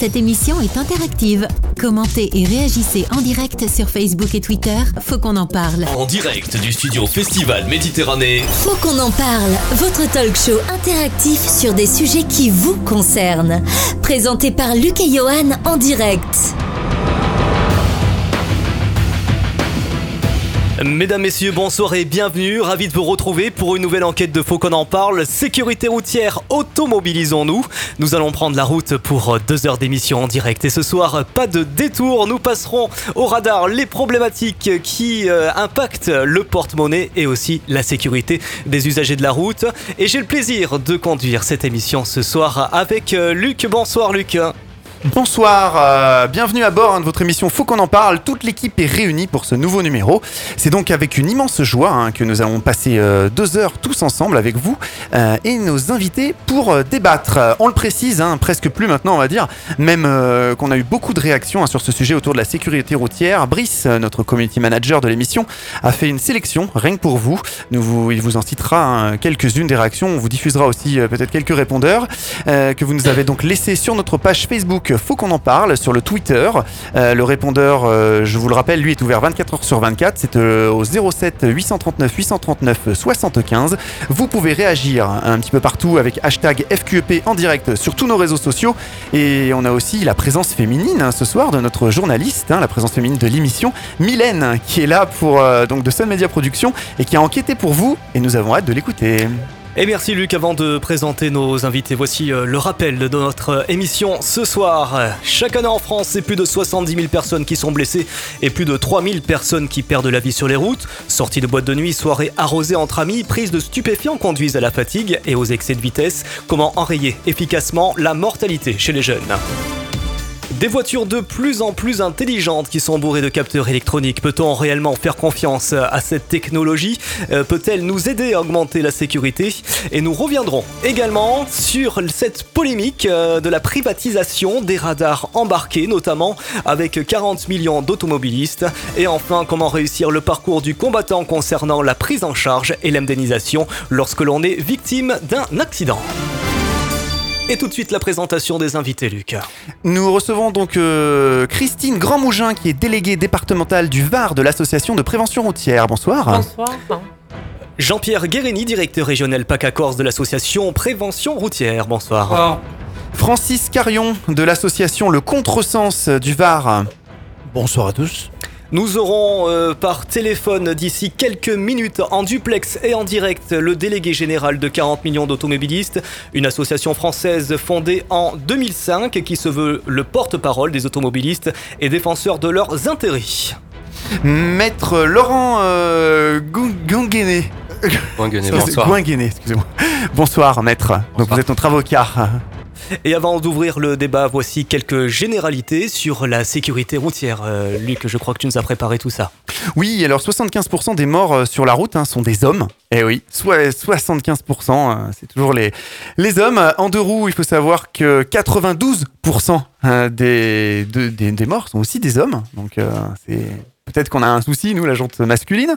Cette émission est interactive. Commentez et réagissez en direct sur Facebook et Twitter. Faut qu'on en parle. En direct du studio Festival Méditerranée. Faut qu'on en parle. Votre talk show interactif sur des sujets qui vous concernent. Présenté par Luc et Johan en direct. Mesdames, Messieurs, bonsoir et bienvenue. Ravi de vous retrouver pour une nouvelle enquête de Faux qu'on en parle. Sécurité routière, automobilisons-nous. Nous allons prendre la route pour deux heures d'émission en direct. Et ce soir, pas de détour. Nous passerons au radar les problématiques qui euh, impactent le porte-monnaie et aussi la sécurité des usagers de la route. Et j'ai le plaisir de conduire cette émission ce soir avec euh, Luc. Bonsoir Luc. Bonsoir, euh, bienvenue à bord hein, de votre émission Faut qu'on en parle. Toute l'équipe est réunie pour ce nouveau numéro. C'est donc avec une immense joie hein, que nous allons passer euh, deux heures tous ensemble avec vous euh, et nos invités pour débattre. On le précise, hein, presque plus maintenant on va dire, même qu'on a eu beaucoup de réactions sur ce sujet autour de la sécurité routière. Brice, notre community manager de l'émission, a fait une sélection rien que pour vous. Vous il vous en citera quelques-unes des réactions. On vous diffusera aussi peut-être quelques répondeurs que vous nous avez donc laissés sur notre page Facebook faut qu'on en parle sur le Twitter. Euh, le répondeur, euh, je vous le rappelle, lui est ouvert 24 heures sur 24. C'est euh, au 07 839 839 75. Vous pouvez réagir un petit peu partout avec hashtag FQEP en direct sur tous nos réseaux sociaux. Et on a aussi la présence féminine hein, ce soir de notre journaliste, hein, la présence féminine de l'émission, Mylène, qui est là pour donc de Sun Media Production et qui a enquêté pour vous. Et nous avons hâte de l'écouter. Et merci Luc, avant de présenter nos invités, voici euh, le rappel de notre émission ce soir. Chaque année en France, c'est plus de 70 000 personnes qui sont blessées et plus de 3 000 personnes qui perdent la vie sur les routes. Sorties de boîte de nuit, soirées arrosées entre amis, prises de stupéfiants conduisent à la fatigue et aux excès de vitesse. Comment enrayer efficacement la mortalité chez les jeunes? Des voitures de plus en plus intelligentes qui sont bourrées de capteurs électroniques. Peut-on réellement faire confiance à cette technologie? Euh, Peut-elle nous aider à augmenter la sécurité? Et nous reviendrons également sur cette polémique euh, de la privatisation des radars embarqués, notamment avec 40 millions d'automobilistes. Et enfin, comment réussir le parcours du combattant concernant la prise en charge et l'indemnisation lorsque l'on est victime d'un accident? Et tout de suite la présentation des invités, Luc. Nous recevons donc euh, Christine Grandmougin, qui est déléguée départementale du Var de l'association de prévention routière. Bonsoir. Bonsoir. Jean-Pierre Guérini, directeur régional PACA Corse de l'association Prévention routière. Bonsoir. Bonsoir. Francis Carion de l'association Le Contresens du Var. Bonsoir à tous. Nous aurons euh, par téléphone d'ici quelques minutes en duplex et en direct le délégué général de 40 millions d'automobilistes, une association française fondée en 2005 qui se veut le porte-parole des automobilistes et défenseur de leurs intérêts. Maître Laurent euh, bonsoir. excusez-moi. Bonsoir, maître. Donc vous êtes notre avocat. Et avant d'ouvrir le débat, voici quelques généralités sur la sécurité routière. Euh, Luc, je crois que tu nous as préparé tout ça. Oui, alors 75% des morts euh, sur la route hein, sont des hommes. Eh oui, soit 75%, hein, c'est toujours les, les hommes. En deux roues, il faut savoir que 92% euh, des, des, des, morts sont aussi des hommes. Donc c'est Peut-être qu'on a un souci, nous, la jante masculine.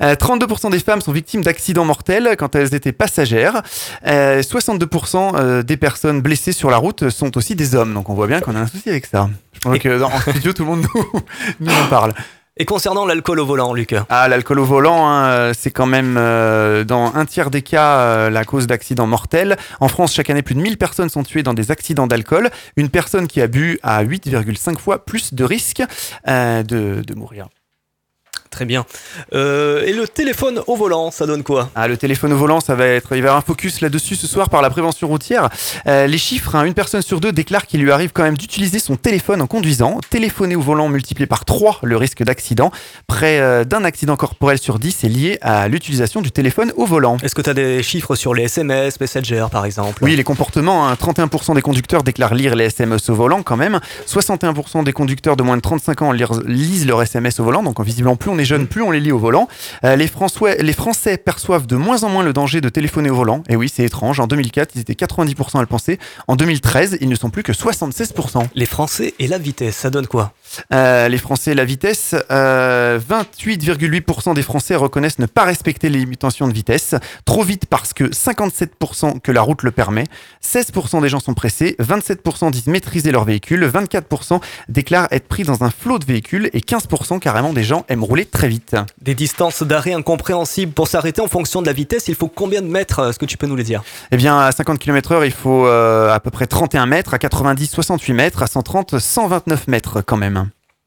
32% euh, des femmes sont victimes d'accidents mortels quand elles étaient passagères. 62% euh, euh, des personnes blessées sur la route sont aussi des hommes. Donc on voit bien qu'on a un souci avec ça. Je pense que dans, en studio, tout le monde nous, nous en parle. Et concernant l'alcool au volant, Luc Ah, l'alcool au volant, hein, c'est quand même euh, dans un tiers des cas euh, la cause d'accidents mortels. En France, chaque année, plus de 1000 personnes sont tuées dans des accidents d'alcool. Une personne qui a bu a 8,5 fois plus de risques euh, de, de mourir. Très bien. Euh, et le téléphone au volant, ça donne quoi? Ah, le téléphone au volant, ça va être. Il va y avoir un focus là-dessus ce soir par la prévention routière. Euh, les chiffres, hein, une personne sur deux déclare qu'il lui arrive quand même d'utiliser son téléphone en conduisant. Téléphoner au volant multiplié par 3 le risque d'accident. Près euh, d'un accident corporel sur 10 est lié à l'utilisation du téléphone au volant. Est-ce que tu as des chiffres sur les SMS, Messenger par exemple? Oui, les comportements. 31% hein. des conducteurs déclarent lire les SMS au volant quand même. 61% des conducteurs de moins de 35 ans lisent leur SMS au volant. Donc visiblement, plus on les jeunes, plus on les lit au volant. Euh, les Français perçoivent de moins en moins le danger de téléphoner au volant. Et oui, c'est étrange. En 2004, ils étaient 90% à le penser. En 2013, ils ne sont plus que 76%. Les Français et la vitesse, ça donne quoi? Euh, les Français, la vitesse, euh, 28,8% des Français reconnaissent ne pas respecter les limitations de vitesse. Trop vite parce que 57% que la route le permet. 16% des gens sont pressés. 27% disent maîtriser leur véhicule. 24% déclarent être pris dans un flot de véhicules. Et 15% carrément des gens aiment rouler très vite. Des distances d'arrêt incompréhensibles. Pour s'arrêter en fonction de la vitesse, il faut combien de mètres Est-ce que tu peux nous les dire? Eh bien, à 50 km/h, il faut euh, à peu près 31 mètres. À 90, 68 mètres. À 130, 129 mètres quand même.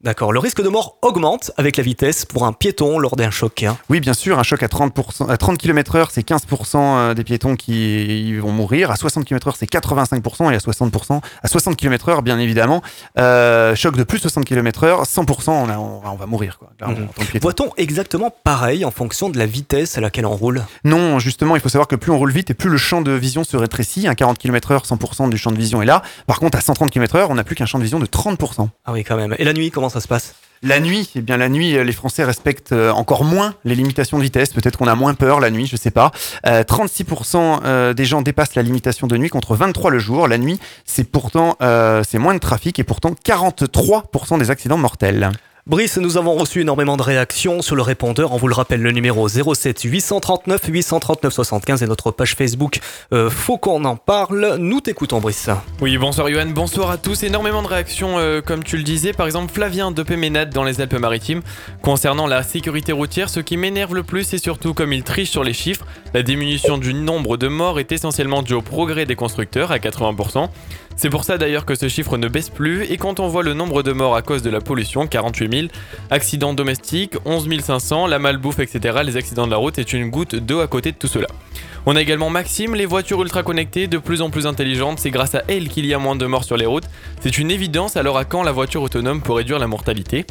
D'accord. Le risque de mort augmente avec la vitesse pour un piéton lors d'un choc. hein. Oui, bien sûr, un choc à 30%, à 30 km/h, c'est 15% des piétons qui vont mourir. À 60 km/h, c'est 85%. Et à 60%, à 60 km/h, bien évidemment, euh, choc de plus de 60 km/h, 100%, on, a- on va- on va mourir. Quoi, Mhm. Voit-on exactement pareil en fonction de la vitesse à laquelle on roule? Non, justement, il faut savoir que plus on roule vite et plus le champ de vision se rétrécit. À 40 km/h, 100% du champ de vision est là. Par contre, à 130 km/h, on n'a plus qu'un champ de vision de 30%. Ah oui, quand même. Et la nuit, comment ça se passe La nuit, eh bien la nuit, euh, les Français respectent euh, encore moins les limitations de vitesse. Peut-être qu'on a moins peur la nuit, je sais pas. Euh, 36% euh, des gens dépassent la limitation de nuit contre 23 le jour. La nuit, c'est pourtant c'est moins de trafic et pourtant 43% des accidents mortels. Brice, nous avons reçu énormément de réactions sur le répondeur. On vous le rappelle, le numéro 07 839 839 75 et notre page Facebook. Euh, faut qu'on en parle. Nous t'écoutons, Brice. Oui, bonsoir Johan, bonsoir à tous. Énormément de réactions, euh, comme tu le disais. Par exemple, Flavien de Péménade dans les Alpes-Maritimes. Concernant la sécurité routière, ce qui m'énerve le plus, c'est surtout comme il triche sur les chiffres. La diminution du nombre de morts est essentiellement due au progrès des constructeurs à 80%. C'est pour ça d'ailleurs que ce chiffre ne baisse plus. Et quand on voit le nombre de morts à cause de la pollution, 48 000, accidents domestiques, 11 500, la malbouffe, etc., les accidents de la route, est une goutte d'eau à côté de tout cela. On a également Maxime, les voitures ultra connectées, de plus en plus intelligentes, c'est grâce à elles qu'il y a moins de morts sur les routes. C'est une évidence, alors à quand la voiture autonome pour réduire la mortalité?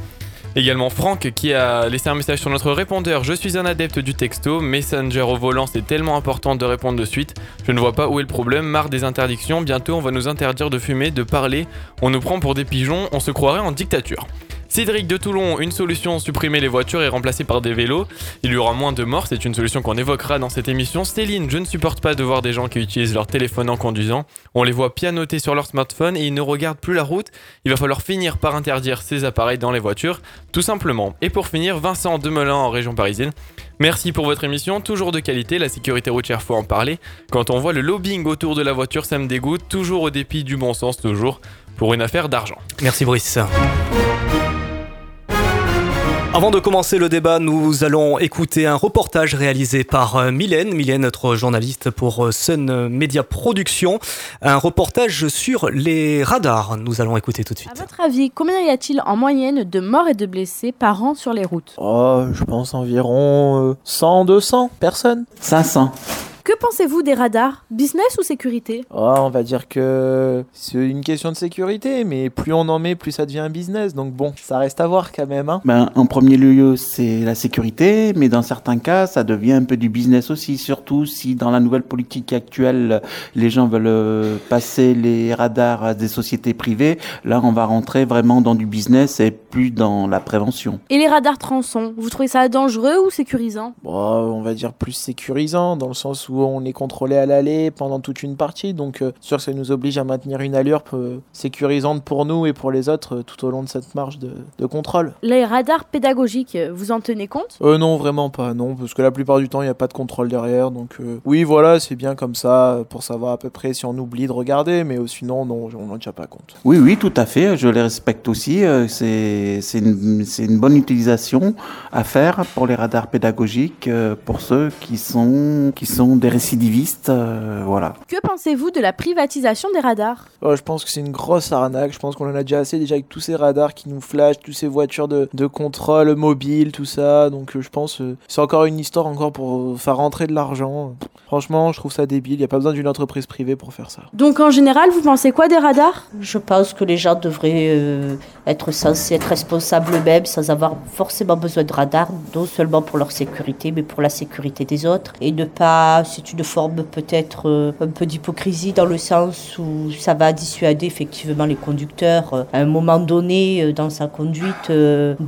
Également Franck qui a laissé un message sur notre répondeur. Je suis un adepte du texto, Messenger au volant c'est tellement important de répondre de suite. Je ne vois pas où est le problème, marre des interdictions, bientôt on va nous interdire de fumer, de parler, on nous prend pour des pigeons, on se croirait en dictature. Cédric de Toulon, une solution, supprimer les voitures et remplacer par des vélos. Il y aura moins de morts, c'est une solution qu'on évoquera dans cette émission. Céline, je ne supporte pas de voir des gens qui utilisent leur téléphone en conduisant. On les voit pianoter sur leur smartphone et ils ne regardent plus la route. Il va falloir finir par interdire ces appareils dans les voitures, tout simplement. Et pour finir, Vincent Demelin en région parisienne. Merci pour votre émission, toujours de qualité, la sécurité routière faut en parler. Quand on voit le lobbying autour de la voiture, ça me dégoûte, toujours au dépit du bon sens, toujours, pour une affaire d'argent. Merci, Brice. Avant de commencer le débat, nous allons écouter un reportage réalisé par euh, Mylène, Mylène, notre journaliste pour euh, Sun Media Production, un reportage sur les radars. Nous allons écouter tout de À suite. votre avis, combien y a-t-il en moyenne de morts et de blessés par an sur les routes? Oh, je pense environ euh, 100, 200 personnes. 500. Que pensez-vous des radars? Business ou sécurité? Oh, on va dire que c'est une question de sécurité, mais plus on en met, plus ça devient un business. Donc bon, ça reste à voir quand même. Hein. Ben, en premier lieu, c'est la sécurité, mais dans certains cas, ça devient un peu du business aussi, surtout si dans la nouvelle politique actuelle, les gens veulent euh, passer les radars à des sociétés privées. Là, on va rentrer vraiment dans du business et plus dans la prévention. Et les radars tronçons, vous trouvez ça dangereux ou sécurisant? Bon, on va dire plus sécurisant, dans le sens où on est contrôlé à l'aller pendant toute une partie. Donc, euh, sûr, ça nous oblige à maintenir une allure euh, sécurisante pour nous et pour les autres euh, tout au long de cette marche de, de contrôle. Les radars pédagogiques, vous en tenez compte? Euh, non, vraiment pas, non, parce que la plupart du temps, il n'y a pas de contrôle derrière. Donc, euh, oui, voilà, c'est bien comme ça, euh, pour savoir à peu près si on oublie de regarder, mais euh, sinon, non, on n'en tient pas compte. Oui, oui, tout à fait. Je les respecte aussi. euh, C'est c'est une, c'est une bonne utilisation à faire pour les radars pédagogiques, euh, pour ceux qui sont, qui sont des récidivistes. euh, voilà. Que pensez-vous de la privatisation des radars? Oh, je pense que c'est une grosse arnaque. Je pense qu'on en a déjà assez déjà avec tous ces radars qui nous flashent, toutes ces voitures de, de contrôle mobile, tout ça. Donc euh, je pense que c'est encore une histoire encore pour euh, faire rentrer de l'argent. Franchement, je trouve ça débile. Il n'y a pas besoin d'une entreprise privée pour faire ça. Donc en général, vous pensez quoi des radars? Je pense que les gens devraient euh, être censés être responsables eux-mêmes sans avoir forcément besoin de radar, non seulement pour leur sécurité, mais pour la sécurité des autres, et ne pas c'est une forme peut-être euh, un peu d'hypocrisie dans le sens où ça va dissuader effectivement les conducteurs euh, à un moment donné euh, dans sa conduite de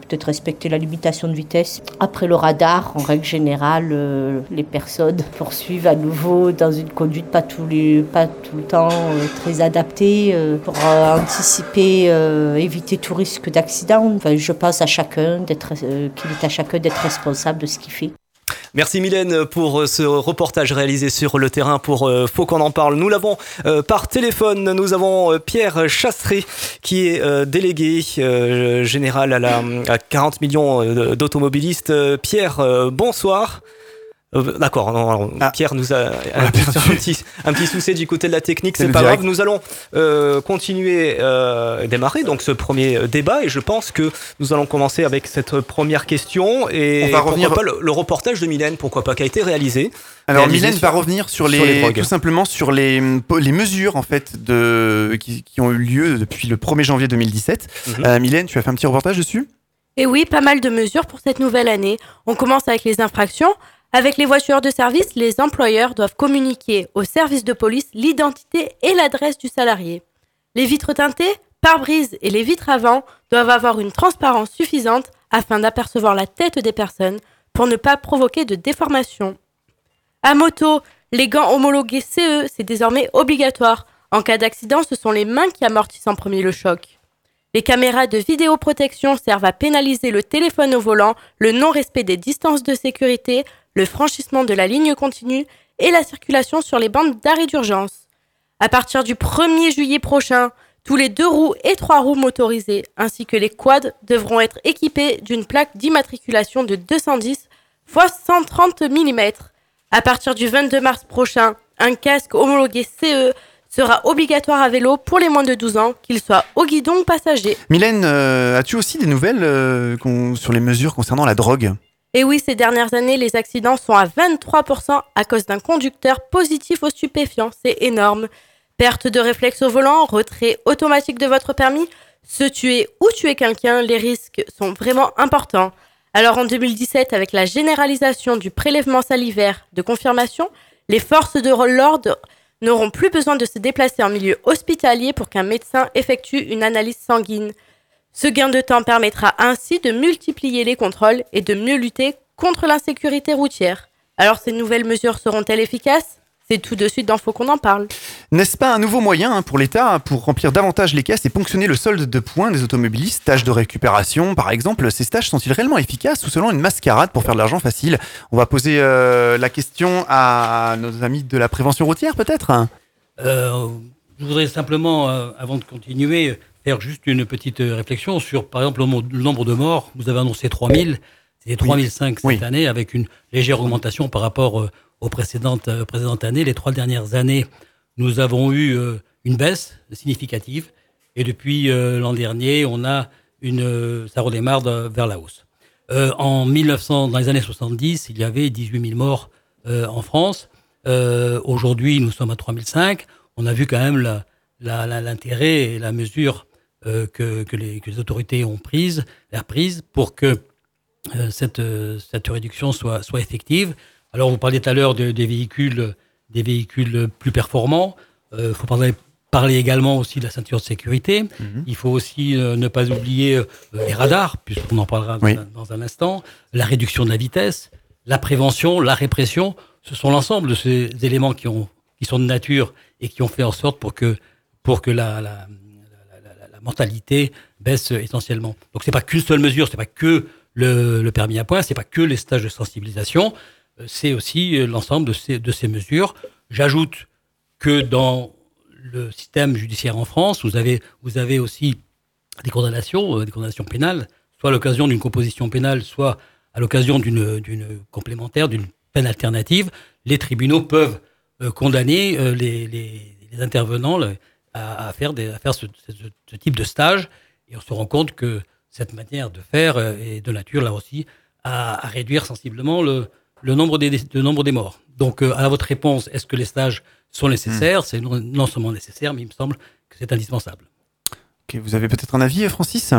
peut-être respecter la limitation de vitesse. Après le radar, en règle générale, les personnes poursuivent à nouveau dans une conduite pas, les, pas tout le temps très adaptée pour anticiper, éviter tout risque d'accident. Je pense à chacun d'être, qu'il est à chacun d'être responsable de ce qu'il fait. Merci Mylène pour euh, ce reportage réalisé sur le terrain pour euh, Faut qu'on en parle. Nous l'avons euh, par téléphone. Nous avons Pierre Chasseret qui est délégué général à, la, à 40 millions d'automobilistes. Pierre, bonsoir. Euh, D'accord, Ah. Pierre nous a perdu. un petit, un petit souci du côté de la technique, C'est pas direct. grave. Nous allons euh, continuer, euh, démarrer donc ce premier euh, débat et je pense que nous allons commencer avec cette première question et On va pourquoi revenir- pas le, le reportage de Mylène, pourquoi pas, qui a été réalisé. Alors réalisé Mylène sur- va revenir sur les, sur les drogues. tout simplement sur les, les mesures en fait de, qui, qui ont eu lieu depuis le 1er janvier 2017. Mhm. Euh, Mylène, tu as fait un petit reportage dessus? Et oui, pas mal de mesures pour cette nouvelle année. On commence avec les infractions. Avec les voitures de service, les employeurs doivent communiquer au service de police l'identité et l'adresse du salarié. Les vitres teintées, pare-brise et les vitres avant doivent avoir une transparence suffisante afin d'apercevoir la tête des personnes pour ne pas provoquer de déformation. À moto, les gants homologués CE, c'est désormais obligatoire. En cas d'accident, ce sont les mains qui amortissent en premier le choc. Les caméras de vidéoprotection servent à pénaliser le téléphone au volant, le non-respect des distances de sécurité, le franchissement de la ligne continue et la circulation sur les bandes d'arrêt d'urgence. À partir du 1er juillet prochain, tous les deux roues et trois roues motorisées, ainsi que les quads, devront être équipés d'une plaque d'immatriculation de 210 x 130 mm. À partir du 22 mars prochain, un casque homologué CE sera obligatoire à vélo pour les moins de 12 ans, qu'il soit au guidon ou passager. Mylène, euh, as-tu aussi des nouvelles euh, sur les mesures concernant la drogue? Et oui, ces dernières années, les accidents sont à 23% à cause d'un conducteur positif aux stupéfiants. C'est énorme. Perte de réflexe au volant, retrait automatique de votre permis, se tuer ou tuer quelqu'un, les risques sont vraiment importants. Alors en 2017, avec la généralisation du prélèvement salivaire de confirmation, les forces de l'ordre n'auront plus besoin de se déplacer en milieu hospitalier pour qu'un médecin effectue une analyse sanguine. Ce gain de temps permettra ainsi de multiplier les contrôles et de mieux lutter contre l'insécurité routière. Alors ces nouvelles mesures seront-elles efficaces? C'est tout de suite dans Faut qu'on en parle. N'est-ce pas un nouveau moyen hein, pour l'État pour remplir davantage les caisses et ponctionner le solde de points des automobilistes? Tâches de récupération, par exemple. Ces stages sont-ils réellement efficaces ou selon une mascarade pour faire de l'argent facile? On va poser euh, la question à nos amis de la prévention routière, peut-être? Euh, je voudrais simplement, euh, avant de continuer, faire juste une petite euh, réflexion sur, par exemple, le nombre- de morts. Vous avez annoncé 3000. C'était 3005 cette Oui. année, avec une légère augmentation par rapport euh, aux précédentes, euh, précédentes années. Les trois dernières années, nous avons eu une baisse significative. Et depuis l'an dernier, on a une, ça redémarre vers la hausse. Euh, en 1900, dans les années 70, il y avait 18 000 morts euh, en France. Euh, Aujourd'hui, nous sommes à 3005. On a vu quand même l'intérêt et la mesure euh, que, que les, que les autorités ont prise, a prise pour que euh, cette, euh, cette réduction soit, soit effective. Alors, vous parliez tout à l'heure de- des véhicules, des véhicules plus performants. Il faut parler, parler également aussi de la ceinture de sécurité. Il faut aussi ne pas oublier les radars, puisqu'on en parlera dans Oui. un- dans un instant, la réduction de la vitesse, la prévention, la répression. Ce sont l'ensemble de ces éléments qui, ont, qui sont de nature et qui ont fait en sorte pour que, pour que la mortalité baisse essentiellement. Donc c'est pas qu'une seule mesure, c'est pas que le, permis à points, c'est pas que les stages de sensibilisation, euh, c'est aussi euh, l'ensemble de ces, de ces mesures. J'ajoute que dans le système judiciaire en France, vous avez, vous avez aussi des condamnations, euh, des condamnations pénales, soit à l'occasion d'une composition pénale, soit à l'occasion d'une complémentaire, d'une peine alternative. Les tribunaux peuvent condamner les, les- intervenants à, à faire, des, à faire ce, ce- ce type de stage. Et on se rend compte que cette manière de faire euh, est de nature, là aussi, à, à réduire sensiblement le, le, nombre des, le nombre des morts. Donc, euh, à votre réponse, est-ce que les stages sont nécessaires? C'est non, non seulement nécessaire, mais il me semble que c'est indispensable. Vous avez peut-être un avis, Francis,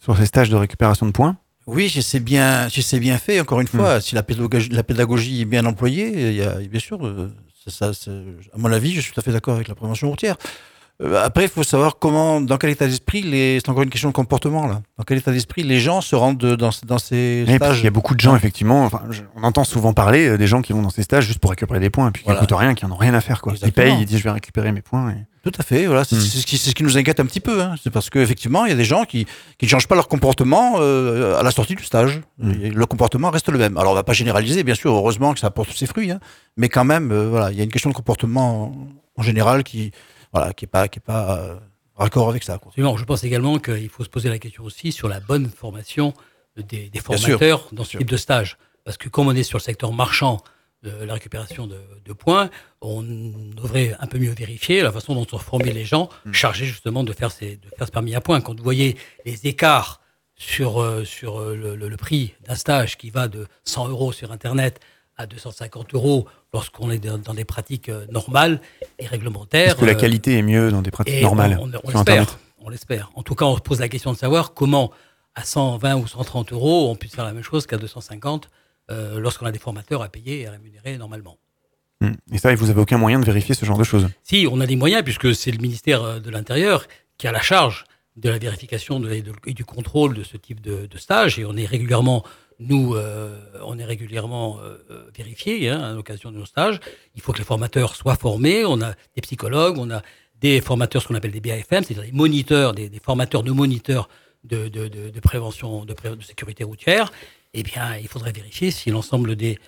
sur ces stages de récupération de points? Oui, c'est bien, c'est bien fait. Encore une fois, si la pédagogie, la pédagogie est bien employée, il y a, bien sûr, euh, ça, ça, à mon avis, je suis tout à fait d'accord avec la prévention routière. Euh, après, il faut savoir comment, dans quel état d'esprit, les... c'est encore une question de comportement là. Dans quel état d'esprit les gens se rendent dans, dans ces stages Il y a beaucoup de gens, effectivement. Enfin, on entend souvent parler euh, des gens qui vont dans ces stages juste pour récupérer des points, et puis qui n'écoutent rien, qui n'en ont rien à faire. Quoi. Ils payent, ils disent je vais récupérer mes points. Et... Tout à fait. Voilà, c'est hmm. ce, qui, ce qui nous inquiète un petit peu. Hein. C'est parce qu'effectivement, il y a des gens qui, qui ne changent pas leur comportement euh, à la sortie du stage. Hmm. Le comportement reste le même. Alors, on va pas généraliser, bien sûr. Heureusement que ça apporte ses fruits, hein. mais quand même, voilà, il y a une question de comportement en général qui voilà, qui n'est pas, qui est pas euh, raccord avec ça. Quoi. je pense également qu'il faut se poser la question aussi sur la bonne formation des, formateurs dans ce type de stage. Parce que comme on est sur le secteur marchand de la récupération de, points, on devrait un peu mieux vérifier la façon dont sont formés les gens hmm. chargés justement de faire, ces, de faire ce permis à points. Quand vous voyez les écarts sur, euh, sur euh, le, le prix d'un stage qui va de 100 euros sur Internet à 250 euros lorsqu'on est dans des pratiques euh, normales et réglementaires. Est-ce que la euh, qualité est mieux dans des pratiques normales On, l'espère. On l'espère. En tout cas, on se pose la question de savoir comment, à 120 ou 130 euros, on puisse faire la même chose qu'à 250 euh, lorsqu'on a des formateurs à payer et à rémunérer normalement. Hmm. Et ça, vous n'avez aucun moyen de vérifier ce genre de choses? Si, on a des moyens, puisque c'est le ministère de l'Intérieur qui a la charge de la vérification et, du contrôle de ce type de, de, stage, et on est régulièrement nous, euh, on est régulièrement euh, euh, vérifié hein, à l'occasion de nos stages. Il faut que les formateurs soient formés. On a des psychologues, on a des formateurs, ce qu'on appelle des BAFM, c'est-à-dire des moniteurs, des, formateurs de moniteurs de, prévention, de, sécurité routière. Eh bien, il faudrait vérifier si l'ensemble des,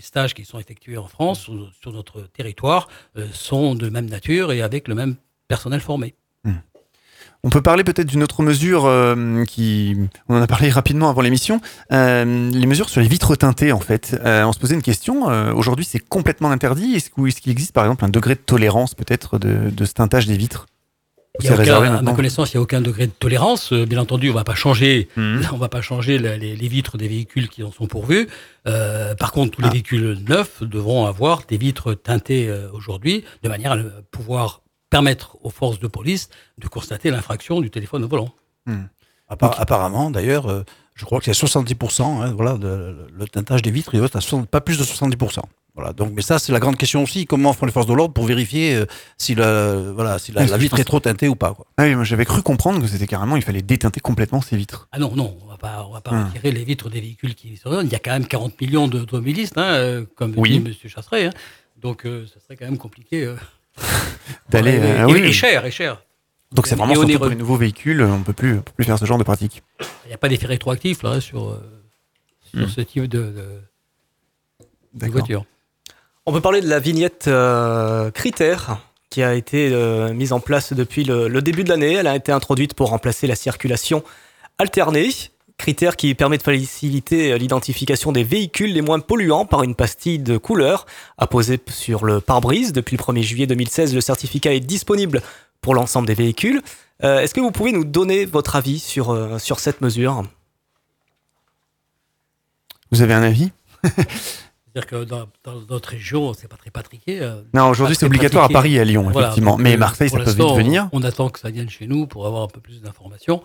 stages qui sont effectués en France, sur, notre territoire, sont de même nature et avec le même personnel formé. On peut parler peut-être d'une autre mesure euh, qui, on en a parlé rapidement avant l'émission, euh, les mesures sur les vitres teintées en fait. Euh, on se posait une question. Aujourd'hui, c'est complètement interdit. Est-ce qu'il existe par exemple un degré de tolérance peut-être de, ce teintage des vitres? À ma connaissance, il n'y a aucun degré de tolérance. Bien entendu, on va pas changer, mmh. on va pas changer les, vitres des véhicules qui en sont pourvus. par contre, tous les ah. véhicules neufs devront avoir des vitres teintées aujourd'hui, de manière à pouvoir permettre aux forces de police de constater l'infraction du téléphone au volant. Hmm. apparemment, d'ailleurs, euh, je crois que c'est 70%, hein, voilà, de, le teintage des vitres, il va à pas plus de 70%. Voilà, donc, mais ça, c'est la grande question aussi. Comment font les forces de l'ordre pour vérifier euh, si, la, voilà, si la, vitre est trop teintée ou pas quoi. Ah oui, moi j'avais cru comprendre que c'était carrément, il fallait déteinter complètement ces vitres. Ah non, non, on va pas, on va pas hmm. retirer les vitres des véhicules qui sont Il y a quand même 40 millions d'automobilistes, hein, euh, comme dit M. Chasseret. Hein. donc, ça serait quand même compliqué d'aller. Euh, oui. et, cher, et cher. Donc c'est vraiment surtout pour les nouveaux véhicules, on ne peut plus, plus faire ce genre de pratique. Il n'y a pas d'effet rétroactif là, sur, euh, sur hmm. ce type de, de, voiture. On peut parler de la vignette euh, critère qui a été mise en place depuis le, le début de l'année. Elle a été introduite pour remplacer la circulation alternée critère qui permet de faciliter l'identification des véhicules les moins polluants par une pastille de couleur apposée sur le pare-brise. Depuis le 1er juillet 2016, le certificat est disponible pour l'ensemble des véhicules. Euh, est-ce que vous pouvez nous donner votre avis sur, euh, sur cette mesure? Vous avez un avis? C'est-à-dire que dans, notre région, c'est pas très patriqué. Euh, non, aujourd'hui c'est obligatoire à Paris et à Lyon, effectivement. Mais Marseille, ça peut vite venir. On attend que ça vienne chez nous pour avoir un peu plus d'informations.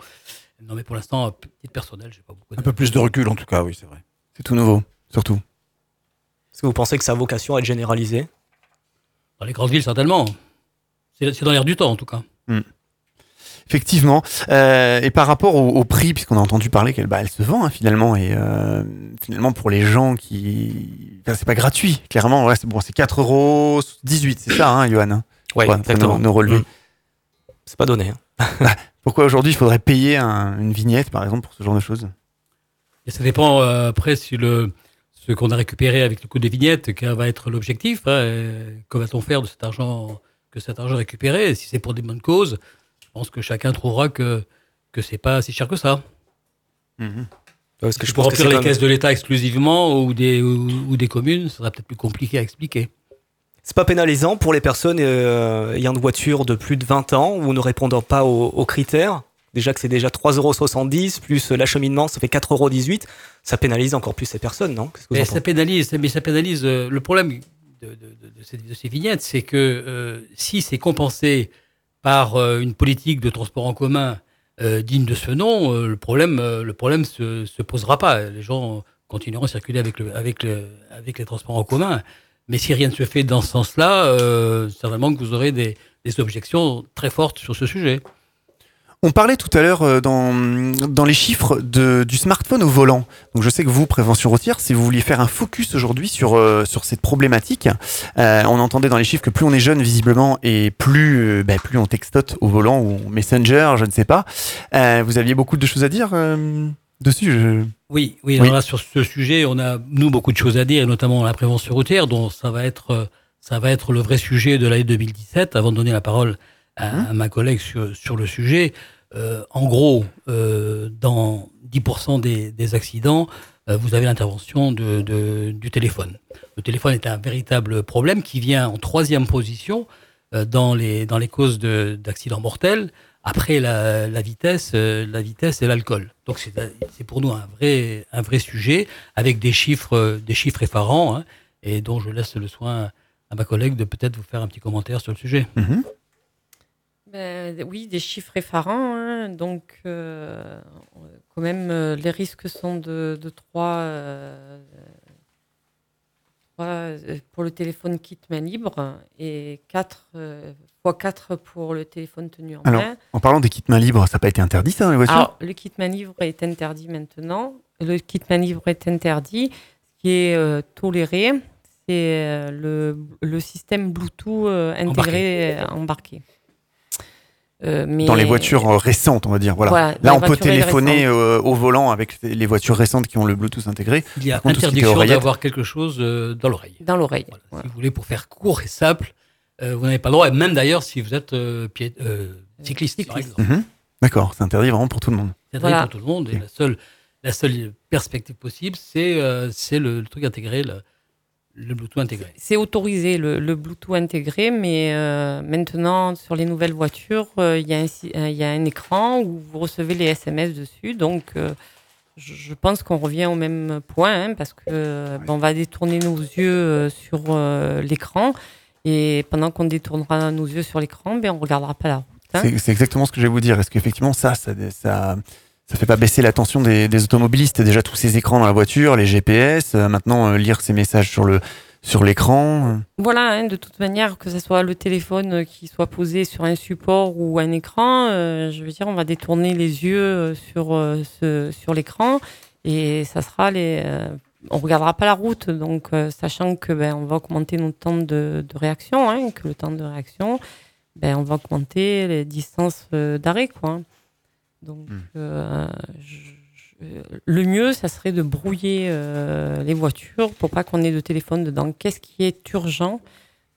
Non, mais pour l'instant, petit personnel, j'ai pas beaucoup. Un peu plus de recul, en tout cas, oui, c'est vrai. C'est tout nouveau, surtout. Est-ce que vous pensez que sa vocation à être généralisée? Dans les grandes villes, certainement. C'est dans l'air du temps, en tout cas. Hmm. Effectivement. Euh, et par rapport au, prix, puisqu'on a entendu parler qu'elle bah, elle se vend hein, finalement, et euh, finalement pour les gens qui. Enfin, c'est pas gratuit, clairement. Ouais, c'est bon, c'est 4,18 euros, c'est ça, hein, Johan? Ouais, exactement. Nos, relevés. Hmm. C'est pas donné. Hein. Pourquoi aujourd'hui il faudrait payer une vignette, par exemple, pour ce genre de choses? Et ça dépend euh, après si le, ce qu'on a récupéré avec le coût des vignettes, quel va être l'objectif. Hein, que va-t-on faire de cet argent, que cet argent récupéré? Si c'est pour des bonnes causes, je pense que chacun trouvera que que c'est pas si cher que ça. Mmh. Parce que je pour remplir les caisses de l'État exclusivement ou des, ou, des communes, ce sera peut-être plus compliqué à expliquer. C'est pas pénalisant pour les personnes euh, ayant une voiture de plus de 20 ans ou ne répondant pas aux, critères. Déjà que c'est déjà 3,70€ plus l'acheminement, ça fait 4,18€. Ça pénalise encore plus ces personnes, non? Mais ça pénalise, mais ça pénalise. Euh, le problème de, ces, vignettes, c'est que euh, si c'est compensé par une politique de transport en commun digne de ce nom, le problème, le problème se, se posera pas. Les gens continueront à circuler avec, le, avec, le, avec les transports en commun. Mais si rien ne se fait dans ce sens-là, euh, certainement que vous aurez des, objections très fortes sur ce sujet. On parlait tout à l'heure euh, dans, les chiffres du smartphone au volant. Donc je sais que vous, Prévention routière, si vous vouliez faire un focus aujourd'hui sur, euh, cette problématique, euh, on entendait dans les chiffres que plus on est jeune visiblement et plus, plus on textote au volant ou en messenger, je ne sais pas. Vous aviez beaucoup de choses à dire dessus je... Oui, oui, Oui. alors là, sur ce sujet, on a, nous, beaucoup de choses à dire, et notamment la prévention routière, dont ça va être, euh, ça va être le vrai sujet de l'année 2017, avant de donner la parole à, à ma collègue sur, sur le sujet. Euh, en gros, euh, dans 10% des, des accidents, euh, vous avez l'intervention de, de- du téléphone. Le téléphone est un véritable problème qui vient en troisième position euh, dans, les, dans les causes de- d'accidents mortels, après la, la vitesse, euh, la vitesse et l'alcool. Donc c'est c'est pour nous un vrai, un vrai sujet avec des chiffres, euh, des chiffres effarants, hein, et dont je laisse le soin à ma collègue de peut-être vous faire un petit commentaire sur le sujet. Mhm. Ben, oui, des chiffres effarants. hein. Donc, euh, quand même, euh, les risques sont de, de 3, pour le téléphone kit main libre et 4 fois 4 pour le téléphone tenu en Alors, main. en parlant des kits mains libres, ça n'a pas été interdit ça dans les voitures? Alors, le kit main libre est interdit maintenant. Le kit main libre est interdit. Ce qui est euh, toléré, c'est euh, le, le système Bluetooth euh, intégré euh, embarqué. Euh, mais- Dans les voitures récentes, on va dire. Voilà. Là, on peut téléphoner euh, au volant avec les voitures récentes qui ont le Bluetooth intégré. Il y a Par contre, interdiction d'avoir quelque chose euh, dans l'oreille. Dans l'oreille. Si vous voulez, pour faire court et simple, euh, vous n'avez pas le droit, et même d'ailleurs si vous êtes euh, pied- euh, cycliste, par exemple. Mhm. D'accord, c'est interdit vraiment pour tout le monde. C'est interdit Voilà. pour tout le monde, et la seule, la seule perspective possible, c'est euh, c'est le, le truc intégré, le, le Bluetooth intégré. C'est autorisé le, le Bluetooth intégré, mais euh, maintenant sur les nouvelles voitures, il y, a un si- euh, il y a un écran où vous recevez les SMS dessus. Donc euh, je pense qu'on revient au même point hein, parce que ben, on va détourner nos yeux euh, sur euh, l'écran et pendant qu'on détournera nos yeux sur l'écran, ben on regardera pas la route. hein. C'est exactement ce que je vais vous dire. Est-ce qu'effectivement, ça, ça, ça, ça fait pas baisser l'attention des, des automobilistes? Déjà, tous ces écrans dans la voiture, les GPS, euh, maintenant, euh, lire ces messages sur le sur l'écran. euh. Voilà, hein, de toute manière, que ce soit le téléphone qui soit posé sur un support ou un écran, euh, je veux dire, on va détourner les yeux sur, ce, sur l'écran et ça sera les. Euh, on regardera pas la route, donc euh, sachant que ben, on va augmenter notre temps de, de réaction, hein, que le temps de réaction, ben, on va augmenter les distances euh, d'arrêt, quoi. Donc, euh, je- je- le mieux, ça serait de brouiller euh, les voitures pour pas qu'on ait de téléphone dedans. Qu'est-ce qui est urgent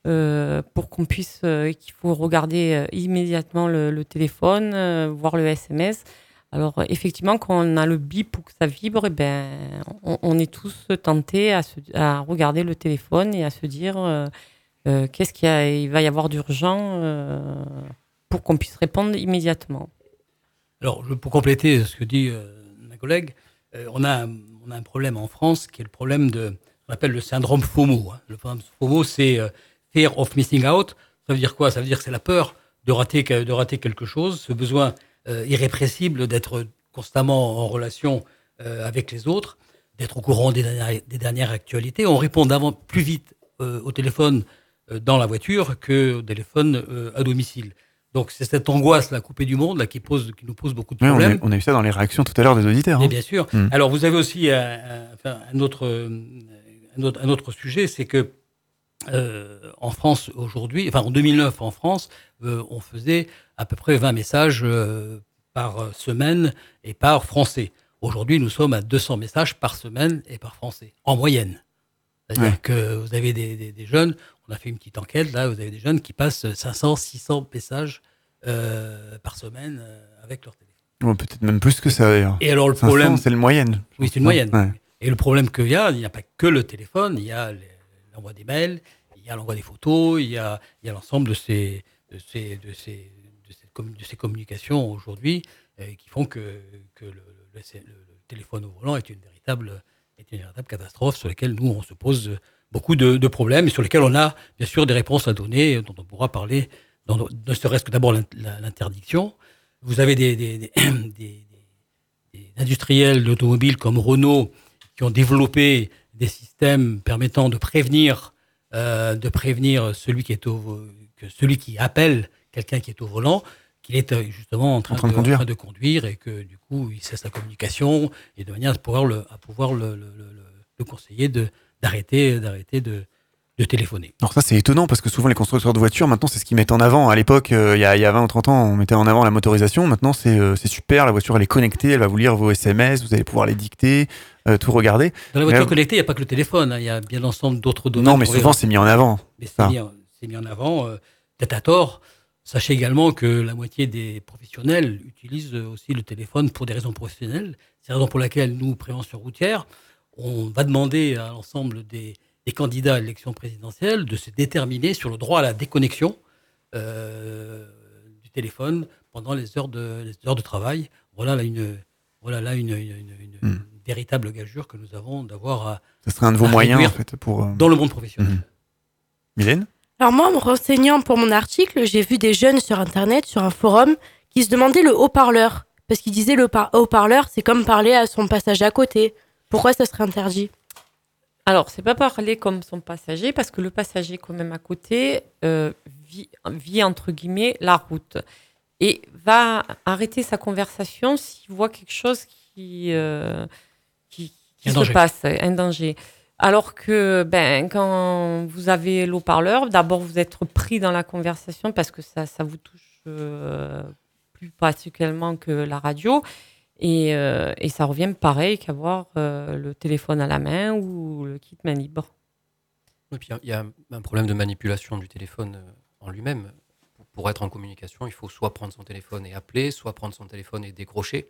euh, pour qu'on puisse, euh, qu'il faut regarder euh, immédiatement le, le téléphone, euh, voir le SMS. Alors euh, effectivement, quand on a le bip ou que ça vibre, eh ben, on, est tous tentés à, regarder le téléphone et à se dire euh, euh, qu'est-ce qu'il va y avoir d'urgent pour qu'on puisse répondre immédiatement. Alors, pour compléter ce que dit ma collègue, on, a, on a un problème en France qui est le problème de, on appelle le syndrome FOMO. hein. Le syndrome FOMO, c'est Fear of Missing Out. Ça veut dire quoi? Ça veut dire que c'est la peur de rater, de rater quelque chose, ce besoin irrépressible d'être constamment en relation euh, avec les autres, d'être au courant des dernières, des dernières actualités. On répond d'avant plus vite euh, au téléphone euh, dans la voiture que au téléphone euh, à domicile. Donc c'est cette angoisse là, coupée du monde là, qui, pose, qui nous pose beaucoup de Ouais, on, a, problèmes. on a eu ça dans les réactions tout à l'heure des auditeurs. Hein. bien sûr. Mm. Alors, vous avez aussi un, un- enfin, un autre, euh, un, autre, un autre sujet, c'est que euh, en France aujourd'hui, enfin en 2009 en France, euh, on faisait à peu près 20 messages euh, par semaine et par Français. Aujourd'hui, nous sommes à 200 messages par semaine et par Français, en moyenne. C'est-à-dire Ouais. que vous avez des, des- des jeunes, on a fait une petite enquête, là, vous avez des jeunes qui passent 500, 600 messages par semaine avec leur téléphone. Peut-être même plus que ça d'ailleurs. Et alors, le 500, problème- c'est le moyenne. Oui, c'est une moyenne. Ouais. Et le problème qu'il y a, il n'y a pas que le téléphone, il y a les- l'envoi des mails, il y a l'envoi des photos, il y a, il l'ensemble de ces, de, ces, de, ces, de, ces communications aujourd'hui euh, qui font que, que le, téléphone au volant est une véritable, est une véritable catastrophe sur laquelle nous, on se pose beaucoup de, problèmes et sur lesquels on a bien sûr des réponses à donner, dont on pourra parler, ne serait-ce que d'abord l'interdiction, vous avez des- des industriels d'automobiles comme Renault qui ont développé des systèmes permettant de prévenir, euh, de prévenir celui qui est au, que celui qui appelle quelqu'un qui est au volant, qu'il est euh, justement en train, En train de conduire. en train de conduire et que du coup il cesse la communication et de manière à pouvoir le, à pouvoir le, le, le- le- le conseiller de d'arrêter d'arrêter de, de téléphoner. Alors ça c'est étonnant parce que souvent les constructeurs de voitures maintenant c'est ce qu'ils mettent en avant. À l'époque, euh, il y, a, y a 20 ou 30 ans, on mettait en avant la motorisation. Maintenant c'est euh, c'est super, la voiture elle est connectée, elle va vous lire vos SMS, vous allez pouvoir les dicter, euh, tout regarder. Dans la voiture Mais- connectée, il n'y a pas que le téléphone, hein, il y a bien l'ensemble d'autres domaines. Non mais souvent c'est mis en avant. C'est mis, en- c'est mis en avant, euh, peut-être à tort. Sachez également que la moitié des professionnels utilisent euh, aussi le téléphone pour des raisons professionnelles. C'est la raison pour laquelle nous, prévention routière, on va demander à l'ensemble des, des candidats à l'élection présidentielle de se déterminer sur le droit à la déconnexion euh, du téléphone pendant les heures de, les heures de travail. Voilà là une, voilà là une, une- une- une Hmm. Véritable gageure que nous avons d'avoir à, Ce serait un de vos moyens en fait pour. euh, dans le monde professionnel. Mhm. Mylène? Alors moi, en me renseignant pour mon article, j'ai vu des jeunes sur Internet, sur un forum, qui se demandaient le haut-parleur. Parce qu'ils disaient le par- haut-parleur, c'est comme parler à son passage à côté. Pourquoi ça serait interdit? Alors, c'est pas parler comme son passager, parce que le passager, quand même à côté, euh, vit, vit, entre guillemets la route. Et va arrêter sa conversation s'il voit quelque chose qui, euh, qui, se danger. passe, un danger. Alors que ben, quand vous avez l'eau-parleur, d'abord vous êtes pris dans la conversation parce que ça, ça vous touche euh, plus particulièrement que la radio. Et, euh, et ça revient pareil qu'avoir euh, le téléphone à la main ou le kit main libre. Et puis, il y, a un problème de manipulation du téléphone en lui-même. Pour être en communication, il faut soit prendre son téléphone et appeler, soit prendre son téléphone et décrocher.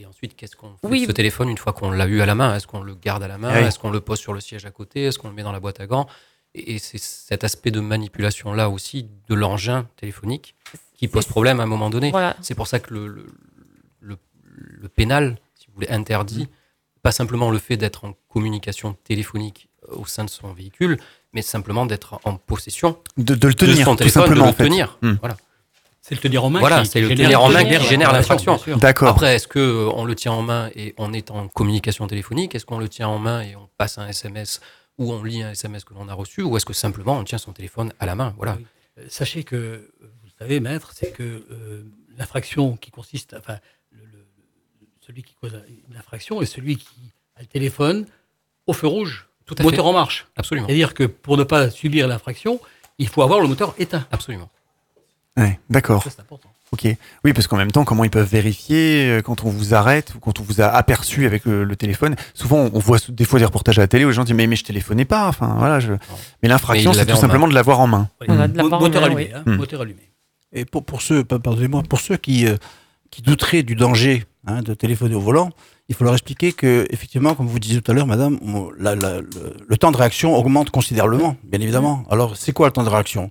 Et ensuite, qu'est-ce qu'on fait Oui. de ce téléphone une fois qu'on l'a eu à la main? Est-ce qu'on le garde à la main? Oui. Est-ce qu'on le pose sur le siège à côté? Est-ce qu'on le met dans la boîte à gants? Et, et c'est cet aspect de manipulation-là aussi de l'engin téléphonique qui pose problème à un moment donné. Voilà. C'est pour ça que le, le, le- le pénal, si vous voulez, interdit pas simplement le fait d'être en communication téléphonique euh, au sein de son véhicule, mais simplement d'être en possession De, de le de tenir, son tout téléphone, simplement de en le fait. tenir. Hmm. Voilà, C'est le tenir en main voilà qui c'est le génère- tenir en main qui génère l'infraction. D'accord. Après, est-ce que on le tient en main et on est en communication téléphonique? Est-ce qu'on le tient en main et on passe un SMS ou on lit un SMS que l'on a reçu? Ou est-ce que simplement on tient son téléphone à la main? Voilà. Oui. Euh, Sachez que, vous savez, maître, c'est que euh, l'infraction qui consiste, enfin, le- le- celui qui cause une infraction est celui qui a le téléphone au feu rouge, Tout à moteur fait. en marche. Absolument. C'est-à-dire que pour ne pas subir l'infraction, il faut avoir le moteur éteint. Absolument. Ouais, D'accord. Ça, c'est important. Ok. Oui, parce qu'en même temps, comment ils peuvent vérifier euh, quand on vous arrête ou quand on vous a aperçu avec le, le téléphone? Souvent, on voit des fois des reportages à la télé où les gens disent mais, mais je téléphonais pas. Enfin voilà. Je... Mais l'infraction, c'est tout en simplement de l'avoir en main. Voilà, de Mo- l'avoir en moteur main, allumé. oui. hein, Hmm. Moteur allumé. Et pour, pour ceux, pa- pardonnez-moi, pour ceux qui, euh, qui douteraient du danger hein, de téléphoner au volant, il faut leur expliquer que, effectivement, comme vous disiez tout à l'heure, madame, on- la- la- le, le temps de réaction augmente considérablement, bien évidemment. Alors, c'est quoi le temps de réaction?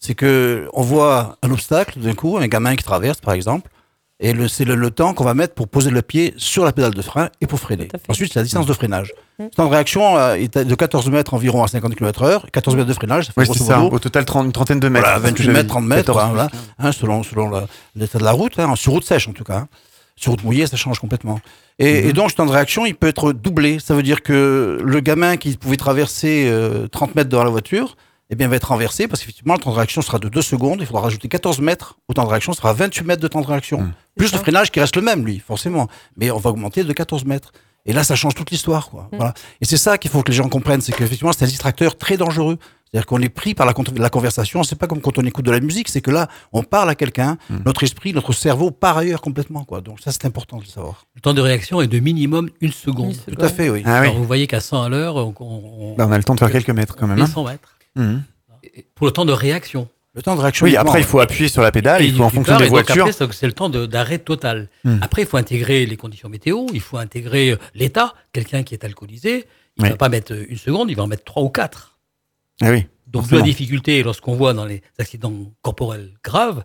C'est que on voit un obstacle d'un coup, un gamin qui traverse, par exemple, et le- c'est le, le temps qu'on va mettre pour poser le pied sur la pédale de frein et pour freiner. Ensuite, c'est la distance de freinage. Le temps de réaction euh, est de 14 mètres environ à 50 km/h, 14 mètres de freinage, ça fait Oui, c'est grosso ça. modo Au total, 30, une trentaine de mètres. voilà, C'est ce que 28 j'avais mètres, dit. 30 mètres, 14, hein, voilà, hein, selon, l'état de la route, hein, sur route sèche en tout cas. hein. Sur route mouillée, ça change complètement. Et, et donc, ce temps de réaction, il peut être doublé. Ça veut dire que le gamin qui pouvait traverser euh, 30 mètres devant la voiture, eh bien, va être renversé parce qu'effectivement, le temps de réaction sera de 2 secondes. Il faudra rajouter 14 mètres au temps de réaction, ça sera 28 mètres de temps de réaction. Mhm. Plus le freinage qui reste le même, lui, forcément. Mais on va augmenter de 14 mètres. Et là, ça change toute l'histoire. quoi. Mhm. Voilà. Et c'est ça qu'il faut que les gens comprennent, c'est qu'effectivement, c'est un distracteur très dangereux. C'est-à-dire qu'on est pris par la, la conversation. C'est pas comme quand on écoute de la musique, c'est que là, on parle à quelqu'un, Mhm. notre esprit, notre cerveau part ailleurs complètement. Quoi. Donc ça, c'est important de le savoir. Le temps de réaction est de minimum une seconde. Une seconde. Tout à fait, oui. Ah oui. Alors, vous voyez qu'à 100 à l'heure, on, on, on a le temps de faire quelques mètres quand même. hein. 100 mètres. Mhm. Pour le temps de réaction. Le temps de réaction. Oui, après, il faut appuyer sur la pédale. Et Il faut en fonction des voitures. C'est le temps d'arrêt total. Hmm. Après, il faut intégrer les conditions météo, il faut intégrer euh, l'état. Quelqu'un qui est alcoolisé, il ne Oui. va pas mettre une seconde, il va en mettre trois ou quatre. Ah oui. Donc, Forcément. la difficulté, lorsqu'on voit dans les accidents corporels graves,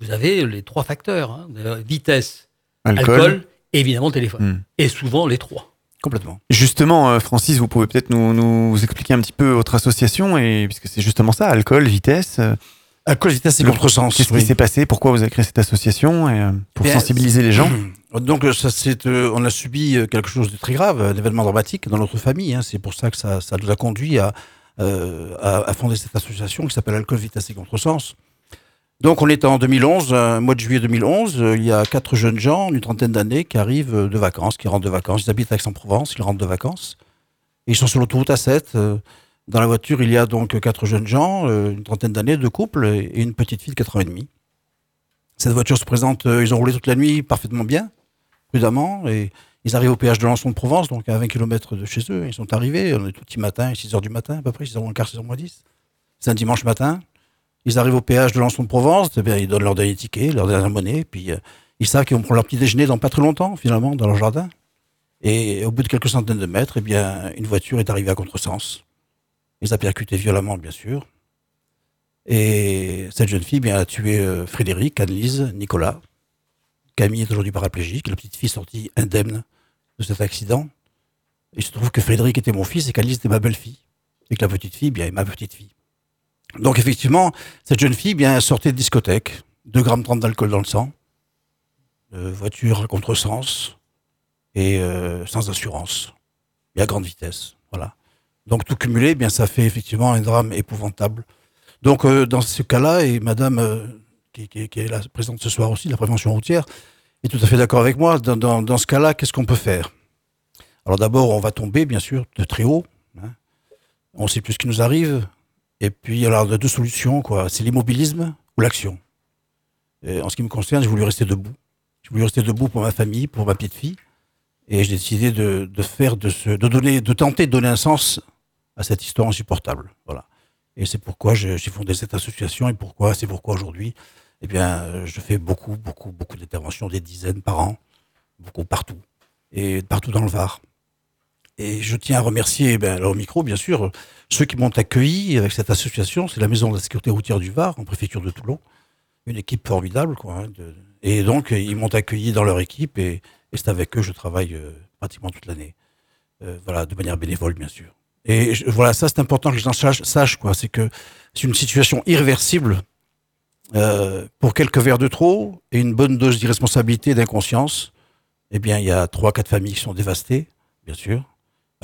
vous avez les trois facteurs hein, euh, vitesse, Alcool. alcool, et évidemment téléphone. Hmm. Et souvent les trois. Complètement. Justement, euh, Francis, vous pouvez peut-être nous, nous expliquer un petit peu votre association, et puisque c'est justement ça, alcool, vitesse. euh, cause vitesse et contresens. Qu'est-ce oui. qui s'est passé Pourquoi vous avez créé cette association et, euh, Pour Bien, sensibiliser les gens Donc, ça, c'est, euh, on a subi quelque chose de très grave, un événement dramatique dans notre famille. hein. C'est pour ça que ça, ça nous a conduit à, euh, à, à fonder cette association qui s'appelle Alcool, Vitesse et Contresens. Donc, on est en 2011, euh, mois de juillet 2011. euh, il y a quatre jeunes gens, une trentaine d'années, qui arrivent euh, de vacances, qui rentrent de vacances. Ils habitent à Aix-en-Provence, ils rentrent de vacances. Ils sont sur l'autoroute A7. euh, dans la voiture, il y a donc quatre jeunes gens, une trentaine d'années, deux couples et une petite fille de 4 ans et demi. Cette voiture se présente, ils ont roulé toute la nuit parfaitement bien, prudemment, et ils arrivent au péage de Lançon de Provence, donc à 20 km de chez eux. Ils sont arrivés, on est tout petit matin, 6 h du matin à peu près, 6 h moins le quart, 6 h moins 10. C'est un dimanche matin. Ils arrivent au péage de Lançon de Provence, eh ils donnent leur dernier ticket, leur dernière monnaie, puis euh, ils savent qu'ils vont prendre leur petit déjeuner dans pas très longtemps, finalement, dans leur jardin. Et au bout de quelques centaines de mètres, eh bien, une voiture est arrivée à contresens. Ils a percuté violemment, bien sûr. Et cette jeune fille bien, a tué euh, Frédéric, Annelise, Nicolas. Camille est aujourd'hui paraplégique. La petite fille sortie indemne de cet accident. Il se trouve que Frédéric était mon fils et qu'Annelise était ma belle-fille. Et que la petite fille, bien, est ma petite fille. Donc effectivement, cette jeune fille bien, sortait de discothèque, 2 grammes 30 d'alcool dans le sang, voiture à contresens et euh, sans assurance et à grande vitesse. Voilà. Donc tout cumulé, eh bien ça fait effectivement un drame épouvantable. Donc euh, dans ce cas-là, et Madame euh, qui, est là présente ce soir aussi, de la prévention routière, est tout à fait d'accord avec moi. Dans, dans- ce cas-là, qu'est-ce qu'on peut faire? Alors d'abord, on va tomber bien sûr de très haut. hein. On ne sait plus ce qui nous arrive. Et puis alors, il y a deux solutions quoi. C'est l'immobilisme ou l'action. En ce qui me concerne, j'ai voulu rester debout. J'ai voulu rester debout pour ma famille, pour ma petite fille. Et j'ai décidé de, faire de ce, de donner, de tenter de donner un sens à cette histoire insupportable. Voilà. Et c'est pourquoi j'ai fondé cette association et pourquoi, c'est pourquoi aujourd'hui, eh bien, je fais beaucoup, beaucoup, beaucoup d'interventions, des dizaines par an, beaucoup partout, et partout dans le Var. Et je tiens à remercier, ben, au micro, bien sûr, ceux qui m'ont accueilli avec cette association. C'est la Maison de la Sécurité routière du Var, en préfecture de Toulon. Une équipe formidable, quoi. hein, Et donc, ils m'ont accueilli dans leur équipe et, c'est avec eux que je travaille euh, pratiquement toute l'année. Euh, voilà, de manière bénévole, bien sûr. Et voilà, ça, c'est important que les gens sachent, sachent, quoi. C'est que c'est une situation irréversible. Euh, pour quelques verres de trop et une bonne dose d'irresponsabilité et d'inconscience, eh bien, il y a trois, quatre familles qui sont dévastées, bien sûr.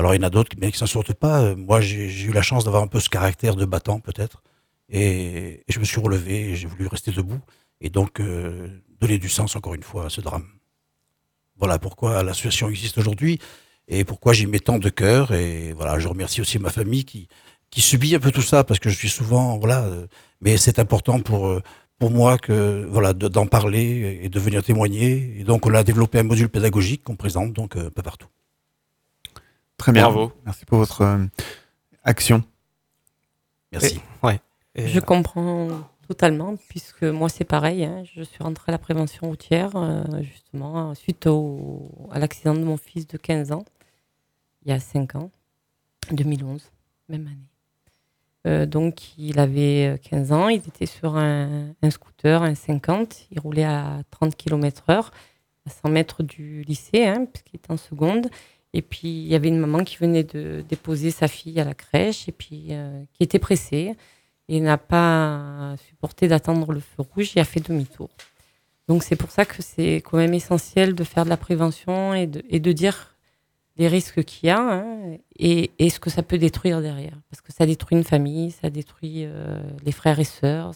Alors, il y en a d'autres qui s'en sortent pas. Euh, Moi, j'ai eu la chance d'avoir un peu ce caractère de battant, peut-être. Et, je me suis relevé j'ai voulu rester debout. Et donc, euh, donner du sens, encore une fois, à ce drame. Voilà pourquoi l'association existe aujourd'hui et pourquoi j'y mets tant de cœur. Et voilà, je remercie aussi ma famille qui, subit un peu tout ça parce que je suis souvent, voilà, euh, mais c'est important pour, moi voilà, de- d'en parler et de venir témoigner. Et donc, on a développé un module pédagogique qu'on présente donc un peu partout. Très bien. Bravo. Merci pour votre euh, action. Merci. ouais. Je comprends totalement, puisque moi c'est pareil. hein. Je suis rentrée à la prévention routière, euh, justement, suite au, à l'accident de mon fils de 15 ans, il y a 5 ans, 2011, même année. Euh, donc il avait euh, 15 ans, il était sur un, un scooter, un 50, il roulait à 30 km/h, à 100 mètres du lycée, hein, puisqu'il était en seconde. Et puis il y avait une maman qui venait de déposer sa fille à la crèche, et puis euh, qui était pressée et n'a pas supporté d'attendre le feu rouge et a fait demi-tour. Donc c'est pour ça que c'est quand même essentiel de faire de la prévention et de, dire les risques qu'il y a hein, et, ce que ça peut détruire derrière. Parce que ça détruit une famille, ça détruit euh, les frères et sœurs.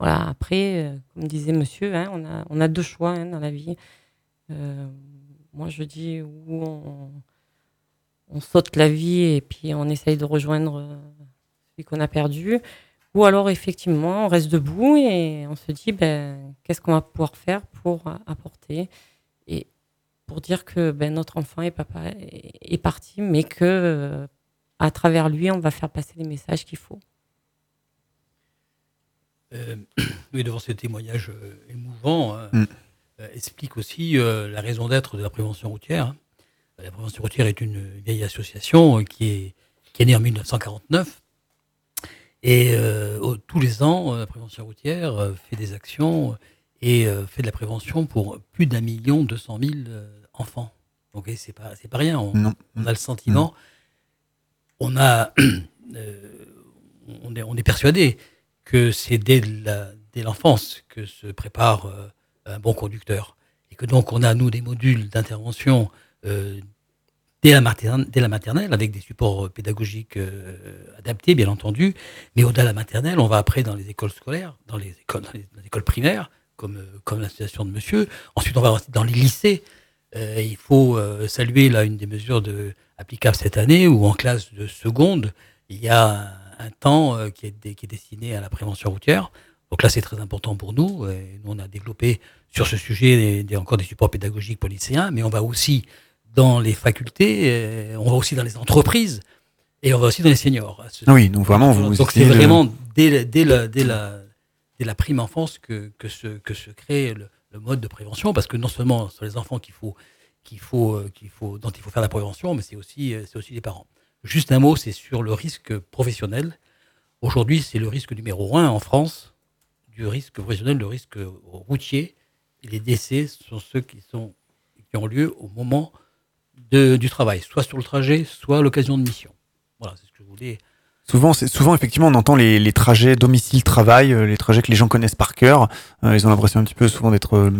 Voilà. Après, euh, comme disait monsieur, hein, on, a, on a deux choix hein, dans la vie. Moi, je dis où on, on saute la vie et puis on essaye de rejoindre euh, celui qu'on a perdu. Ou alors, effectivement, on reste debout et on se dit, ben, qu'est-ce qu'on va pouvoir faire pour apporter et pour dire que ben, notre enfant est, papa, est, est parti, mais que euh, à travers lui, on va faire passer les messages qu'il faut. Euh, oui, devant ces témoignages euh, émouvants, euh, Mm. Euh, explique aussi euh, la raison d'être de la prévention routière. hein. La prévention routière est une vieille association euh, qui est, qui est née en 1949. Et tous les ans, la prévention routière fait des actions et fait de la prévention pour plus d'un million deux cent mille enfants. Donc c'est pas c'est pas rien. On, a le sentiment, on a, euh, on est on est persuadé que c'est dès la- dès l'enfance que se prépare euh, un bon conducteur. Et que donc on a, nous, des modules d'intervention euh, dès, la maternelle, avec des supports pédagogiques euh, adaptés, bien entendu. Mais au-delà de la maternelle, on va après dans les écoles scolaires, dans les écoles, dans primaires, comme, euh, comme l'association de monsieur. Ensuite, on va dans les lycées. Euh, il faut euh, saluer là une des mesures applicables cette année où en classe de seconde, il y a un, temps euh, qui est destiné à la prévention routière. Donc là, c'est très important pour nous. Et nous, on a développé sur ce sujet des- des- encore des supports pédagogiques pour lycéens, mais on va aussi dans les facultés, on va aussi dans les entreprises et on va aussi dans les seniors. Ce- Oui, donc vraiment, vous donc c'est vraiment dès, la- dès, la, dès, la, dès la prime enfance que, que, se, que se crée le, le mode de prévention, parce que non seulement sur les enfants qu'il faut, qu'il faut, euh, qu'il faut, dont il faut faire la prévention, mais c'est aussi, euh, c'est aussi les parents. Juste un mot, c'est sur le risque professionnel. Aujourd'hui, c'est le risque numéro un en France, du risque professionnel, le risque routier. Et les décès sont ceux qui, sont, qui ont lieu au moment de, du travail, soit sur le trajet, soit à l'occasion de mission. Voilà, c'est ce que je voulais. Souvent, effectivement, on entend les, les trajets domicile-travail, euh, les trajets que les gens connaissent par cœur. Euh, ils ont l'impression un petit peu souvent d'être, euh,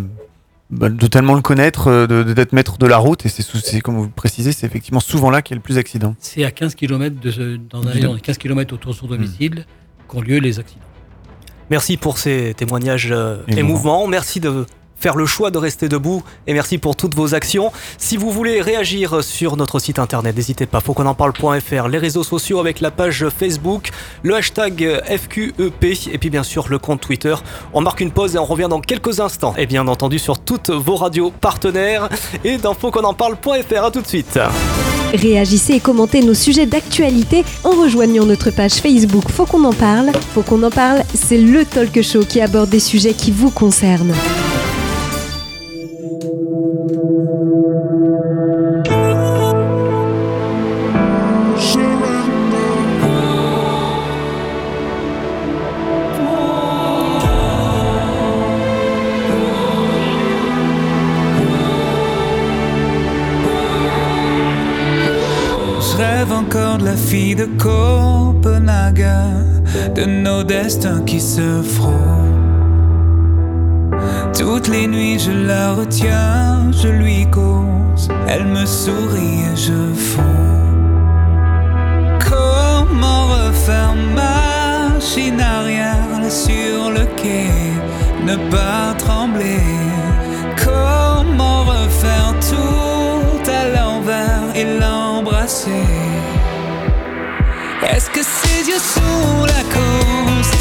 bah, de tellement le connaître, euh, d'être maître de la route. Et c'est, comme vous le précisez, c'est effectivement souvent là qu'il y a le plus d'accidents. C'est à 15 km de ce- dans un Évidemment. rayon de 15 km autour de son domicile qu'ont lieu les accidents. Merci pour ces témoignages euh, Émouvants. émouvants. Merci de faire le choix de rester debout et merci pour toutes vos actions. Si vous voulez réagir sur notre site internet, n'hésitez pas, faut qu'on en parle.fr, les réseaux sociaux avec la page Facebook, le hashtag FQEP et puis bien sûr le compte Twitter. On marque une pause et on revient dans quelques instants. Et bien entendu sur toutes vos radios partenaires et dans faut qu'on en parle.fr. À tout de suite. Réagissez et commentez nos sujets d'actualité en rejoignant notre page Facebook Faut qu'on en parle. Faut qu'on en parle, c'est le talk show qui aborde des sujets qui vous concernent. Fille de Copenhague, de nos destins qui se frôlent. Toutes les nuits je la retiens, je lui cause, elle me sourit et je fonds. Comment refaire machine arrière sur le quai, ne pas trembler? Comment refaire tout à l'envers et l'embrasser? Est-ce que ses yeux sont la cause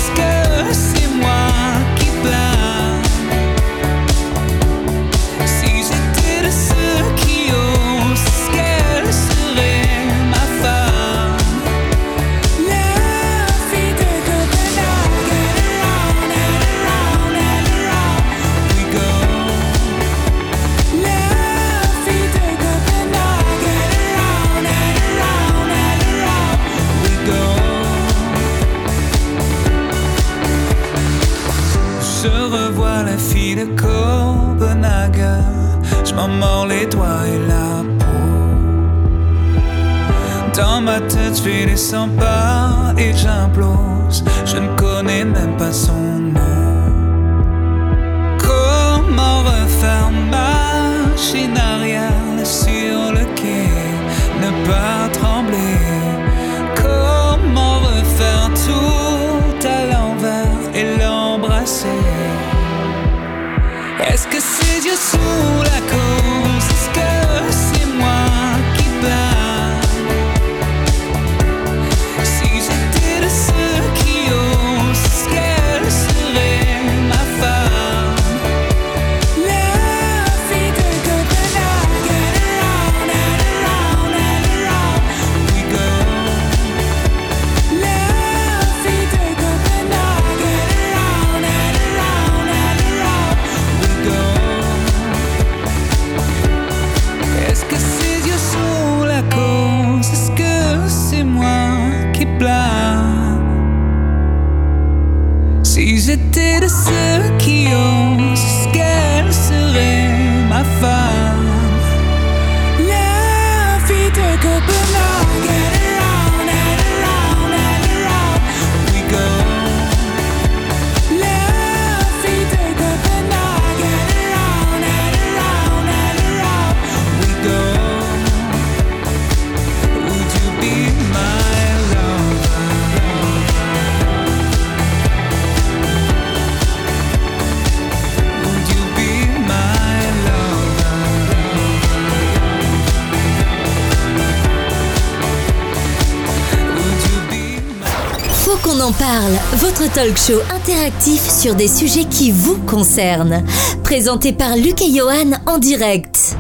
talk show interactif sur des sujets qui vous concernent. Présenté par Luc et Johan en direct.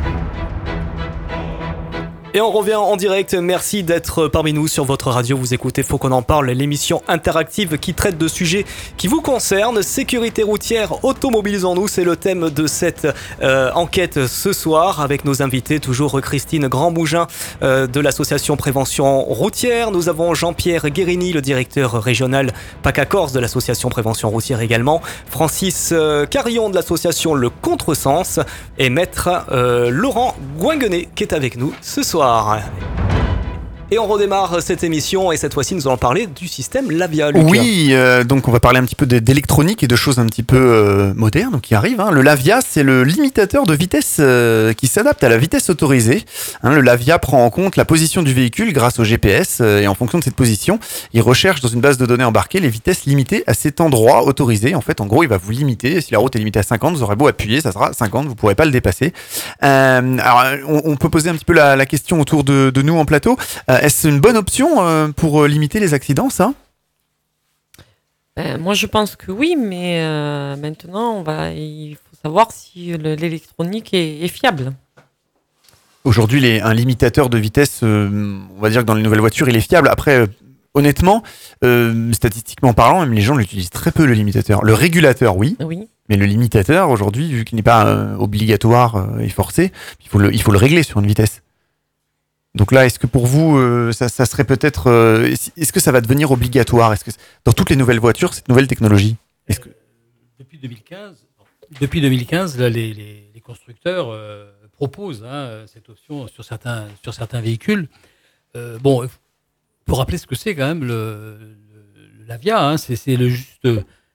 Et on revient en direct. Merci d'être parmi nous sur votre radio. Vous écoutez Faut qu'on en parle, l'émission interactive qui traite de sujets qui vous concernent. Sécurité routière, automobilisons-nous, c'est le thème de cette euh, enquête ce soir avec nos invités. Toujours Christine Grandbougin euh, de l'association Prévention Routière. Nous avons Jean-Pierre Guérini, le directeur régional PACA Corse de l'association Prévention Routière également. Francis euh, Carillon de l'association Le Contresens et maître Laurent Guinguenet qui est avec nous ce soir. 啊，Et on redémarre cette émission et cette fois-ci nous allons parler du système Lavia. Oui, euh, donc on va parler un petit peu d'électronique et de choses un petit peu euh, modernes qui arrivent. hein. Le Lavia, c'est le limitateur de vitesse euh, qui s'adapte à la vitesse autorisée. Hein, le Lavia prend en compte la position du véhicule grâce au GPS et en fonction de cette position, il recherche dans une base de données embarquée les vitesses limitées à cet endroit autorisé. En fait, en gros, il va vous limiter. Si la route est limitée à 50, vous aurez beau appuyer, ça sera 50, vous ne pourrez pas le dépasser. Alors, on, peut poser un petit peu la, question autour de nous en plateau. Est-ce une bonne option euh, pour euh, limiter les accidents, ça? Ben, moi, je pense que oui, mais euh, maintenant, on va, il faut savoir si le- l'électronique est, est fiable. Aujourd'hui, un limitateur de vitesse, euh, on va dire que dans les nouvelles voitures, il est fiable. Après, euh, honnêtement, statistiquement parlant, même les gens l'utilisent très peu, le limitateur. Le régulateur, oui. Oui. Mais le limitateur, aujourd'hui, vu qu'il n'est pas obligatoire et forcé, il faut, le, il faut le régler sur une vitesse. Donc là, est-ce que pour vous, euh, ça, ça serait peut-être... euh, est-ce que ça va devenir obligatoire? Est-ce que dans toutes les nouvelles voitures, cette nouvelle technologie? Est-ce que... Depuis 2015, depuis 2015 là, les, les- les constructeurs euh, proposent hein, cette option sur certains, sur certains véhicules. Euh, bon, il faut rappeler ce que c'est quand même le, Lavia. hein, c'est c'est le juste,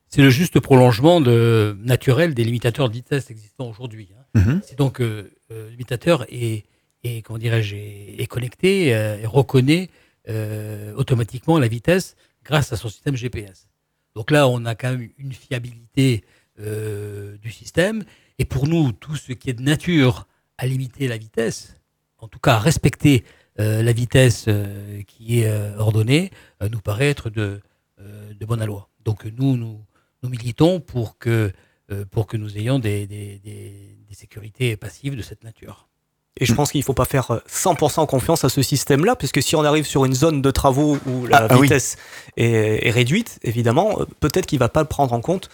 c'est le juste prolongement de, naturel des limitateurs de vitesse existants aujourd'hui. hein. Mhm. C'est donc euh, euh, limitateur est, est comment dirais-je est, connecté euh, et reconnaît euh, automatiquement la vitesse grâce à son système GPS. Donc là, on a quand même une fiabilité euh, du système. Et pour nous, tout ce qui est de nature à limiter la vitesse, en tout cas à respecter la vitesse qui est ordonnée, nous paraît être de, de bonne loi. Donc nous, nous, militons pour que, pour que nous ayons des sécurités passives de cette nature. Et je pense qu'il ne faut pas faire euh, 100% confiance à ce système-là, puisque si on arrive sur une zone de travaux où la Ah, ah oui. vitesse est, est réduite, évidemment, euh, peut-être qu'il ne va pas prendre en compte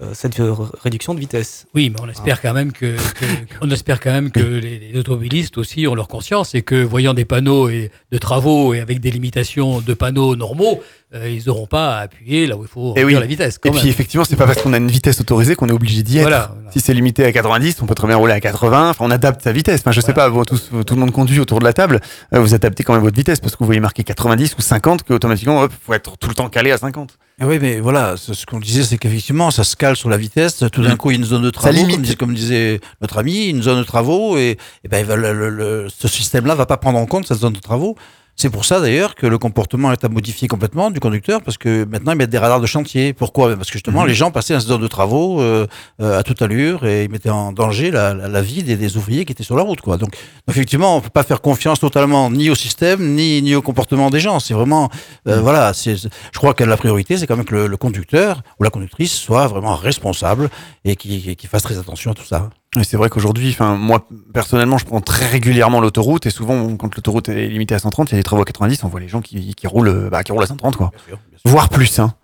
euh, cette euh, réduction de vitesse. Oui, mais on espère quand même que, que- on espère quand même que les, les automobilistes aussi ont leur conscience et que voyant des panneaux et de travaux et avec des limitations de panneaux normaux, euh, ils n'auront pas à appuyer là où il faut Et réduire Eh oui. la vitesse. Et quand puis même. effectivement, c'est pas parce qu'on a une vitesse autorisée qu'on est obligé d'y être. Voilà, Si c'est limité à 90, on peut très bien rouler à 80. Enfin, on adapte sa vitesse. Enfin, je sais pas, vous, tout le monde conduit autour de la table. euh, vous adaptez quand même votre vitesse parce que vous voyez marqué 90 ou 50 que automatiquement, hop, faut être tout le temps calé à 50. Ah oui, mais voilà, ce qu'on disait, c'est qu'effectivement, ça se cale sur la vitesse. Tout d'un Mm. coup, il y a une zone de Ça travaux, limite. comme, dis- comme disait notre ami, une zone de travaux, et, et ben, il le- le- le- ce système-là va pas prendre en compte cette zone de travaux. C'est pour ça d'ailleurs que le comportement est à modifier complètement du conducteur, parce que maintenant ils mettent des radars de chantier. Pourquoi? Parce que justement, Mhm. les gens passaient dans cette zone de travaux euh, euh, à toute allure et ils mettaient en danger la, la- la vie des, des ouvriers qui étaient sur la route. Quoi. Donc, effectivement, on peut pas faire confiance totalement ni au système ni, ni au comportement des gens. C'est vraiment, euh, voilà, c'est, c'est- je crois que la priorité, c'est quand même que le, le conducteur ou la conductrice soit vraiment responsable et qui, qui fasse très attention à tout ça. C'est vrai qu'aujourd'hui, enfin, moi, personnellement, je prends très régulièrement l'autoroute et souvent, quand l'autoroute est limitée à 130, il y a des travaux à 90, on voit les gens qui, qui roulent, bah, qui roulent à 130, quoi. Voire plus, hein.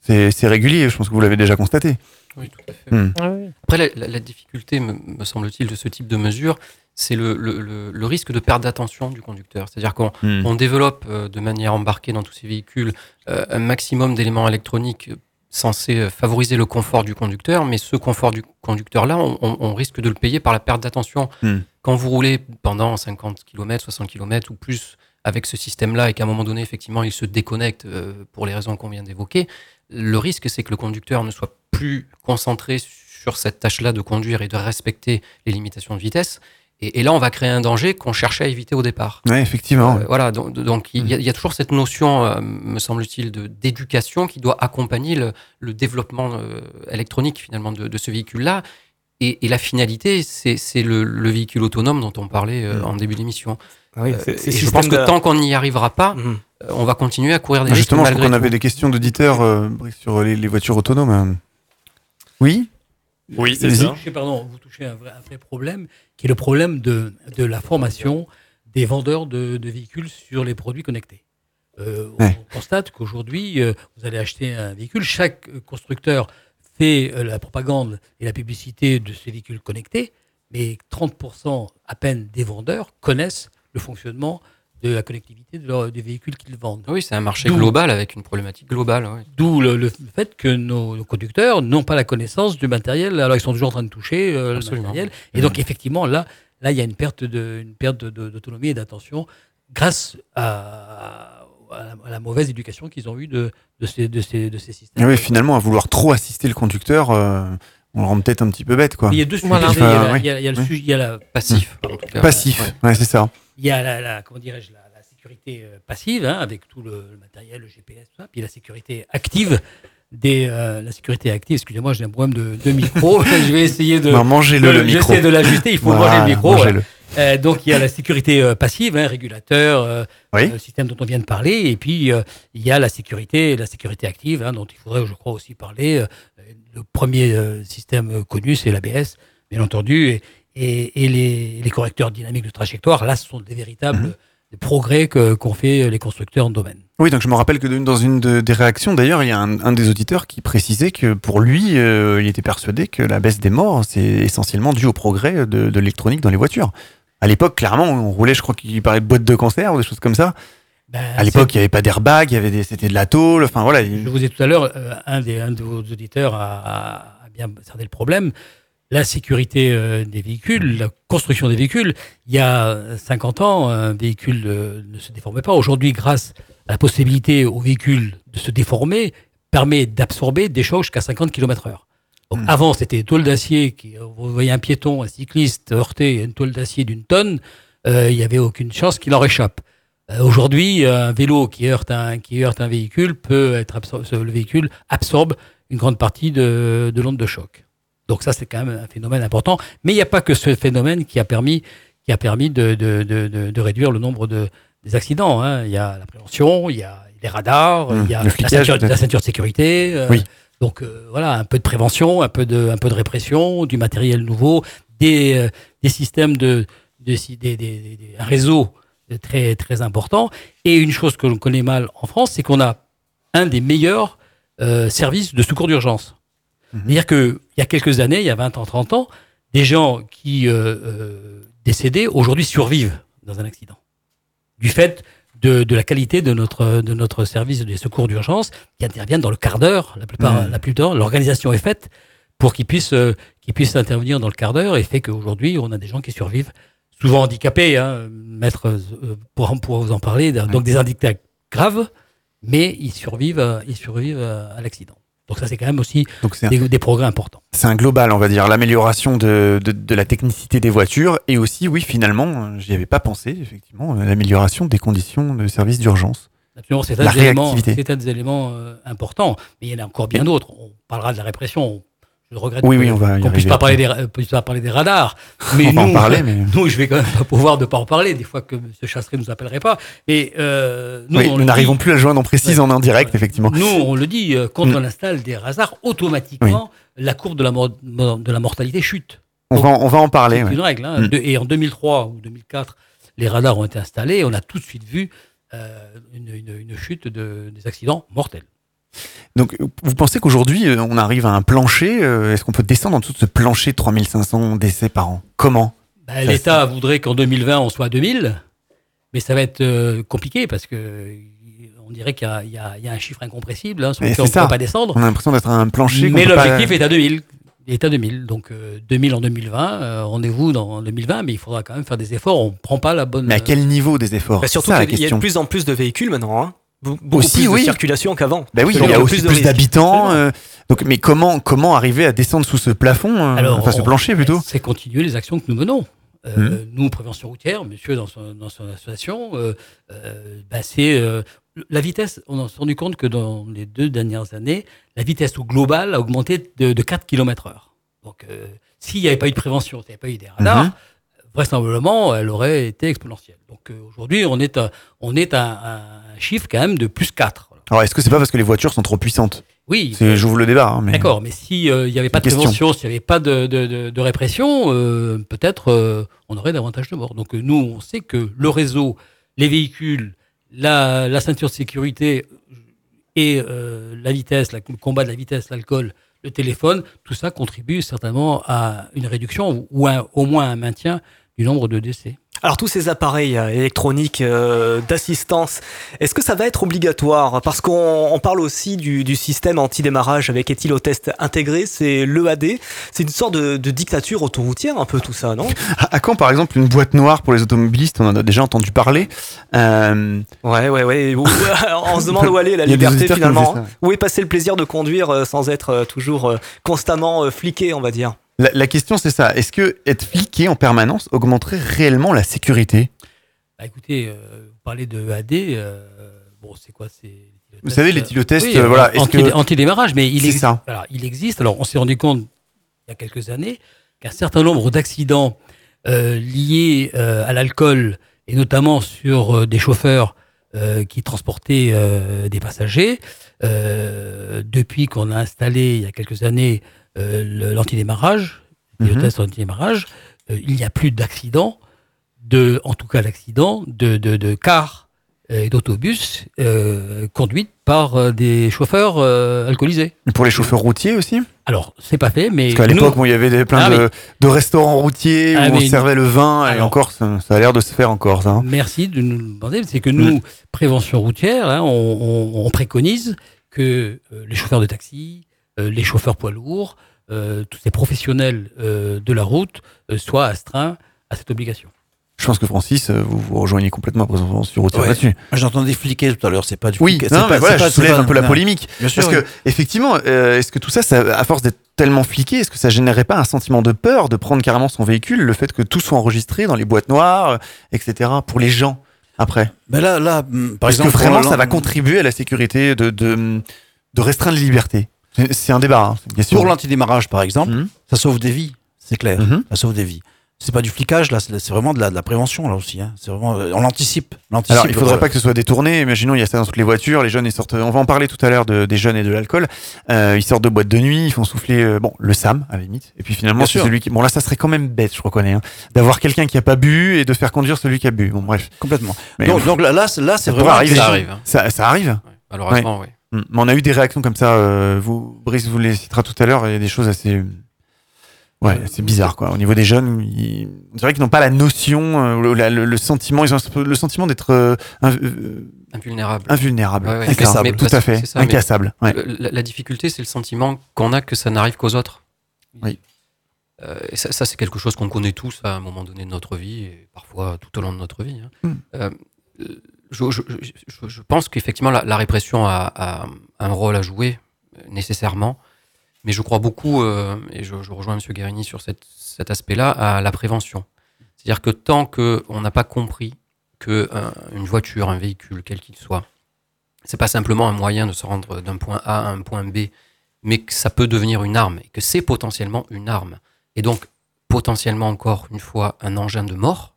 C'est, c'est régulier, je pense que vous l'avez déjà constaté. Oui, tout à fait. Hmm. Ah Après, la, la- la difficulté, me, me semble-t-il, de ce type de mesure, c'est le, le- le- le risque de perte d'attention du conducteur. C'est-à-dire qu'on Hmm. on développe euh, de manière embarquée dans tous ces véhicules euh, un maximum d'éléments électroniques censés euh, favoriser le confort du conducteur, mais ce confort du conducteur-là, on, on- on risque de le payer par la perte d'attention. Hmm. Quand vous roulez pendant 50 km, 60 km ou plus avec ce système-là et qu'à un moment donné, effectivement, il se déconnecte euh, pour les raisons qu'on vient d'évoquer, le risque, c'est que le conducteur ne soit plus concentré sur cette tâche-là de conduire et de respecter les limitations de vitesse. Et, et là, on va créer un danger qu'on cherchait à éviter au départ. Ouais, effectivement. Euh, voilà, donc, donc il y, a- il y a toujours cette notion, euh, me semble-t-il, de- d'éducation qui doit accompagner le, le développement euh, électronique finalement de, de ce véhicule-là. Et, et la finalité, c'est c'est le, le véhicule autonome dont on parlait euh, en début d'émission. Oui, Euh, ces et je pense que de- tant qu'on n'y arrivera pas, euh, on va continuer à courir des risques. Justement, je crois qu'on avait des questions d'auditeurs euh, sur les, les voitures autonomes. Oui Oui, c'est ça. Vous touchez, pardon, vous touchez un vrai, un vrai problème, qui est le problème de, de la formation des vendeurs de, de véhicules sur les produits connectés. Euh, Ouais. On constate qu'aujourd'hui, euh, vous allez acheter un véhicule, chaque constructeur fait euh, la propagande et la publicité de ces véhicules connectés, mais 30% à peine des vendeurs connaissent le fonctionnement de la de leur- des véhicules qu'ils vendent. Oui, c'est un marché global avec une problématique globale. D'où le, le fait que nos, nos conducteurs n'ont pas la connaissance du matériel, alors ils sont toujours en train de toucher euh, le matériel. Et donc effectivement, là, là, il y a une perte de, une perte de- de- d'autonomie et d'attention grâce à, à la, à la mauvaise éducation qu'ils ont eue de, de, ces, de, ces, de ces systèmes. Et oui, finalement, à vouloir trop assister le conducteur, euh, on le rend peut-être un petit peu bête. Quoi. Il y a deux sujets. Voilà. Il y a il y a- il y a le oui. sujet- il y a la Passif. Passif, ouais, c'est ça. Il y a la, la- comment dirais-je, la, la sécurité euh, passive, hein, avec tout le, le matériel, le GPS, tout ça, puis la sécurité active. Des, euh, la sécurité active, excusez-moi, j'ai un problème de, de micro. je vais essayer de. Mangez-le, le micro. J'essaie de l'ajuster, il faut Voilà, manger le micro. Euh, donc il y a la sécurité euh, passive, hein, régulateur, Oui. euh, système dont on vient de parler, et puis il y a la sécurité, la sécurité active, hein, dont il faudrait, je crois, aussi parler. Le premier système connu, c'est l'ABS, bien entendu, et, et, et les, les correcteurs dynamiques de trajectoire. Là, ce sont des véritables Mhm. des progrès que- qu'ont fait les constructeurs en domaine. Oui, donc je me rappelle que dans une de- des réactions, d'ailleurs, il y a un, un des auditeurs qui précisait que pour lui, euh, il était persuadé que la baisse des morts, c'est essentiellement dû au progrès de, de l'électronique dans les voitures. À l'époque, clairement, on roulait, je crois qu'il parlait de boîtes de conserve, des choses comme ça. Ben, à l'époque, il n'y avait pas d'airbag, c'était de la tôle, enfin voilà. il- Je vous ai tout à l'heure, euh, un, de vos auditeurs a, a- a bien cerné le problème. La sécurité euh, des véhicules, la construction des véhicules. Il y a 50 ans, un véhicule euh, ne se déformait pas. Aujourd'hui, grâce à la possibilité au véhicule de se déformer, permet d'absorber des chocs jusqu'à 50 km/h. Donc, Avant, c'était des tôles d'acier. Qui, euh, vous voyez un piéton, un cycliste heurté une tôle d'acier d'une tonne, euh, il n'y avait aucune chance qu'il en réchappe. Euh, Aujourd'hui, un vélo qui heurte un, qui heurte un véhicule peut être le véhicule absorbe une grande partie de, de l'onde de choc. Donc ça, c'est quand même un phénomène important. Mais il n'y a pas que ce phénomène qui a permis, qui a permis de, de, de, de- réduire le nombre de, des accidents. hein. Il y a la prévention, il y a les radars, Mmh, il y a la ceinture, peut-être. la ceinture de sécurité. euh, Oui. Donc euh, voilà, un peu de prévention, un peu de, un peu de répression, du matériel nouveau, des, euh, des systèmes de, de- des, des- un réseau très très important. Et une chose que l'on connaît mal en France, c'est qu'on a un des meilleurs services de secours d'urgence. C'est-à-dire qu'il y a quelques années, il y a 20 ans, 30 ans, des gens qui euh, euh, décédaient aujourd'hui survivent dans un accident. Du fait de, de la qualité de notre, de notre service des secours d'urgence qui interviennent dans le quart d'heure, la plupart, Mhm. la plupart, l'organisation est faite pour qu'ils puissent, euh, qu'ils puissent intervenir dans le quart d'heure et fait qu'aujourd'hui, on a des gens qui survivent, souvent handicapés, hein, maître euh, pour, pour vous en parler, donc des handicaps graves, mais ils survivent, ils survivent à, à l'accident. Donc ça, c'est quand même aussi un- des, des progrès importants. C'est un global, on va dire, l'amélioration de, de, de la technicité des voitures et aussi, oui, finalement, j'y avais pas pensé, effectivement, euh, l'amélioration des conditions de service d'urgence. Absolument, c'est un, un des éléments euh, importants. Mais il y en a encore bien d'autres. On parlera de la répression. Je regrette Oui, oui, on va qu'on puisse pas parler des, puisse pas parler des radars. Mais On va en nous, parler, mais- nous, je vais quand même pas pouvoir ne pas en parler. Des fois que M. Chasseret nous appellerait pas. Mais euh, nous, Oui, on nous le n'arrivons plus à joindre en précise en indirect, effectivement. Nous, on le dit, euh, quand Mm. on installe des radars, automatiquement, la courbe de la, mor- de la mortalité chute. On va, en- on va en parler. C'est ouais. une règle. hein. Mm. De- et en 2003 ou 2004, les radars ont été installés et on a tout de suite vu euh, une, une- une chute de- des accidents mortels. Donc, vous pensez qu'aujourd'hui, euh, on arrive à un plancher euh, Est-ce qu'on peut descendre en dessous de ce plancher de 3500 décès par an? Comment? Bah, L'État voudrait qu'en 2020, on soit à 2000, mais ça va être euh, compliqué parce que on dirait qu'il y, a- y y un chiffre incompressible hein, sur Mais lequel on ne peut pas descendre. On a l'impression d'être à un plancher. Mais pas- l'objectif est à 2000. Il est à 2000. Donc euh, 2000 en 2020, euh, rendez-vous dans 2020, mais il faudra quand même faire des efforts. On ne prend pas la bonne. Mais à quel niveau des efforts? Bah, C'est surtout ça, la qu'il y a question. de plus en plus de véhicules maintenant. Hein. Be- Beaucoup Aussi, plus oui. de circulation qu'avant. Bah oui, il y a aussi plus d'habitants. euh, donc, mais comment, comment arriver à descendre sous ce plafond euh, Alors, Enfin, ce on- plancher plutôt? C'est continuer les actions que nous menons. Euh, Mhm. Nous, prévention routière, monsieur dans son, dans son association, euh, euh, bah, c'est euh, la vitesse. On s'est rendu compte que dans les deux dernières années, la vitesse au global a augmenté de, de 4 km/h. Donc, euh, s'il n'y avait pas eu de prévention, s'il n'y avait pas eu des radars, Mhm. vraisemblablement, elle aurait été exponentielle. Donc euh, aujourd'hui, on est, à, on est à, à un chiffre quand même de plus 4. Alors, est-ce que c'est pas parce que les voitures sont trop puissantes Oui. J'ouvre le débat. hein, mais... D'accord, mais s'il n'y avait pas de Question. prévention, s'il n'y avait pas de, de- de- de répression, euh, peut-être euh, on aurait davantage de morts. Donc euh, nous, on sait que le réseau, les véhicules, la, la ceinture de sécurité et euh, la vitesse, la- le combat de la vitesse, l'alcool, le téléphone, tout ça contribue certainement à une réduction ou, au moins un maintien du nombre de décès. Alors tous ces appareils euh, électroniques euh, d'assistance, est-ce que ça va être obligatoire? Parce qu'on on parle aussi du, du système anti-démarrage avec éthylotest intégré, c'est l'EAD. C'est une sorte de, de dictature autoroutière un peu tout ça, non? À à quand, par exemple, une boîte noire pour les automobilistes On en a déjà entendu parler? Euh, Ouais, ouais, ouais. Où- on se demande où aller la liberté finalement. hein. Où est passé le plaisir de conduire euh, sans être euh, toujours euh, constamment euh, fliqué, on va dire? La, la question, c'est ça. Est-ce que être fliqué en permanence augmenterait réellement la sécurité? Bah, écoutez, euh, vous parlez de AD, euh, bon, c'est quoi c'est Vous savez, l'éthylotest, Oui, euh, voilà. Que- anti-démarrage, mais il, C'est exi- ça. alors, il existe. Alors, on s'est rendu compte il y a quelques années qu'un certain nombre d'accidents euh, liés euh, à l'alcool et notamment sur des chauffeurs qui transportaient des passagers, depuis qu'on a installé il y a quelques années l'antidémarrage, le Mhm. test antidémarrage, euh, il n'y a plus d'accidents, de, en tout cas d'accidents, de, de, de cars euh, et d'autobus euh, conduites par euh, des chauffeurs euh, alcoolisés. Pour les chauffeurs routiers aussi? Alors, c'est pas fait, mais. Parce qu'à l'époque, il y avait des, plein Ah, de, mais- de restaurants routiers Ah, où on servait le vin, et encore, ça, ça a l'air de se faire encore, ça. hein. Merci de nous demander. C'est que nous, prévention routière, hein, on, on- on préconise que euh, les chauffeurs de taxi, euh, les chauffeurs poids lourds, euh, tous ces professionnels euh, de la route euh, soient astreints à cette obligation. Je pense que Francis, euh, vous vous rejoignez complètement présentement sur Ouais. là-dessus. J'entendais fliquer tout à l'heure, c'est pas du Oui, flic- non, c'est mais pas- voilà, pas- je soulève pas- un peu la polémique. Bien sûr, Parce oui. que, effectivement, euh, est-ce que tout ça, ça, à force d'être tellement fliqué, est-ce que ça générerait pas un sentiment de peur de prendre carrément son véhicule, le fait que tout soit enregistré dans les boîtes noires, euh, etc., pour les gens après? Mais là, là, hum, par Est-ce exemple, que vraiment ça va contribuer à la sécurité de, de, de restreindre les libertés? C'est- un débat, hein, une question. Pour l'antidémarrage, par exemple, Mhm. ça sauve des vies, c'est clair. Ça sauve des vies. C'est pas du flicage, là, c'est vraiment de la, de la prévention, là aussi. hein. C'est vraiment, on l'anticipe. on l'anticipe, Alors, il faudrait euh, pas que ce soit détourné. Imaginons, il y a ça dans toutes les voitures. Les jeunes, ils sortent. On va en parler tout à l'heure de- des jeunes et de l'alcool. Euh, ils sortent de boîtes de nuit, ils font souffler, euh, bon, le Sam à la limite. Et puis finalement, c'est celui qui. Bon, là, ça serait quand même bête, je reconnais, hein, d'avoir quelqu'un qui a pas bu et de faire conduire celui qui a bu. Bon, bref. Complètement. Mais donc, là, là, c'est là, c'est Ça vraiment. arriver. Ça arrive, hein. Ça, ça arrive. malheureusement, oui. Mais on a eu des réactions comme ça. euh, vous, Brice, vous les citera tout à l'heure. Il y a des choses assez. Ouais, c'est bizarre quoi. Au niveau des jeunes, ils... on dirait qu'ils n'ont pas la notion, euh, le, la- le- le sentiment, ils ont le sentiment d'être euh, inv- euh, Invulnérable. invulnérable, Ouais. C'est Mais tout à fait, c'est ça, incassable. ouais. La, la difficulté, c'est le sentiment qu'on a que ça n'arrive qu'aux autres. Oui. Euh, et ça, ça, c'est quelque chose qu'on connaît tous à un moment donné de notre vie, et parfois tout au long de notre vie. hein. Hmm. Euh, je, pense qu'effectivement, la, répression a, un rôle à jouer, euh, nécessairement. Mais je crois beaucoup, euh, et je, rejoins M. Guérini sur cet aspect-là, à la prévention. C'est-à-dire que tant qu'on n'a pas compris que un- une voiture, un véhicule, quel qu'il soit, c'est pas simplement un moyen de se rendre d'un point A à un point B, mais que ça peut devenir une arme, et que c'est potentiellement une arme, et donc potentiellement encore une fois un engin de mort,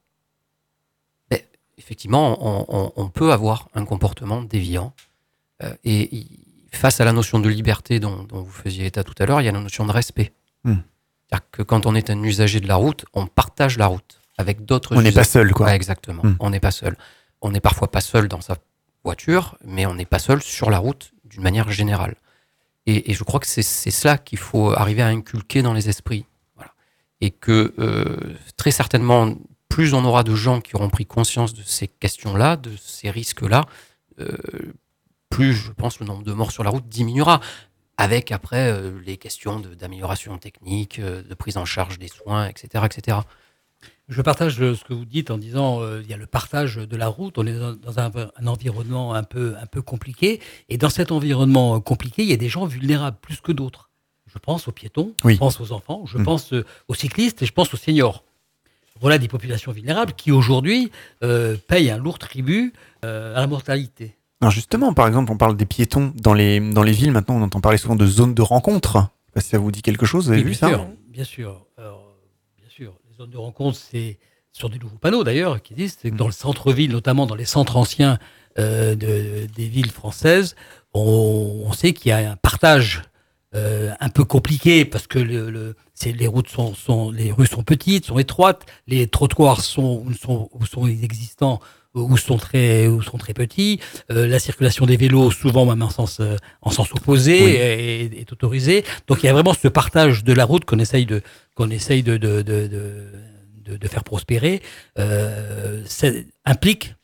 effectivement, on, on- on peut avoir un comportement déviant. Euh, et face à la notion de liberté dont, dont vous faisiez état tout à l'heure, il y a la notion de respect. Hmm. C'est-à-dire que quand on est un usager de la route, on partage la route avec d'autres On n'est pas seul, quoi. Ouais, exactement. Hmm. On n'est pas seul. On n'est parfois pas seul dans sa voiture, mais on n'est pas seul sur la route d'une manière générale. Et, et je crois que c'est c'est cela qu'il faut arriver à inculquer dans les esprits. Voilà. Et que euh, très certainement, plus on aura de gens qui auront pris conscience de ces questions-là, de ces risques-là, euh, plus je pense le nombre de morts sur la route diminuera. Avec après euh, les questions d'amélioration technique, euh, de prise en charge des soins, etc. etc. Je partage ce que vous dites en disant euh, il y a le partage de la route. On est dans, un, un environnement un peu, un peu compliqué. Et dans cet environnement compliqué, il y a des gens vulnérables plus que d'autres. Je pense aux piétons, Oui. je pense aux enfants, je Mm. pense aux cyclistes et je pense aux seniors. Voilà des populations vulnérables qui aujourd'hui euh, payent un lourd tribut euh, à la mortalité. Alors justement, par exemple, on parle des piétons dans les, dans les villes. Maintenant, on entend parler souvent de zones de rencontre. Je sais pas si ça vous dit quelque chose. Vous avez Oui, vu bien ça sûr, bien sûr. Alors, bien sûr, les zones de rencontre, c'est sur des nouveaux panneaux d'ailleurs qui existent, c'est que dans le centre-ville, notamment dans les centres anciens euh, de- des villes françaises, on, on sait qu'il y a un partage euh, un peu compliqué parce que le, le- c'est- les routes sont, sont, les rues sont petites, sont étroites, les trottoirs sont, sont, ou sont existants ou sont très, ou sont très petits. Euh, la circulation des vélos, souvent même en sens, euh, en sens opposé, Oui. est, est autorisée. Donc il y a vraiment ce partage de la route qu'on essaye de, qu'on essaye de, de, de, de, faire prospérer. Euh, ça implique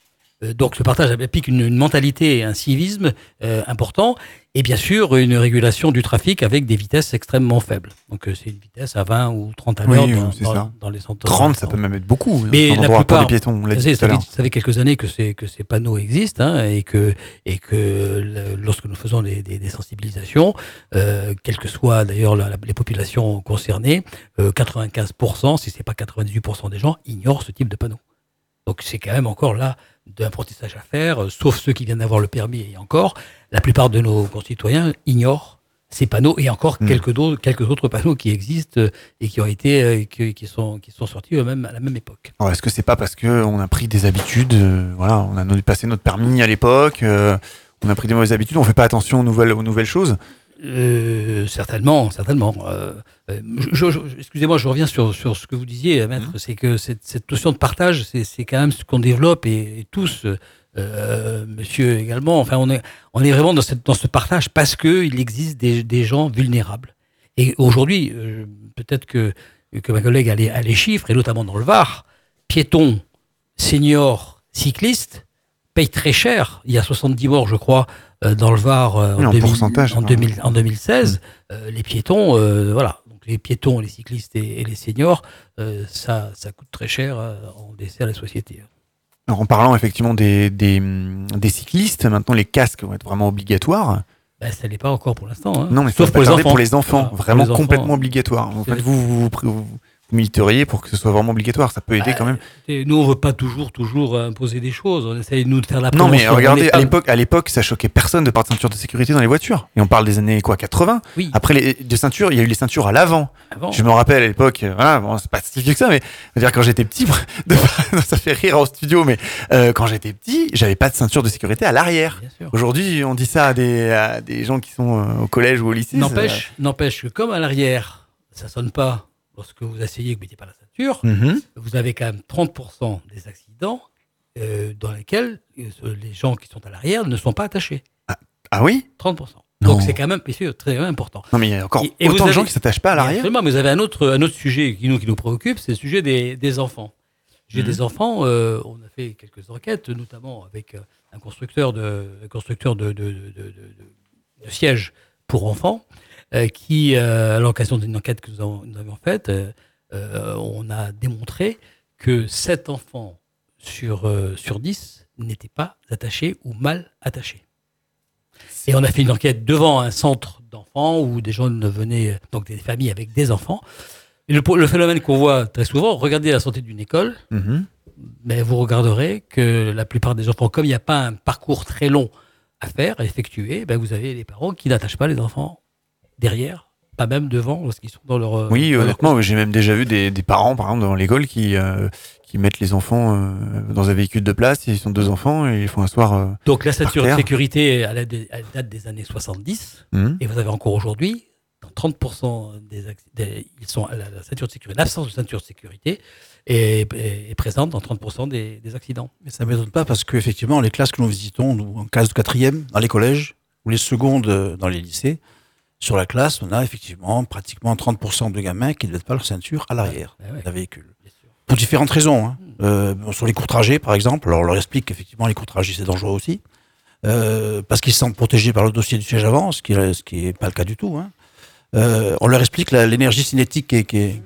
donc ce partage implique une, une mentalité et un civisme euh, important et bien sûr une régulation du trafic avec des vitesses extrêmement faibles. Donc euh, c'est une vitesse à 20 ou 30 à l'heure Oui, dans, dans- dans les centres. 30, ça peut même être beaucoup. Mais dans un la plupart, les piétons, on savez, ça, fait, ça fait quelques années que ces, que ces panneaux existent hein, et que, et que le- lorsque nous faisons des, des- des sensibilisations, euh, quelles que soient d'ailleurs les populations concernées, euh, 95%, si c'est pas 98% des gens, ignorent ce type de panneau. Donc c'est quand même encore là d'apprentissage à faire, euh, sauf ceux qui viennent d'avoir le permis et encore, la plupart de nos concitoyens ignorent ces panneaux et encore Hmm. quelques, d'autres- quelques autres panneaux qui existent euh, et qui ont été euh, qui, qui sont qui sont sortis eux-mêmes à la même époque. Alors, est-ce que c'est pas parce que on a pris des habitudes, euh, voilà, on a passé notre permis à l'époque, euh, on a pris des mauvaises habitudes, on fait pas attention aux nouvelles, aux nouvelles choses? Euh, certainement, certainement. Excusez-moi, je reviens sur, sur ce que vous disiez, maître. C'est que cette, cette notion de partage, c'est c'est quand même ce qu'on développe et, et tous, euh, monsieur également. Enfin, on est, on est vraiment dans, cette, dans ce partage parce que il existe des, des gens vulnérables. Et aujourd'hui, euh, peut-être que, que ma collègue a les, a les chiffres, et notamment dans le Var, piétons, seniors, cyclistes payent très cher. Il y a 70 morts, je crois, euh, dans le Var en 2000 pourcentage, en, hein. 2000 en 2016. Euh, les piétons, voilà. Les piétons, les cyclistes et, les seniors, euh, ça, ça coûte très cher en à la société. Alors, en parlant effectivement des, des, des cyclistes, maintenant les casques vont être vraiment obligatoires. Ben, ça l'est pas encore pour l'instant. hein. Non, mais Sauf pour les enfants. pour les enfants, Voilà, vraiment les enfants. complètement obligatoire. En fait, vous, vous, vous, vous militeriez pour que ce soit vraiment obligatoire, ça peut aider quand même. Et nous, on veut pas toujours, toujours euh, imposer des choses. On essaye, nous, de faire la Non, mais regardez, à l'époque, à l'époque, ça choquait personne de porter de ceinture de sécurité dans les voitures. Et on parle des années quoi, 80. Oui. Après les de ceintures, il y a eu les ceintures à l'avant. Avant. Je me rappelle à l'époque, euh, voilà, bon, c'est pas si vieux que ça, mais je veux dire quand j'étais petit, ça fait rire en studio, mais euh, quand j'étais petit, j'avais pas de ceinture de sécurité à l'arrière. Aujourd'hui, on dit ça à des, à des gens qui sont au collège ou au lycée. N'empêche, n'empêche que comme à l'arrière, ça sonne pas lorsque vous asseyez et que vous mettez pas la ceinture, Mhm. vous avez quand même 30% des accidents euh, dans lesquels euh, les gens qui sont à l'arrière ne sont pas attachés. Ah oui? 30%. Non. Donc c'est quand même, bien sûr, très important. Non, mais il y a encore Et- et autant de gens qui s'attachent pas à l'arrière. Absolument, mais vous avez un autre, un autre sujet qui nous, qui nous préoccupe, c'est le sujet des, des enfants. J'ai Mhm. des enfants, euh, on a fait quelques enquêtes, notamment avec un constructeur de, un constructeur de, de, sièges pour enfants, qui, euh, à l'occasion d'une enquête que nous avons, nous avions faite, euh, euh, on a démontré que 7 enfants sur, euh, sur 10 n'étaient pas attachés ou mal attachés. Et on a fait une enquête devant un centre d'enfants où des gens venaient, donc des familles avec des enfants. Et le, le phénomène qu'on voit très souvent, regardez la santé d'une école, Mhm. mais vous regarderez que la plupart des enfants, comme il n'y a pas un parcours très long à faire, à effectuer, ben vous avez les parents qui n'attachent pas les enfants derrière, pas même devant lorsqu'ils sont dans leur. Oui, dans leur honnêtement, j'ai même déjà vu des, des parents, par exemple, dans l'école, qui, euh, qui mettent les enfants euh, dans un véhicule de place. Ils sont deux enfants et ils font asseoir. euh, Donc la ceinture de sécurité, elle, elle date des années 70, Mhm. et vous avez encore aujourd'hui, dans 30% des, des- ils sont à la, la ceinture de sécurité, l'absence de ceinture de sécurité est, présente dans 30% des, des accidents. Mais ça ne m'étonne pas parce qu'effectivement, les classes que nous visitons, nous, en classe de quatrième, dans les collèges, ou les secondes dans les lycées, sur la classe, on a effectivement pratiquement 30% de gamins qui ne mettent pas leur ceinture à l'arrière d'un véhicule. Pour différentes raisons. hein. Euh, bon, sur les courts trajets, par exemple, alors on leur explique qu'effectivement, les courts trajets, c'est dangereux aussi. Euh, parce qu'ils se sentent protégés par le dossier du siège avant, ce qui n'est pas le cas du tout. hein. Euh, on leur explique l'énergie cinétique qui,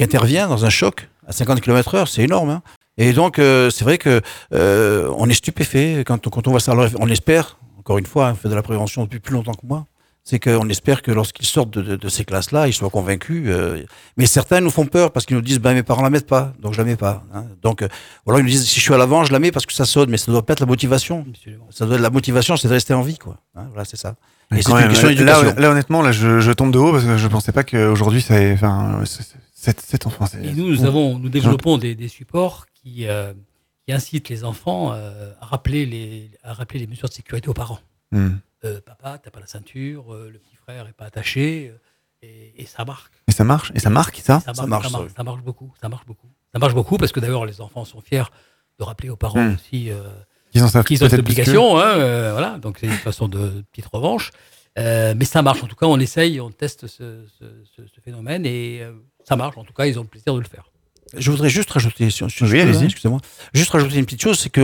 intervient dans un choc à 50 km/h, c'est énorme. hein. Et donc, euh, c'est vrai que euh, on est stupéfait quand, on- quand on voit ça. Alors, on espère, encore une fois, on fait de la prévention depuis plus longtemps que moi. C'est qu'on espère que lorsqu'ils sortent de, de- de ces classes-là, ils soient convaincus. euh, mais certains nous font peur parce qu'ils nous disent, ben, mes parents la mettent pas, donc je la mets pas. hein. Donc, euh, ou alors ils nous disent, si je suis à l'avant, je la mets parce que ça sonne, mais ça doit pas être la motivation. Ça doit être la motivation, c'est de rester en vie, quoi. Hein, voilà, c'est ça. Mais Et c'est une question là, d'éducation. là, honnêtement, là, je, je tombe de haut parce que je pensais pas qu'aujourd'hui, ça ait- enfin, c'est- c'est- cet, enfant. c'est- Et nous, nous, avons, nous développons des, des supports qui, euh, qui incitent les enfants euh, à, rappeler les, à rappeler les mesures de sécurité aux parents. Hmm. Euh, papa, t'as pas la ceinture, euh, le petit frère est pas attaché, euh, et, et ça marque. Et ça marche Et ça marque, ça ça marche, ça marche, ça marche beaucoup, ça marche beaucoup. Ça marche beaucoup parce que d'ailleurs les enfants sont fiers de rappeler aux parents Hmm. aussi euh, Qu'ils ont cette obligation, hein, euh, voilà. Donc c'est une façon de petite revanche. Euh, mais ça marche. En tout cas, on essaye, on teste ce, ce- ce- ce phénomène et euh, ça marche. En tout cas, ils ont le plaisir de le faire. Je voudrais juste rajouter, si- si Oui, je peux, allez-y. hein, excusez-moi, juste rajouter une petite chose, c'est que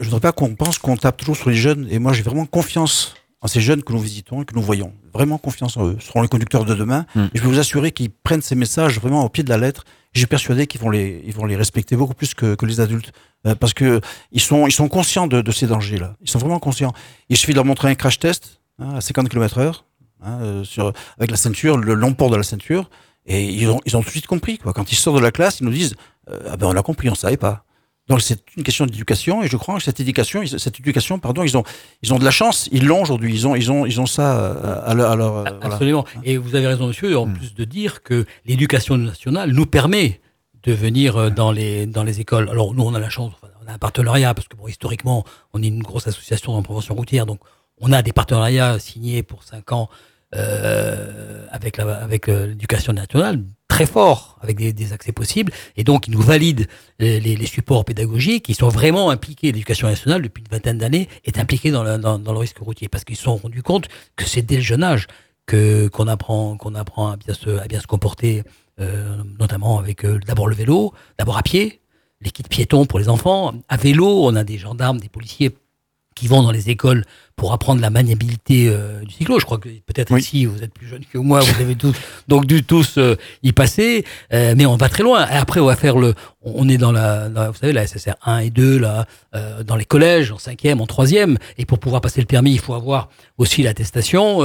je voudrais pas qu'on pense qu'on tape toujours sur les jeunes. Et moi, j'ai vraiment confiance en ces jeunes que nous visitons et que nous voyons. Vraiment confiance en eux. Ce seront les conducteurs de demain. Mm. Et je peux vous assurer qu'ils prennent ces messages vraiment au pied de la lettre. Et J'ai persuadé qu'ils vont les, ils vont les respecter beaucoup plus que, que les adultes, Euh, parce que ils sont, ils sont conscients de, de ces dangers-là. Ils sont vraiment conscients. Il suffit de leur montrer un crash test hein, à 50 km/h hein, euh, sur avec la ceinture, le long port de la ceinture, et ils ont, ils ont tout de suite compris. Quoi. Quand ils sortent de la classe, ils nous disent euh, ah ben on a compris, on savait pas. Donc c'est une question d'éducation et je crois que cette éducation, cette éducation, pardon, ils ont, ils ont de la chance, ils l'ont aujourd'hui, ils ont, ils ont, ils ont ça euh, à leur, à leur, euh, voilà. Absolument. Et vous avez raison, monsieur, en plus de dire que l'éducation nationale nous permet de venir euh, dans les, dans les écoles. Alors, nous, on a la chance, enfin, on a un partenariat, parce que, bon, historiquement, on est une grosse association en prévention routière, donc on a des partenariats signés pour cinq ans euh, avec euh, l'éducation nationale, très forts, avec des, accès possibles, et donc ils nous valident les, les- supports pédagogiques, ils sont vraiment impliqués, l'éducation nationale, depuis une vingtaine d'années, est impliquée dans, le- risque routier, parce qu'ils se sont rendus compte que c'est dès le jeune âge que qu'on apprend qu'on apprend à bien se comporter euh, notamment avec euh, d'abord le vélo d'abord à pied. Les kits piétons pour les enfants. À vélo on a des gendarmes des policiers qui vont dans les écoles pour apprendre la maniabilité euh, du cyclo. Je crois que peut-être ici, vous êtes plus jeune que moi, vous avez tous, donc dû tous euh, y passer, Euh, mais on va très loin. Et après, on va faire le, on est dans la, vous savez, la SSR 1 et 2, là, dans les collèges, en cinquième, en troisième, et pour pouvoir passer le permis, il faut avoir aussi l'attestation.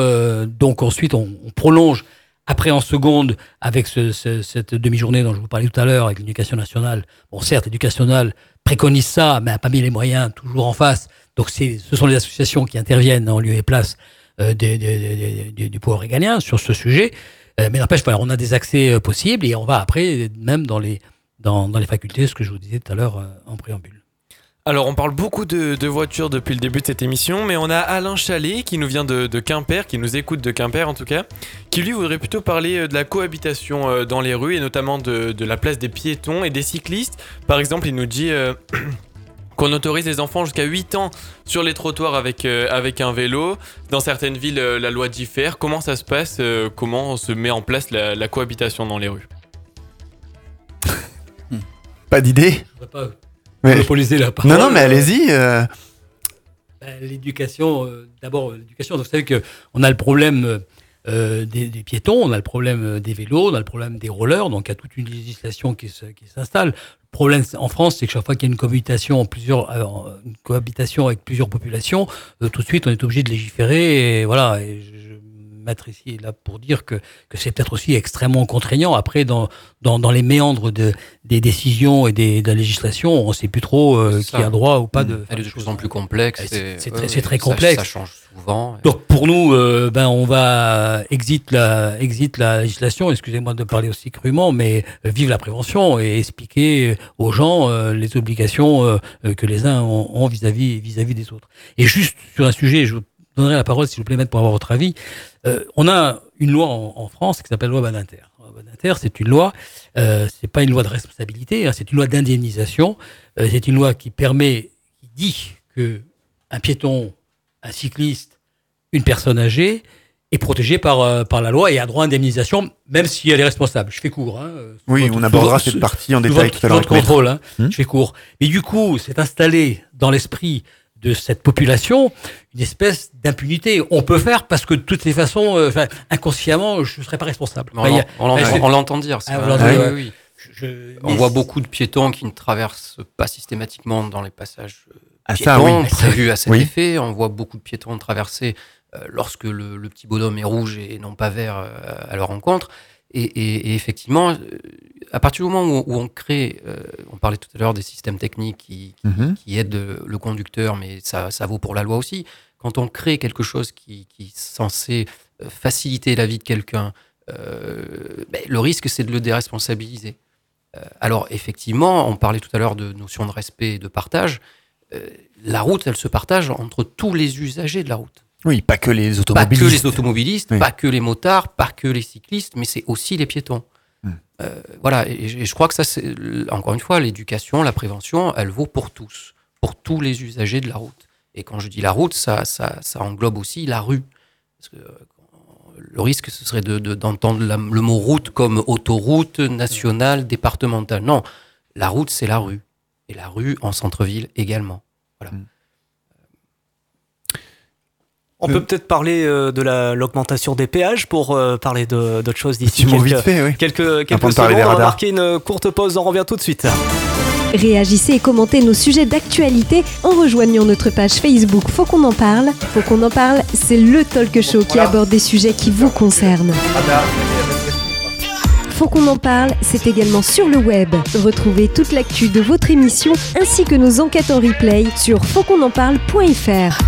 Donc ensuite, on, on prolonge après, en seconde, avec ce- ce- cette demi-journée dont je vous parlais tout à l'heure, avec l'éducation nationale, bon, certes, l'éducation nationale préconise ça, mais n'a pas mis les moyens toujours en face. Donc, ce sont les associations qui interviennent en lieu et place euh, du, pouvoir régalien sur ce sujet. Euh, mais n'empêche, on a des accès euh, possibles et on va après, même dans les, dans, dans les facultés, ce que je vous disais tout à l'heure en préambule. Alors, on parle beaucoup de, de voitures depuis le début de cette émission, mais on a Alain Chalet qui nous vient de, de Quimper, qui nous écoute de Quimper en tout cas, qui lui voudrait plutôt parler de la cohabitation dans les rues et notamment de, de la place des piétons et des cyclistes. Par exemple, il nous dit qu'on autorise les enfants jusqu'à 8 ans sur les trottoirs avec, euh, avec un vélo. Dans certaines villes, euh, la loi diffère. Comment ça se passe euh, Comment se met en place la, la cohabitation dans les rues? Pas d'idée Je voudrais pas Mais- monopoliser la parole. Non, non, mais allez-y. euh. Ben, L'éducation, euh, d'abord l'éducation. Vous savez que on a le problème euh, des, piétons, on a le problème euh, des vélos, on a le problème des rollers. Donc il y a toute une législation qui s'installe. Le problème en France, c'est que chaque fois qu'il y a une cohabitation plusieurs, euh, avec plusieurs populations, tout de suite on est obligé de légiférer. Et voilà. Mettre ici là pour dire que, que c'est peut-être aussi extrêmement contraignant. Après, dans, dans, dans les méandres de, des décisions et des, de la législation, on ne sait plus trop euh, qui a droit ou pas de. Elle est de plus en plus complexe. C'est- et- ouais, très, complexe. Ça, change souvent. Donc pour nous, euh, ben on va exit la exit la législation. Excusez-moi de parler aussi crûment, mais euh, vive la prévention et expliquer aux gens euh, les obligations que les uns ont vis-à-vis vis-à-vis des autres. Et juste sur un sujet, je donnerai la parole s'il vous plaît, maître, pour avoir votre avis. Euh, on a une loi en, en France qui s'appelle loi Badinter. La loi Badinter, c'est une loi, euh, c'est pas une loi de responsabilité, hein, c'est une loi d'indemnisation. Euh, c'est une loi qui permet, qui dit que un piéton, un cycliste, une personne âgée est protégée par, euh, par la loi et a droit à indemnisation, même si elle est responsable. Je fais court. Hein, Oui, votre- on abordera cette partie en détail tout à l'heure contrôle. Hein, Hmm. Je fais court. Mais du coup, c'est installé dans l'esprit de cette population une espèce d'impunité. On peut faire parce que de toutes les façons, euh, enfin, inconsciemment, je ne serais pas responsable. On Enfin, a- on l'entend- dire. Ah, Oui, oui, oui. Je- On voit c'est- beaucoup de piétons qui ne traversent pas systématiquement dans les passages euh, Ah, ça, piétons oui. prévus à cet Oui. effet. On voit beaucoup de piétons traverser euh, lorsque le, le petit bonhomme est rouge et non pas vert euh, à leur rencontre. Et, et- et effectivement, euh, à partir du moment où, où on crée, euh, on parlait tout à l'heure des systèmes techniques qui, qui, Mhm. qui aident le, conducteur, mais ça, ça vaut pour la loi aussi. Quand on crée quelque chose qui, qui est censé euh, faciliter la vie de quelqu'un, euh, ben, le risque c'est de le déresponsabiliser. Euh, alors effectivement, on parlait tout à l'heure de notion de respect et de partage. La route, elle se partage entre tous les usagers de la route. Oui, pas que les Pas automobilistes. que les automobilistes, Oui. pas que les motards, pas que les cyclistes, mais c'est aussi les piétons. Hmm. Euh, voilà, et, et je crois que ça, c'est encore une fois, l'éducation, la prévention, elle vaut pour tous, pour tous les usagers de la route. Et quand je dis la route, ça, ça, ça englobe aussi la rue. Parce que euh, le risque, ce serait de- de- d'entendre le mot route comme autoroute nationale, départementale. Non, la route, c'est la rue. Et la rue en centre-ville également. Voilà. On peut peut-être parler euh, de la- l'augmentation des péages pour euh, parler d'autres choses d'ici quelques, vite fait, oui. quelques, quelques secondes. des On va marquer une courte pause, on revient tout de suite. Réagissez et commentez nos sujets d'actualité en rejoignant notre page Facebook Faut qu'on en parle. Faut qu'on en parle, c'est le talk show qui aborde des sujets qui vous concernent. Faut qu'on en parle, c'est également sur le web. Retrouvez toute l'actu de votre émission ainsi que nos enquêtes en replay sur fautquonenparle.fr.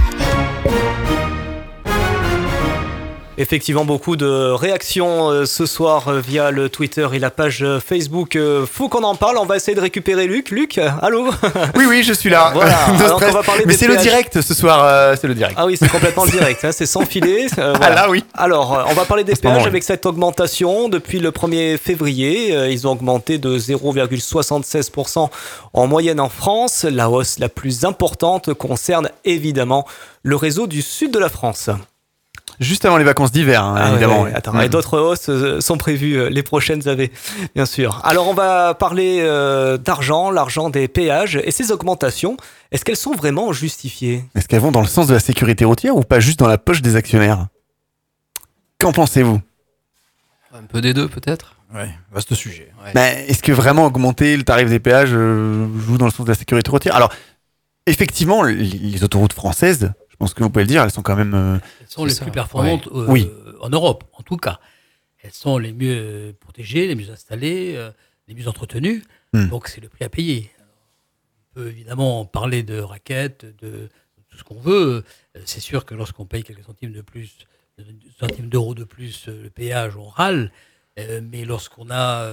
Effectivement, beaucoup de réactions euh, ce soir euh, via le Twitter et la page euh, Facebook. Faut qu'on en parle. On va essayer de récupérer Luc. Luc, allô Oui, oui, je suis là. Voilà. Alors qu'on va parler Mais c'est le direct ce soir, c'est le direct. Ah oui, c'est complètement le direct, hein, c'est sans filet. Ah voilà. là, oui. Alors, on va parler des péages avec cette augmentation. Depuis le 1er février, ils ont augmenté de 0,76% en moyenne en France. La hausse la plus importante concerne évidemment le réseau du sud de la France. Juste avant les vacances d'hiver, hein, Ah évidemment. ouais, oui. attends, Mm. et d'autres hausses euh, sont prévues euh, les prochaines années, bien sûr. Alors, on va parler euh, d'argent, l'argent des péages et ces augmentations. Est-ce qu'elles sont vraiment justifiées? Est-ce qu'elles vont dans le sens de la sécurité routière ou pas juste dans la poche des actionnaires? Qu'en pensez-vous? Un peu des deux, peut-être. Ouais, vaste sujet. Ouais. Ben, Est-ce que vraiment augmenter le tarif des péages joue dans le sens de la sécurité routière? Alors, effectivement, les autoroutes françaises, je pense que vous pouvez le dire, elles sont quand même. euh, Elles sont les ça, plus performantes ouais. euh, Oui. en Europe, en tout cas. Elles sont les mieux protégées, les mieux installées, euh, les mieux entretenues. Hmm. Donc c'est le prix à payer. Alors, on peut évidemment parler de raquettes, de tout ce qu'on veut. C'est sûr que lorsqu'on paye quelques centimes de plus, centimes d'euros de plus le péage, on râle. Mais lorsqu'on a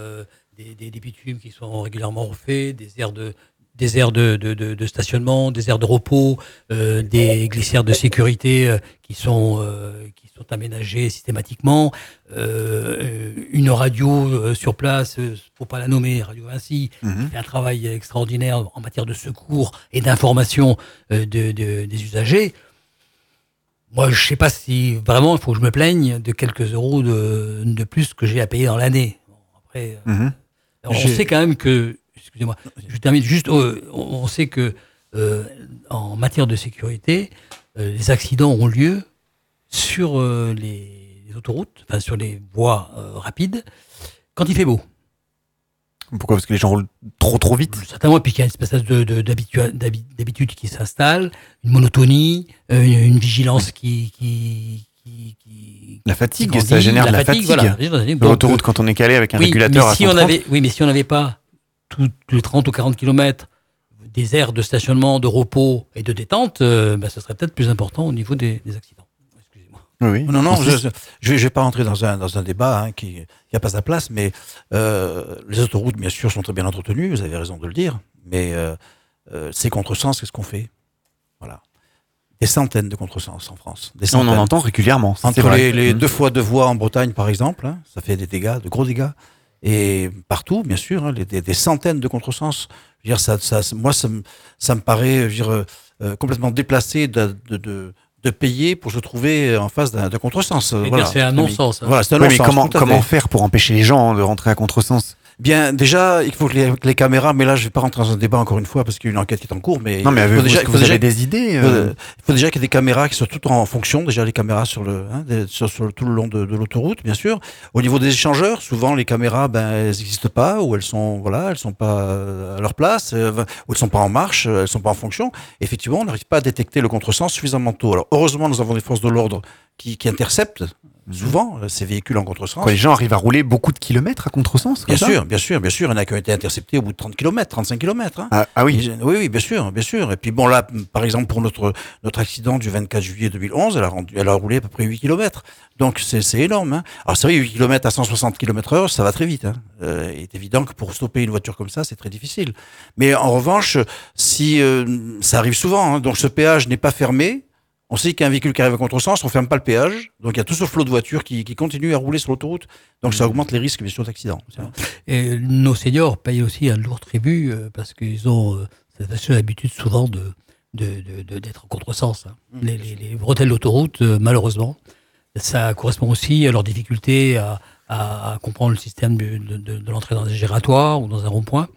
des, des, des bitumes qui sont régulièrement refaits, des aires de des aires de, de, de, de stationnement, des aires de repos, euh, des glissières de sécurité euh, qui sont euh, qui sont aménagées systématiquement, euh, une radio sur place, faut pas la nommer, Radio Vinci, Mhm. qui fait un travail extraordinaire en matière de secours et d'information de, de- des usagers. Moi, je sais pas si vraiment il faut que je me plaigne de quelques euros de, plus que j'ai à payer dans l'année. Après, mhm. on sait quand même que, excusez-moi, je termine juste, euh, on sait que euh, en matière de sécurité, euh, les accidents ont lieu sur euh, les, les autoroutes, enfin sur les voies rapides, quand il fait beau. Pourquoi? Parce que les gens roulent trop trop vite? Certainement, et puis qu'il y a une espèce d'habitude qui s'installe, une monotonie, une, une vigilance qui, qui, qui, qui- La fatigue, qui ça génère la fatigue. voilà, la fatigue. Sur Donc, l'autoroute, quand on est calé avec un oui, régulateur à si on 130, avait, oui, mais si on n'avait pas tous les 30 ou 40 km des aires de stationnement, de repos et de détente, euh, bah, ce serait peut-être plus important au niveau des, des accidents. Oui, oui. Non, non, On je ne vais pas rentrer dans un, dans un débat hein, qui n'a pas sa place, mais euh, les autoroutes, bien sûr, sont très bien entretenues, vous avez raison de le dire, mais euh, euh, ces contresens, qu'est-ce qu'on fait? Voilà. Des centaines de contresens en France. Des On en entend régulièrement. ça, c'est Entre vrai. les, les Mhm. deux fois deux voies en Bretagne, par exemple, hein, ça fait des dégâts, de gros dégâts. Et partout, bien sûr, hein, les- des, des centaines de contresens. Je veux dire, ça, ça, moi, ça me, ça me paraît je veux dire, euh, euh, complètement déplacé de, de, de, de payer pour se trouver en face d'un contresens. euh, voilà. c'est un non-sens, hein. Voilà, c'est un Oui, mais non-sens, comment, comment faire pour empêcher les gens de rentrer à contresens? Bien, déjà, il faut que les, caméras, mais là, je vais pas rentrer dans un débat encore une fois parce qu'il y a une enquête qui est en cours, mais Non, mais il faut avez-vous- déjà- vous déjà- avez des idées, il faut- euh Il faut déjà qu'il y ait des caméras qui soient toutes en fonction, déjà les caméras sur le, hein, sur, sur tout le long de, de l'autoroute, bien sûr. Au niveau des échangeurs, souvent les caméras, ben, elles n'existent pas, ou elles sont, voilà, elles sont pas euh, à leur place, euh, ou elles sont pas en marche, euh, elles sont pas en fonction. Effectivement, on n'arrive pas à détecter le contresens suffisamment tôt. Alors, heureusement, nous avons des forces de l'ordre qui, qui interceptent souvent euh, ces véhicules en contresens. Quoi, les gens arrivent à rouler beaucoup de kilomètres à contresens Bien sûr, bien sûr, bien sûr. Il y en a qui ont été interceptés au bout de 30 km, 35 km. Ah, ah oui. Oui, oui, bien sûr, bien sûr. Et puis bon, là, par exemple, pour notre, notre accident du 24 juillet 2011, elle a, rendu, elle a roulé à peu près 8 km. Donc c'est c'est énorme. Hein. Alors c'est vrai, 8 km à 160 km heure, ça va très vite. Hein. Euh, il est évident que pour stopper une voiture comme ça, c'est très difficile. Mais en revanche, si euh, ça arrive souvent, hein, donc ce péage n'est pas fermé, on sait qu'il y a un véhicule qui arrive à contresens, on ferme pas le péage, donc il y a tout ce flot de voitures qui, qui continue à rouler sur l'autoroute, donc ça augmente les risques bien sûr d'accident. Et nos seniors payent aussi un lourd tribut euh, parce qu'ils ont euh, cette habitude souvent de d'être en contresens. hein. Les, les, les bretelles d'autoroute, euh, malheureusement, ça correspond aussi à leur difficulté à, à- à comprendre le système de, de- de- de l'entrée dans un gératoire ou dans un rond-point.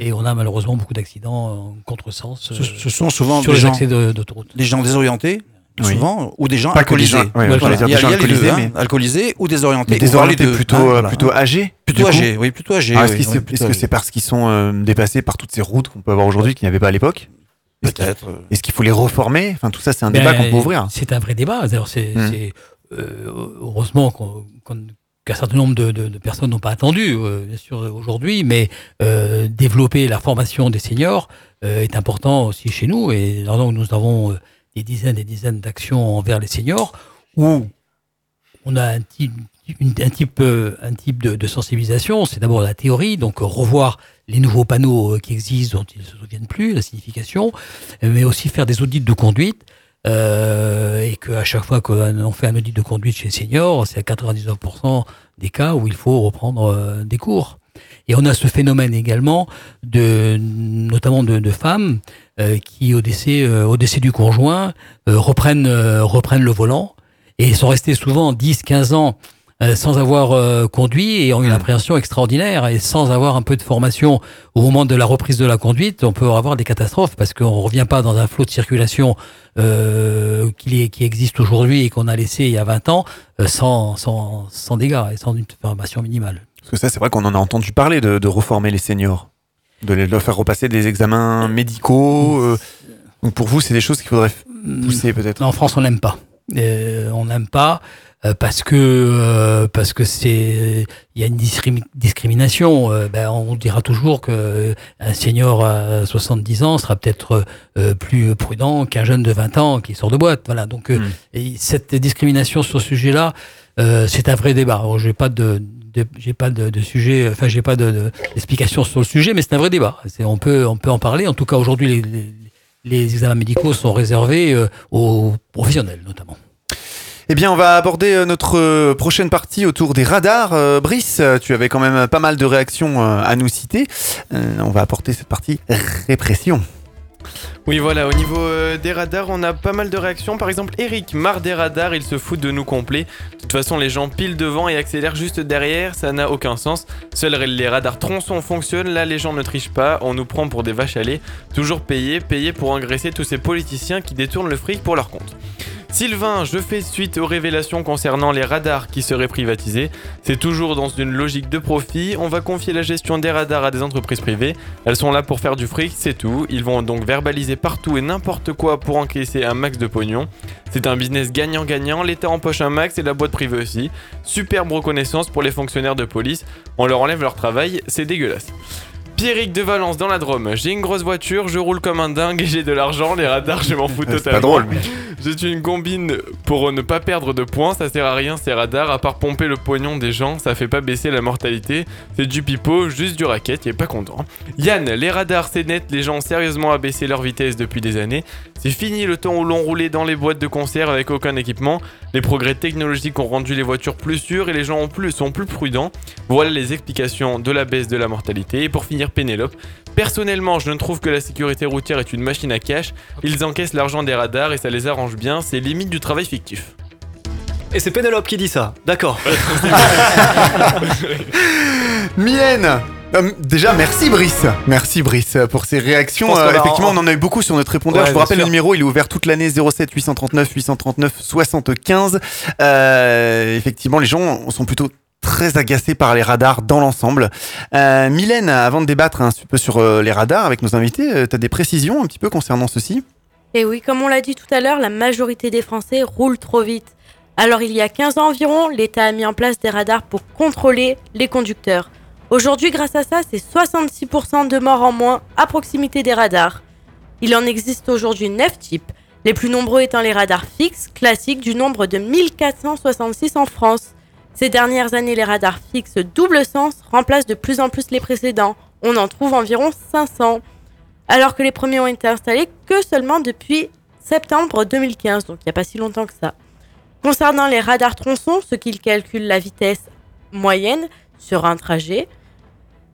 Et on a malheureusement beaucoup d'accidents en contresens. Ce, euh, ce sont souvent sur des les gens, accès d'autoroute. des gens désorientés, Oui. souvent, ou des gens Pas des alcoolisés. gens- ouais, Voilà. j'allais dire Il y a- des gens il y a les alcoolisés, deux, hein, alcoolisés ou désorientés. Mais désorientés plutôt, hein, euh, voilà. plutôt âgés Plutôt âgés, oui, plutôt âgés. Ah, Est-ce oui, que oui, c'est plutôt est-ce que c'est parce qu'ils sont euh, dépassés par toutes ces routes qu'on peut avoir aujourd'hui qu'il n'y avait pas à l'époque? Peut-être. Est-ce qu'il faut les reformer? Enfin, tout ça, c'est un Ben, débat qu'on peut ouvrir. C'est un vrai débat. D'ailleurs, c'est Hmm. c'est, euh, heureusement qu'on- qu'on- qu'un certain nombre de, de- de personnes n'ont pas attendu, euh, bien sûr, aujourd'hui, mais euh, développer la formation des seniors euh, est important aussi chez nous. Et donc, nous avons euh, des dizaines et dizaines d'actions envers les seniors où on a un type, un type, euh, de, sensibilisation. C'est d'abord la théorie, donc revoir les nouveaux panneaux euh, qui existent dont ils ne se souviennent plus, la signification, mais aussi faire des audits de conduite. euh, et qu'à chaque fois qu'on fait un audit de conduite chez les seniors, c'est à 99% des cas où il faut reprendre des cours. Et on a ce phénomène également de, notamment de, de femmes euh, qui, au décès, euh, au décès du conjoint, euh, reprennent, reprennent le volant et sont restées souvent 10, 15 ans sans avoir conduit et ont une appréhension extraordinaire et sans avoir un peu de formation au moment de la reprise de la conduite, on peut avoir des catastrophes parce qu'on revient pas dans un flot de circulation euh, qui, est- qui existe aujourd'hui et qu'on a laissé il y a 20 ans sans, sans, sans dégâts et sans une formation minimale. Parce que ça, c'est vrai qu'on en a entendu parler de, de reformer les seniors, de les- leur faire repasser des examens médicaux. euh. donc pour vous, c'est des choses qu'il faudrait f- pousser peut-être? En France, on n'aime pas. Euh, on n'aime pas euh, parce que euh, parce que c'est il y a une discrimi- discrimination. Euh, ben, on dira toujours que un senior à 70 ans sera peut-être euh, plus prudent qu'un jeune de 20 ans qui sort de boîte. Voilà. Donc et cette discrimination sur ce sujet-là, euh, c'est un vrai débat. Alors, j'ai pas de, j'ai pas de, sujet, enfin j'ai pas de, de- d'explication sur le sujet, mais c'est un vrai débat. On peut on peut en parler. En tout cas aujourd'hui les, examens médicaux sont réservés euh, aux professionnels notamment. Eh bien, on va aborder euh, notre prochaine partie autour des radars. Brice, tu avais quand même pas mal de réactions à nous citer. On va apporter cette partie répression. Oui, voilà, au niveau euh, des radars, on a pas mal de réactions. Par exemple, Eric, marre des radars, il se fout de nous complet. De toute façon, les gens pilent devant et accélèrent juste derrière, ça n'a aucun sens. Seuls les radars tronçons fonctionnent, là les gens ne trichent pas, on nous prend pour des vaches à lait. Toujours payer, payer pour engraisser tous ces politiciens qui détournent le fric pour leur compte. Sylvain, je fais suite aux révélations concernant les radars qui seraient privatisés. C'est toujours dans une logique de profit. On va confier la gestion des radars à des entreprises privées. Elles sont là pour faire du fric, c'est tout. Ils vont donc verbaliser partout et n'importe quoi pour encaisser un max de pognon. C'est un business gagnant-gagnant. L'État empoche un max et la boîte privée aussi. Superbe reconnaissance pour les fonctionnaires de police. On leur enlève leur travail, c'est dégueulasse. Pierrick de Valence dans la Drôme. J'ai une grosse voiture, je roule comme un dingue et j'ai de l'argent. Les radars, je m'en fous C'est pas totalement. drôle, J'ai une combine pour ne pas perdre de points. Ça sert à rien ces radars, à part pomper le pognon des gens. Ça fait pas baisser la mortalité. C'est du pipeau, juste du racket. Il est pas content. Yann, les radars, c'est net. Les gens ont sérieusement abaissé leur vitesse depuis des années. C'est fini le temps où l'on roulait dans les boîtes de concert avec aucun équipement. Les progrès technologiques ont rendu les voitures plus sûres et les gens ont plus, sont plus prudents. Voilà les explications de la baisse de la mortalité. Et pour finir, Pénélope. Personnellement, je ne trouve que la sécurité routière est une machine à cash. Ils encaissent l'argent des radars et ça les arrange bien. C'est limite du travail fictif. Et c'est Pénélope qui dit ça. D'accord. Mylène, Euh, déjà, merci Brice. Merci Brice pour ces réactions. Euh, effectivement, en- on en a eu beaucoup sur notre répondeur. Ouais, Je vous rappelle sûr. le numéro, il est ouvert toute l'année 07 839 839 75. Euh, effectivement, les gens sont plutôt très agacés par les radars dans l'ensemble. Euh, Mylène, avant de débattre un petit peu sur euh, les radars avec nos invités, tu as des précisions un petit peu concernant ceci? Et oui, comme on l'a dit tout à l'heure, la majorité des Français roulent trop vite. Alors il y a 15 ans environ, l'État a mis en place des radars pour contrôler les conducteurs. Aujourd'hui, grâce à ça, c'est 66% de morts en moins à proximité des radars. Il en existe aujourd'hui 9 types, les plus nombreux étant les radars fixes, classiques, du nombre de 1466 en France. Ces dernières années, les radars fixes double sens remplacent de plus en plus les précédents. On en trouve environ 500 alors que les premiers ont été installés que seulement depuis septembre 2015, donc il n'y a pas si longtemps que ça. Concernant les radars tronçons, ceux qui calculent la vitesse moyenne sur un trajet,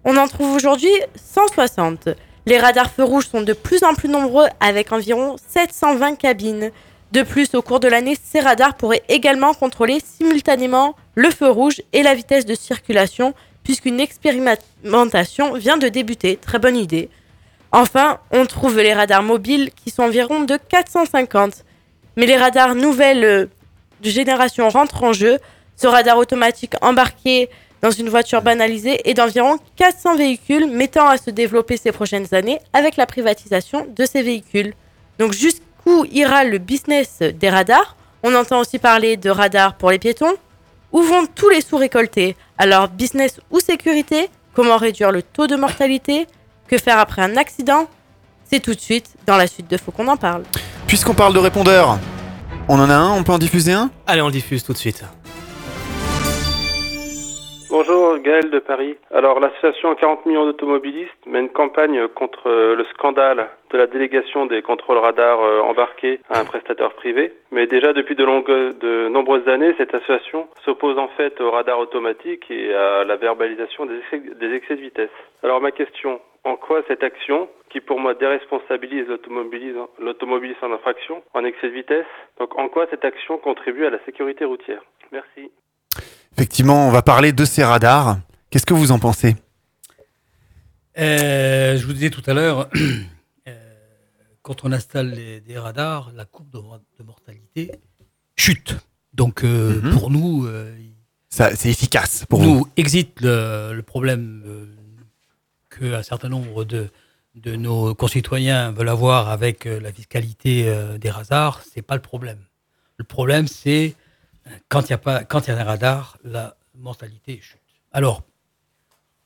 on en trouve aujourd'hui 160. Les radars feux rouges sont de plus en plus nombreux avec environ 720 cabines. De plus, au cours de l'année, ces radars pourraient également contrôler simultanément le feu rouge et la vitesse de circulation, puisqu'une expérimentation vient de débuter. Très bonne idée. Enfin, on trouve les radars mobiles qui sont environ de 450. Mais les radars nouvelle euh, génération rentrent en jeu. Ce radar automatique embarqué dans une voiture banalisée est d'environ 400 véhicules, mettant à se développer ces prochaines années avec la privatisation de ces véhicules. Donc jusqu'où ira le business des radars? On entend aussi parler de radars pour les piétons. Où vont tous les sous récoltés Alors business ou sécurité? Comment réduire le taux de mortalité? Que faire après un accident? C'est tout de suite dans la suite de Faut qu'on en parle. Puisqu'on parle de répondeurs, on en a un, on peut en diffuser un? Allez, on le diffuse tout de suite. Bonjour, Gaël de Paris. Alors, l'association 40 millions d'automobilistes mène campagne contre euh, le scandale de la délégation des contrôles radars euh, embarqués à un prestataire privé. Mais déjà, depuis de, nombreuses années, cette association s'oppose en fait au radar automatique et à la verbalisation des excès, des excès de vitesse. Alors, ma question, en quoi cette action, qui pour moi déresponsabilise l'automobiliste en infraction, en excès de vitesse, donc en quoi cette action contribue à la sécurité routière? Merci. Effectivement, on va parler de ces radars. Qu'est-ce que vous en pensez? Euh, je vous disais tout à l'heure, euh, quand on installe les- des radars, la courbe de, mor- de mortalité chute. Donc euh, Mhm. pour nous, c'est efficace pour nous vous. existe le, le problème qu'un certain nombre de, de nos concitoyens veulent avoir avec la fiscalité des radars. C'est pas le problème. Le problème, c'est quand il y a pas, quand il y a un radar, la mortalité chute. Alors,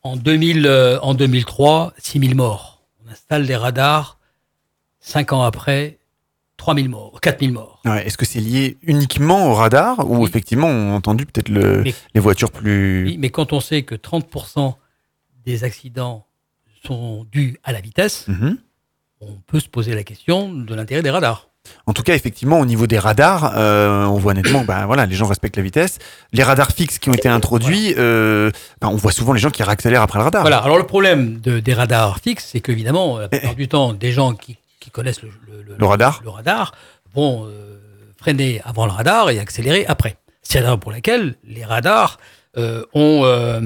en 2000, euh, en 2003, 6000 morts. On installe des radars. Cinq ans après, 3000 morts, 4000 morts. Ouais, Est-ce que c'est lié uniquement au radar ou effectivement on a entendu peut-être le, les voitures plus... Oui, mais quand on sait que 30% des accidents sont dus à la vitesse, Mhm. on peut se poser la question de l'intérêt des radars. En tout cas, effectivement, au niveau des radars, euh, on voit nettement, ben voilà, les gens respectent la vitesse. Les radars fixes qui ont été introduits, euh, ben, on voit souvent les gens qui réaccélèrent après le radar. Voilà, alors le problème de- des radars fixes, c'est qu'évidemment, la plupart du temps, des gens qui, qui connaissent le, le- Le radar le radar vont euh, freiner avant le radar et accélérer après. C'est la raison pour laquelle les radars euh, ont, euh,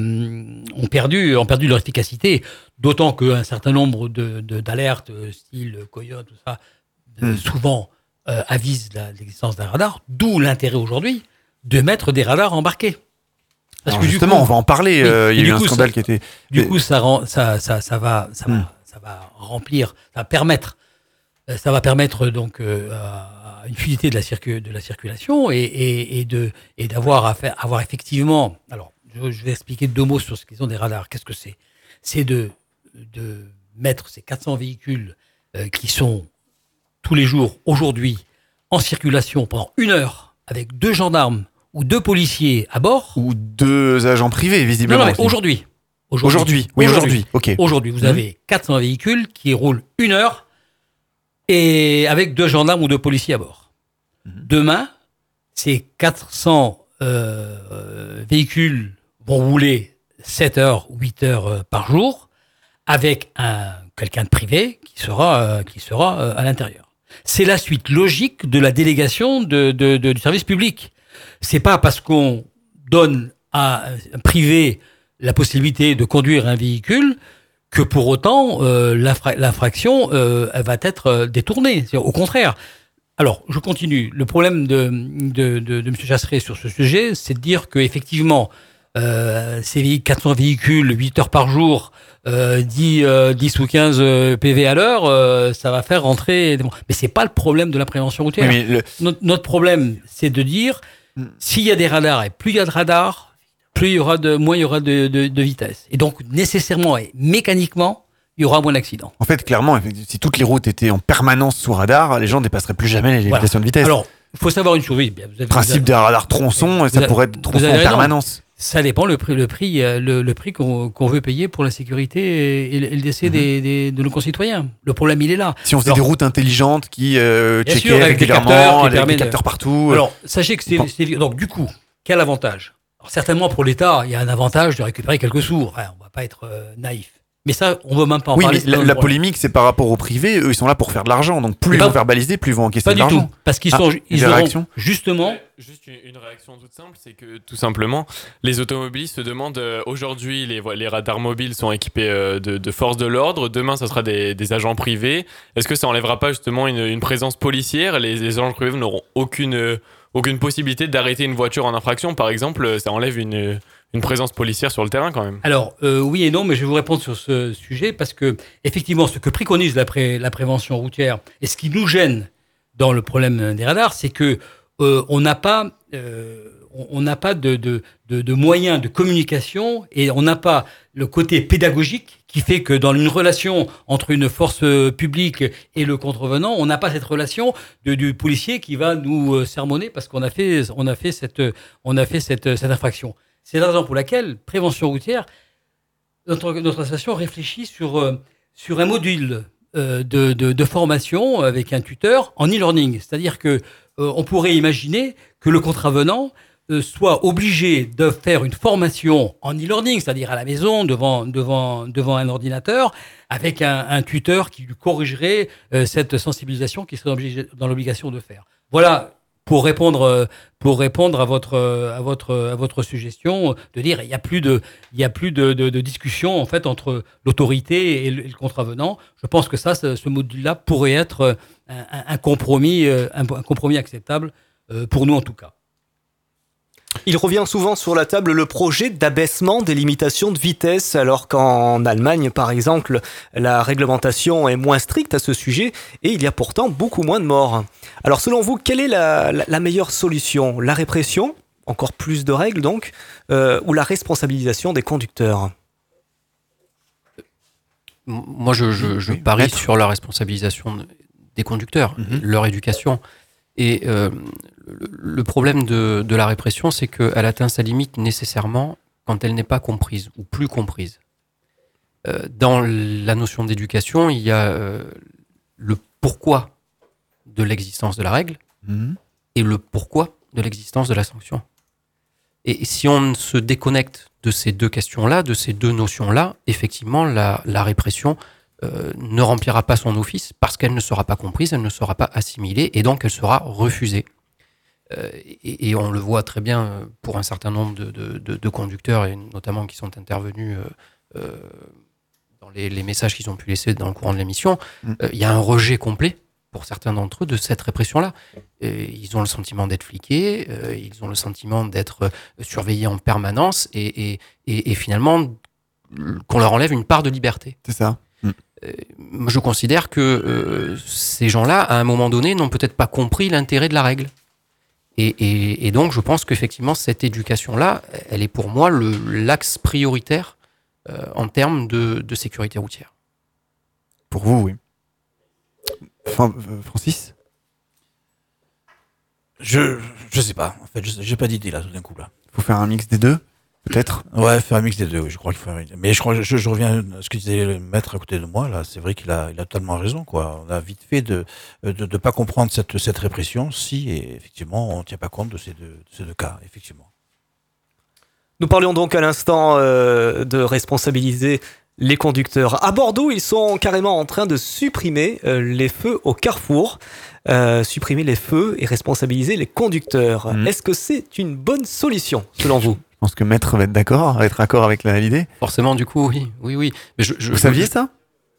ont, perdu, ont perdu leur efficacité, d'autant qu'un certain nombre de- de- d'alertes, euh, style Coyote, tout ça, euh, souvent euh, avisent l'existence d'un radar, d'où l'intérêt aujourd'hui de mettre des radars embarqués. Alors que justement, coup- on va en parler, Oui, euh, il y a eu un coup, scandale ça- qui était- Du coup, ça, rend, ça, ça, ça, va, ça, Hmm. va, ça va remplir, ça va permettre, euh, ça va permettre donc euh, une fluidité de la, circu- de la circulation et, et, et de et d'avoir à faire, avoir effectivement. Alors, je, je vais expliquer deux mots sur ce qu'ils ont des radars. Qu'est-ce que c'est? C'est de de mettre ces 400 véhicules euh, qui sont tous les jours aujourd'hui en circulation pendant une heure avec deux gendarmes ou deux policiers à bord. Ou deux agents privés, visiblement. Non, non, aujourd'hui. Aujourd'hui, oui, aujourd'hui, ok. Aujourd'hui, vous Mhm. avez 400 véhicules qui roulent une heure et avec deux gendarmes ou deux policiers à bord. Mhm. Demain, ces 400 euh, véhicules vont rouler 7 heures ou 8 heures euh, par jour avec un quelqu'un de privé qui sera, euh, qui sera euh, à l'intérieur. C'est la suite logique de la délégation du service public. C'est pas parce qu'on donne à un privé la possibilité de conduire un véhicule que pour autant euh, l'infra- l'infraction euh, va être euh, détournée. Au contraire. Alors, je continue. Le problème de, M. Chasseret sur ce sujet, c'est de dire qu'effectivement, ces véhi- 400 véhicules, 8 heures par jour, euh, 10, euh, 10 ou 15 euh, PV à l'heure, euh, ça va faire rentrer. des- Mais c'est pas le problème de la prévention routière. Oui, mais le- notre, notre problème, c'est de dire s'il y a des radars et plus il y a de radars, plus il y aura de, moins il y aura de, de, de vitesse. Et donc, nécessairement et mécaniquement, il y aura moins d'accidents. En fait, clairement, si toutes les routes étaient en permanence sous radar, les gens ne dépasseraient plus jamais les Voilà. limitations de vitesse. Alors, il faut savoir une chose. Vous avez- principe vous d'un avez- radar tronçon, vous ça avez- pourrait être tronçon en raison. permanence. Ça dépend le prix, le prix, euh, le, le prix qu'on veut payer pour la sécurité et, le- et le décès des, des- de nos concitoyens. Le problème, il est là. Mhm. Si on faisait Alors, des routes intelligentes qui euh, checkaient sûr, avec des régulièrement, capteurs, qui avec des capteurs partout. euh, Alors, sachez que c'est. Donc, du coup, quel avantage? Alors, Certainement pour l'État, il y a un avantage de récupérer quelques sous. Enfin, on va pas être euh, naïf. Mais ça, on veut même pas en oui, parler. mais la, pas polémique, c'est par rapport au privé. Eux, ils sont là pour faire de l'argent. Donc, plus ils pas- vont verbaliser, plus ils vont encaisser Pas de du l'argent. tout. Parce qu'ils Ah, sont. Ils auront justement. Juste une, réaction toute simple, c'est que tout simplement, les automobilistes se demandent euh, aujourd'hui, les, radars mobiles sont équipés euh, de, de forces de l'ordre, demain, ça sera des, des agents privés. Est-ce que ça enlèvera pas justement une, une présence policière? Les, les agents privés n'auront aucune, euh, aucune possibilité d'arrêter une voiture en infraction, par exemple, euh, ça enlève une, une présence policière sur le terrain quand même. Alors, euh, oui et non, mais je vais vous répondre sur ce sujet parce que, effectivement, ce que préconise la, pré- la prévention routière et ce qui nous gêne dans le problème des radars, c'est que euh, on n'a pas, euh, on n'a pas de, de, de, de moyens de communication et on n'a pas le côté pédagogique qui fait que dans une relation entre une force euh, publique et le contrevenant, on n'a pas cette relation de, du policier qui va nous euh, sermonner parce qu'on a fait, on a fait cette, on a fait cette, infraction. C'est la raison pour laquelle prévention routière notre, association réfléchit sur, euh, sur un module de, de, formation avec un tuteur en e-learning. C'est-à-dire que on pourrait imaginer que le contravenant soit obligé de faire une formation en e-learning, c'est-à-dire à la maison, devant, devant, devant un ordinateur, avec un, tuteur qui lui corrigerait euh, cette sensibilisation qu'il serait dans l'obligation de faire. Voilà pour répondre euh, pour répondre à votre euh, à votre à votre suggestion de dire il y a plus de il y a plus de, de, discussion en fait entre l'autorité et le, et contravenant. Je pense que ça ce, module-là pourrait être euh, un, compromis euh, un, compromis acceptable euh, pour nous en tout cas. Il revient souvent sur la table le projet d'abaissement des limitations de vitesse, alors qu'en Allemagne, par exemple, la réglementation est moins stricte à ce sujet et il y a pourtant beaucoup moins de morts. Alors selon vous, quelle est la, la- la meilleure solution? La répression Encore plus de règles donc euh, Ou la responsabilisation des conducteurs? Moi, je, je, je parie sur la responsabilisation de- des conducteurs, leur éducation. Et euh, le, problème de, de la répression, c'est qu'elle atteint sa limite nécessairement quand elle n'est pas comprise ou plus comprise. Euh, dans la notion d'éducation, il y a euh, le pourquoi de l'existence de la règle Mhm. et le pourquoi de l'existence de la sanction. Et si on se déconnecte de ces deux questions-là, de ces deux notions-là, effectivement, la, la répression euh, ne remplira pas son office parce qu'elle ne sera pas comprise, elle ne sera pas assimilée et donc elle sera refusée. Euh, et, et on le voit très bien euh, pour un certain nombre de, de- de- de conducteurs, et notamment qui sont intervenus euh, dans les, les messages qu'ils ont pu laisser dans le courant de l'émission. Mm. Euh, Il y a un rejet complet pour certains d'entre eux de cette répression-là. Ils ont le sentiment d'être fliqués, euh, ils ont le sentiment d'être surveillés en permanence et, et- et- et finalement qu'on leur enlève une part de liberté. C'est ça. Mm. Je considère que ces gens-là, à un moment donné, n'ont peut-être pas compris l'intérêt de la règle. Et, et- et donc, je pense qu'effectivement, cette éducation-là, elle est pour moi l'axe prioritaire euh, en termes de, de sécurité routière. Pour vous, oui. Fran- euh, Francis? Je, je sais pas. En fait, je- j'ai pas d'idée là, tout d'un coup là. faut faire un mix des deux, peut-être Ouais, faire un mix des deux, je crois qu'il faut Mais je crois, je, je reviens à ce que disait le maître à côté de moi, là. C'est vrai qu'il a, il a totalement raison, quoi. On a vite fait de, de, de pas comprendre cette, cette répression si, et effectivement, on tient pas compte de ces deux, de ces deux cas, effectivement. Nous parlions donc à l'instant euh, de responsabiliser les conducteurs. À Bordeaux, ils sont carrément en train de supprimer euh, les feux au carrefour, euh, supprimer les feux et responsabiliser les conducteurs. Est-ce que c'est une bonne solution, selon vous? Pense que Maître va être d'accord, être d'accord avec l'idée. Forcément, du coup, oui, oui, oui. Mais je, je- Vous je- saviez ça?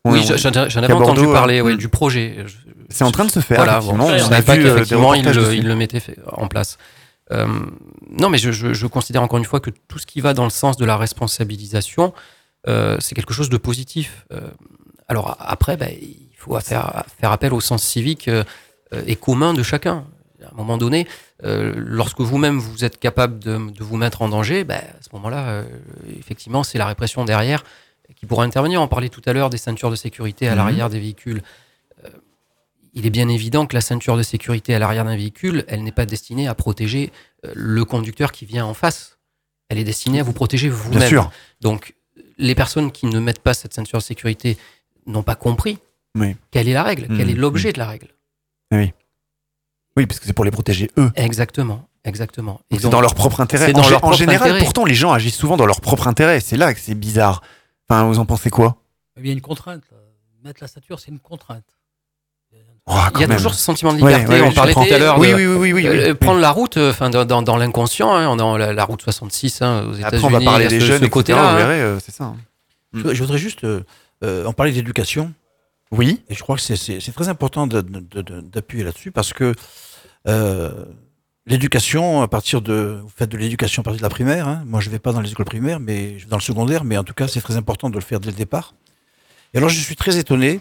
Oui, j'en on- avais entendu parler euh, ouais, mm. du projet. Je- C'est en train de se faire, Voilà, bon, On je a vu, qu'effectivement, il, il le mettait en place. Euh, non, mais je, je- je considère encore une fois que tout ce qui va dans le sens de la responsabilisation, euh, c'est quelque chose de positif. Euh, alors après, bah, il faut faire, faire appel au sens civique et commun de chacun. À un moment donné, euh, lorsque vous-même vous êtes capable de, de vous mettre en danger, bah, à ce moment-là, euh, effectivement, c'est la répression derrière qui pourra intervenir. On parlait tout à l'heure des ceintures de sécurité à Mhm. l'arrière des véhicules. Euh, il est bien évident que la ceinture de sécurité à l'arrière d'un véhicule, elle n'est pas destinée à protéger le conducteur qui vient en face. Elle est destinée à vous protéger vous-même. sûr. Donc, les personnes qui ne mettent pas cette ceinture de sécurité n'ont pas compris Oui. quelle est la règle, quel est Mhm. l'objet de la règle. Oui. Oui, parce que c'est pour les protéger eux. Exactement, exactement. Et Donc, dans leur propre intérêt. C'est En, dans gé- leur en propre général, intérêt. pourtant, les gens agissent souvent dans leur propre intérêt. C'est là que c'est bizarre. Enfin, vous en pensez quoi? Il y a une contrainte. Mettre la ceinture, c'est une contrainte. Oh, il y a toujours ce sentiment de Ouais, liberté. ouais, on je parlait tout à l'heure Oui, oui, oui, oui, oui, euh, oui. prendre la route, euh, enfin dans, dans, dans l'inconscient, hein, dans la, la route 66 hein, aux Après, États-Unis. on va parler des ce- jeunes, ce côté-là. hein. euh, c'est ça. Je, je voudrais juste. euh, euh, on parlait d'éducation. Oui. Et je crois que c'est- très important d'appuyer là-dessus parce que euh, l'éducation, à partir de. Vous faites de l'éducation à partir de la primaire. hein. Moi, je ne vais pas dans les écoles primaires, mais je vais dans le secondaire, mais en tout cas, c'est très important de le faire dès le départ. Et alors, je suis très étonné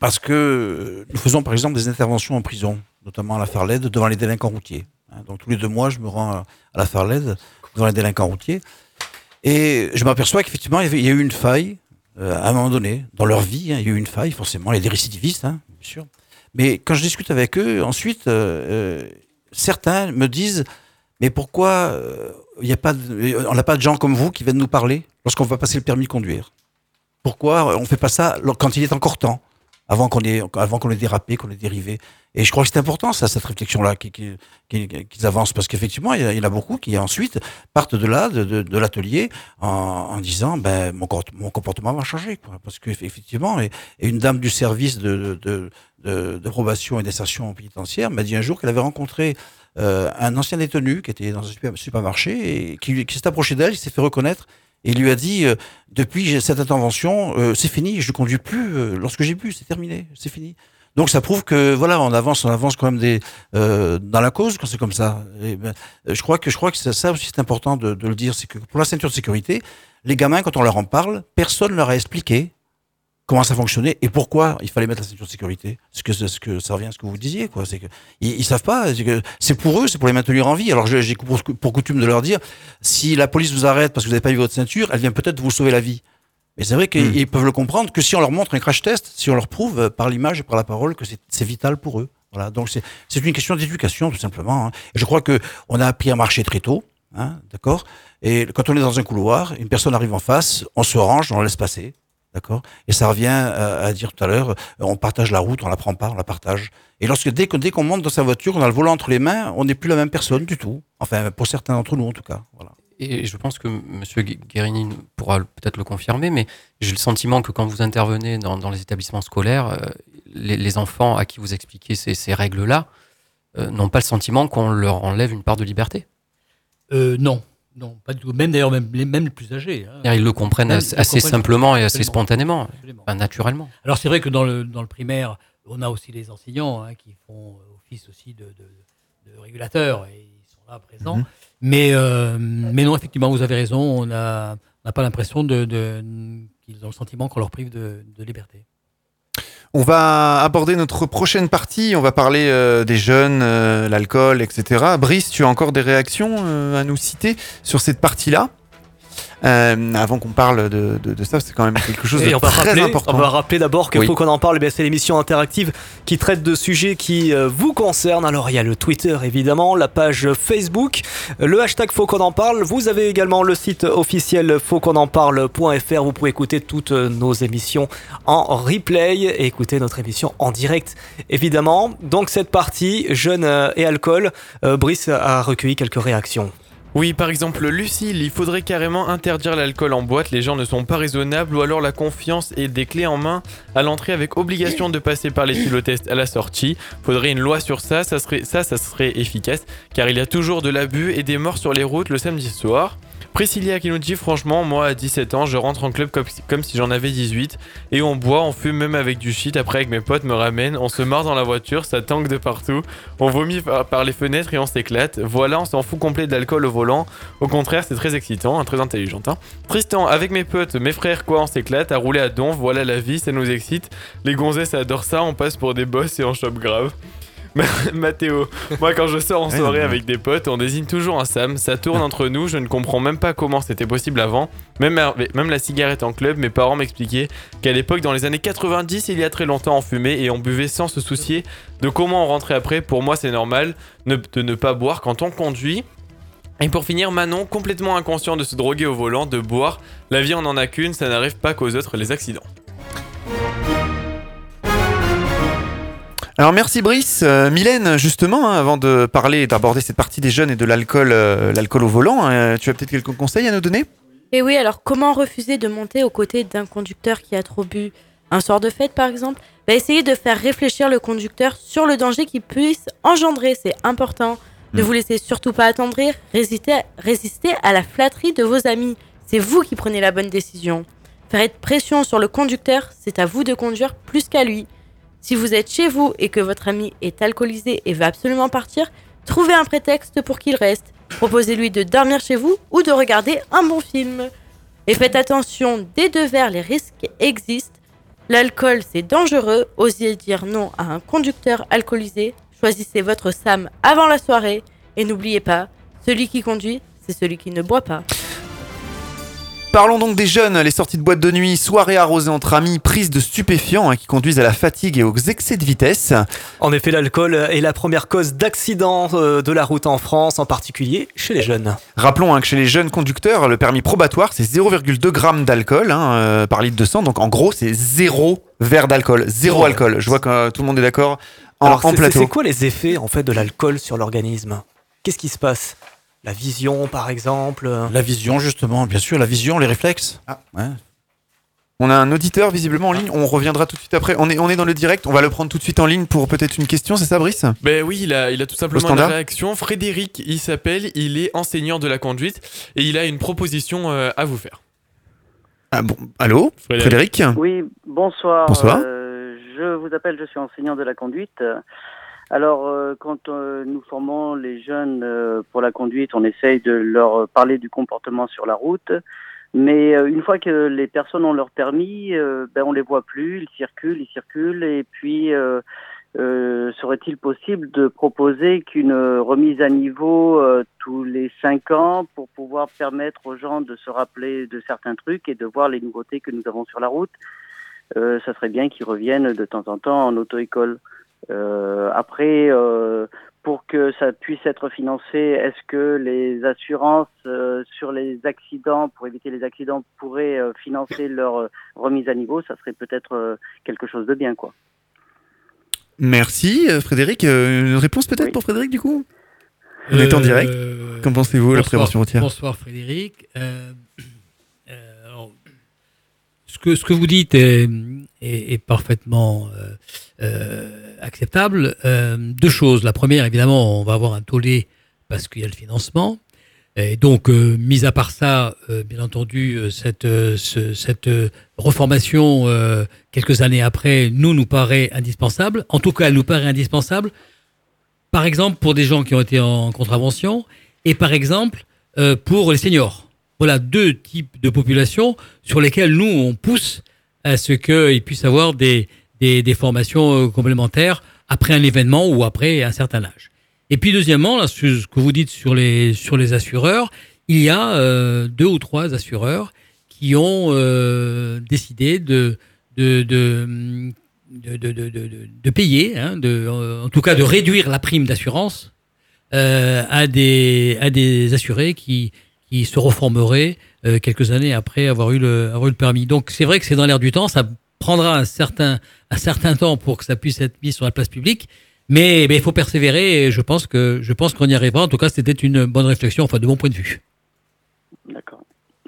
parce que euh, nous faisons, par exemple, des interventions en prison, notamment à la Farled, devant les délinquants routiers. hein. Donc, tous les deux mois, je me rends à la Farled, devant les délinquants routiers. Et je m'aperçois qu'effectivement, il y a eu une faille, à un moment donné, dans leur vie. hein, il y a eu une faille, forcément. Il y a des récidivistes, hein, bien sûr. Mais quand je discute avec eux, ensuite, euh, euh, certains me disent Mais pourquoi euh, a pas on n'a pas de gens comme vous qui viennent nous parler lorsqu'on va passer le permis de conduire? Pourquoi on ne fait pas ça quand il est encore temps? Avant qu'on ait, avant qu'on ait dérapé, qu'on ait dérivé. Et je crois que c'est important, ça, cette réflexion-là, qu'ils qui, qui- qu'ils avancent, parce qu'effectivement, il y, en a beaucoup qui ensuite partent de là, de, de, de l'atelier, en, en disant, ben, mon, mon comportement va changer, quoi. Parce qu'effectivement, et, et une dame du service de, de, de, de probation et d'insertion pénitentiaire m'a dit un jour qu'elle avait rencontré euh, un ancien détenu qui était dans un super- supermarché et qui, qui s'est approché d'elle, il s'est fait reconnaître et lui a dit euh, depuis cette intervention, euh, c'est fini, je ne conduis plus euh, lorsque j'ai bu, c'est terminé, c'est fini. Donc ça prouve que voilà, on avance, on avance quand même des dans la cause quand c'est comme ça. Ben, je crois que je crois que ça, aussi c'est important de, de le dire, c'est que pour la ceinture de sécurité, les gamins quand on leur en parle, personne leur a expliqué comment ça fonctionnait et pourquoi il fallait mettre la ceinture de sécurité. Ce que, ce que ça revient à ce que vous disiez, quoi? C'est que ils, ils savent pas. C'est que c'est pour eux, c'est pour les maintenir en vie. Alors j'ai pour, pour coutume de leur dire, si la police vous arrête parce que vous n'avez pas eu votre ceinture, elle vient peut-être vous sauver la vie. Mais c'est vrai qu'ils ils peuvent le comprendre que si on leur montre un crash test, si on leur prouve euh, par l'image et par la parole que c'est vital pour eux. Voilà. Donc c'est c'est une question d'éducation tout simplement. hein. Et je crois que on a appris à marcher très tôt. Hein, d'accord? Et quand on est dans un couloir, une personne arrive en face, on se range, on la laisse passer. D'accord? Et ça revient à, à dire tout à l'heure, euh, on partage la route, on la prend pas, on la partage. Et lorsque dès qu'on monte dans sa voiture, on a le volant entre les mains, on n'est plus la même personne du tout. Enfin, pour certains d'entre nous en tout cas. Voilà. Et je pense que M. Guérini pourra peut-être le confirmer, mais j'ai le sentiment que quand vous intervenez dans, dans les établissements scolaires, euh, les, les enfants à qui vous expliquez ces, ces règles-là euh, n'ont pas le sentiment qu'on leur enlève une part de liberté. Euh, non, non, pas du tout. Même d'ailleurs, même, les- même les plus âgés. hein. Ils le comprennent Même, assez, ils le assez comprennent simplement et assez spontanément, Absolument. enfin, naturellement. Alors c'est vrai que dans le, dans le primaire, on a aussi les enseignants hein, qui font euh, office aussi de, de, de régulateurs et ils sont là présents. Mhm. Mais, euh, mais non, effectivement, vous avez raison, on n'a on n'a pas l'impression de, de- qu'ils ont le sentiment qu'on leur prive de, de liberté. On va aborder notre prochaine partie. On va parler euh, des jeunes, euh, l'alcool, etc. Brice, tu as encore des réactions euh, à nous citer sur cette partie-là? Euh, Avant qu'on parle de, de- de ça, c'est quand même quelque chose Et de on va très rappeler, important. On va rappeler d'abord qu'il Oui. faut qu'on en parle. C'est l'émission interactive qui traite de sujets qui euh, vous concernent. Alors il y a le Twitter évidemment, la page Facebook, le hashtag faut qu'on en parle. Vous avez également le site officiel faut qu'on en parle.fr. Vous pouvez écouter toutes euh, nos émissions en replay et écouter notre émission en direct évidemment. Donc cette partie jeunes et alcool, euh, Brice a recueilli quelques réactions. Oui, par exemple, Lucille, il faudrait carrément interdire l'alcool en boîte, les gens ne sont pas raisonnables, ou alors la confiance et des clés en main à l'entrée avec obligation de passer par les pilotests à la sortie. Faudrait une loi sur ça, ça serait, ça, ça serait efficace, car il y a toujours de l'abus et des morts sur les routes le samedi soir. Priscilla qui nous dit franchement, moi à 17 ans, je rentre en club comme, si j'en avais 18 et on boit, on fume même avec du shit. Après, avec mes potes, me ramènent, on se marre dans la voiture, ça tangue de partout, on vomit par, les fenêtres et on s'éclate. Voilà, on s'en fout complet de l'alcool au volant. Au contraire, c'est très excitant, hein, très intelligent. hein. Tristan, avec mes potes, mes frères, quoi, on s'éclate, à rouler à donf, voilà la vie, ça nous excite. Les gonzesses adorent ça, on passe pour des boss et on chope grave. Mathéo, moi quand je sors en soirée avec des potes, on désigne toujours un Sam, ça tourne entre nous, je ne comprends même pas comment c'était possible avant. Même, même la cigarette en club, mes parents m'expliquaient qu'à l'époque, dans les années 90, il y a très longtemps, on fumait et on buvait sans se soucier de comment on rentrait après. Pour moi, c'est normal de ne pas boire quand on conduit. Et pour finir, Manon, complètement inconscient de se droguer au volant, de boire, la vie on en a qu'une, ça n'arrive pas qu'aux autres les accidents. Alors merci Brice. Euh, Mylène, justement, hein, avant de parler et d'aborder cette partie des jeunes et de l'alcool euh, l'alcool au volant, euh, tu as peut-être quelques conseils à nous donner? Et oui, alors comment refuser de monter aux côtés d'un conducteur qui a trop bu Un soir de fête, par exemple? Bah, Essayez de faire réfléchir le conducteur sur le danger qu'il puisse engendrer, c'est important. Ne Mm. vous laissez surtout pas attendrir, résistez, résistez à la flatterie de vos amis. C'est vous qui prenez la bonne décision. Faire être pression sur le conducteur, c'est à vous de conduire plus qu'à lui. Si vous êtes chez vous et que votre ami est alcoolisé et veut absolument partir, trouvez un prétexte pour qu'il reste. Proposez-lui de dormir chez vous ou de regarder un bon film. Et faites attention, des deux verres, les risques existent. L'alcool, c'est dangereux. Osez dire non à un conducteur alcoolisé. Choisissez votre Sam avant la soirée. Et n'oubliez pas, celui qui conduit, c'est celui qui ne boit pas. Parlons donc des jeunes, les sorties de boîte de nuit, soirées arrosées entre amis, prises de stupéfiants hein, qui conduisent à la fatigue et aux excès de vitesse. En effet, l'alcool est la première cause d'accident euh, de la route en France, en particulier chez les jeunes. Rappelons hein, que chez les jeunes conducteurs, le permis probatoire, c'est 0,2 g d'alcool hein, euh, par litre de sang. Donc en gros, c'est zéro verre d'alcool, zéro alcool. Je vois que euh, tout le monde est d'accord en, Alors, en plateau. c'est quoi les effets en fait de l'alcool sur l'organisme? Qu'est-ce qui se passe? La vision, par exemple La vision, justement, bien sûr, la vision, les réflexes. Ah. Ouais. On a un auditeur visiblement en ligne. On reviendra tout de suite après. On est, on est dans le direct. On va le prendre tout de suite en ligne pour peut-être une question. C'est ça, Brice? Ben oui, il a, il a tout simplement une standard réaction. Frédéric, il s'appelle, il est enseignant de la conduite et il a une proposition euh, à vous faire. Ah bon, allô? Frédéric? Oui, bonsoir. Bonsoir. Euh, je vous appelle, je suis enseignant de la conduite. Alors, euh, quand euh, nous formons les jeunes euh, pour la conduite, on essaye de leur parler du comportement sur la route. Mais une fois que les personnes ont leur permis, ben, on les voit plus, ils circulent, ils circulent. Et puis, euh, euh, serait-il possible de proposer qu'une remise à niveau euh, tous les cinq ans pour pouvoir permettre aux gens de se rappeler de certains trucs et de voir les nouveautés que nous avons sur la route? Ça serait bien qu'ils reviennent de temps en temps en auto-école. Euh, après, euh, pour que ça puisse être financé, est-ce que les assurances euh, sur les accidents, pour éviter les accidents, pourraient euh, financer leur euh, remise à niveau? Ça serait peut-être euh, quelque chose de bien, quoi. Merci, Frédéric. Une réponse peut-être pour Frédéric, du coup? On est en direct. Qu'en pensez-vous, la prévention routière? Bonsoir Frédéric. Euh, euh, alors, ce, que, ce que vous dites est, est- est parfaitement euh, euh, acceptable. Euh, deux choses. La première, évidemment, on va avoir un tollé parce qu'il y a le financement. Et donc, euh, mis à part ça, euh, bien entendu, cette, ce- cette reformation, quelques années après, nous, nous paraît indispensable. En tout cas, elle nous paraît indispensable par exemple pour des gens qui ont été en contravention et par exemple pour les seniors. Voilà deux types de populations sur lesquelles nous, on pousse à ce qu'ils puissent avoir des, des, des formations euh, complémentaires après un événement ou après un certain âge. Et puis deuxièmement, là, ce que vous dites sur les, sur les assureurs, il y a euh, deux ou trois assureurs qui ont euh, décidé de, de, de, de, de, payer, hein, euh, en tout cas de réduire la prime d'assurance euh, à, des, à des assurés qui, qui se reformeraient euh, quelques années après avoir eu le, avoir eu le permis. Donc c'est vrai que c'est dans l'air du temps, ça prendra un certain, un certain temps pour que ça puisse être mis sur la place publique, mais mais il faut persévérer et je pense que je pense qu'on y arrivera. En tout cas, c'était une bonne réflexion, enfin de mon point de vue. D'accord.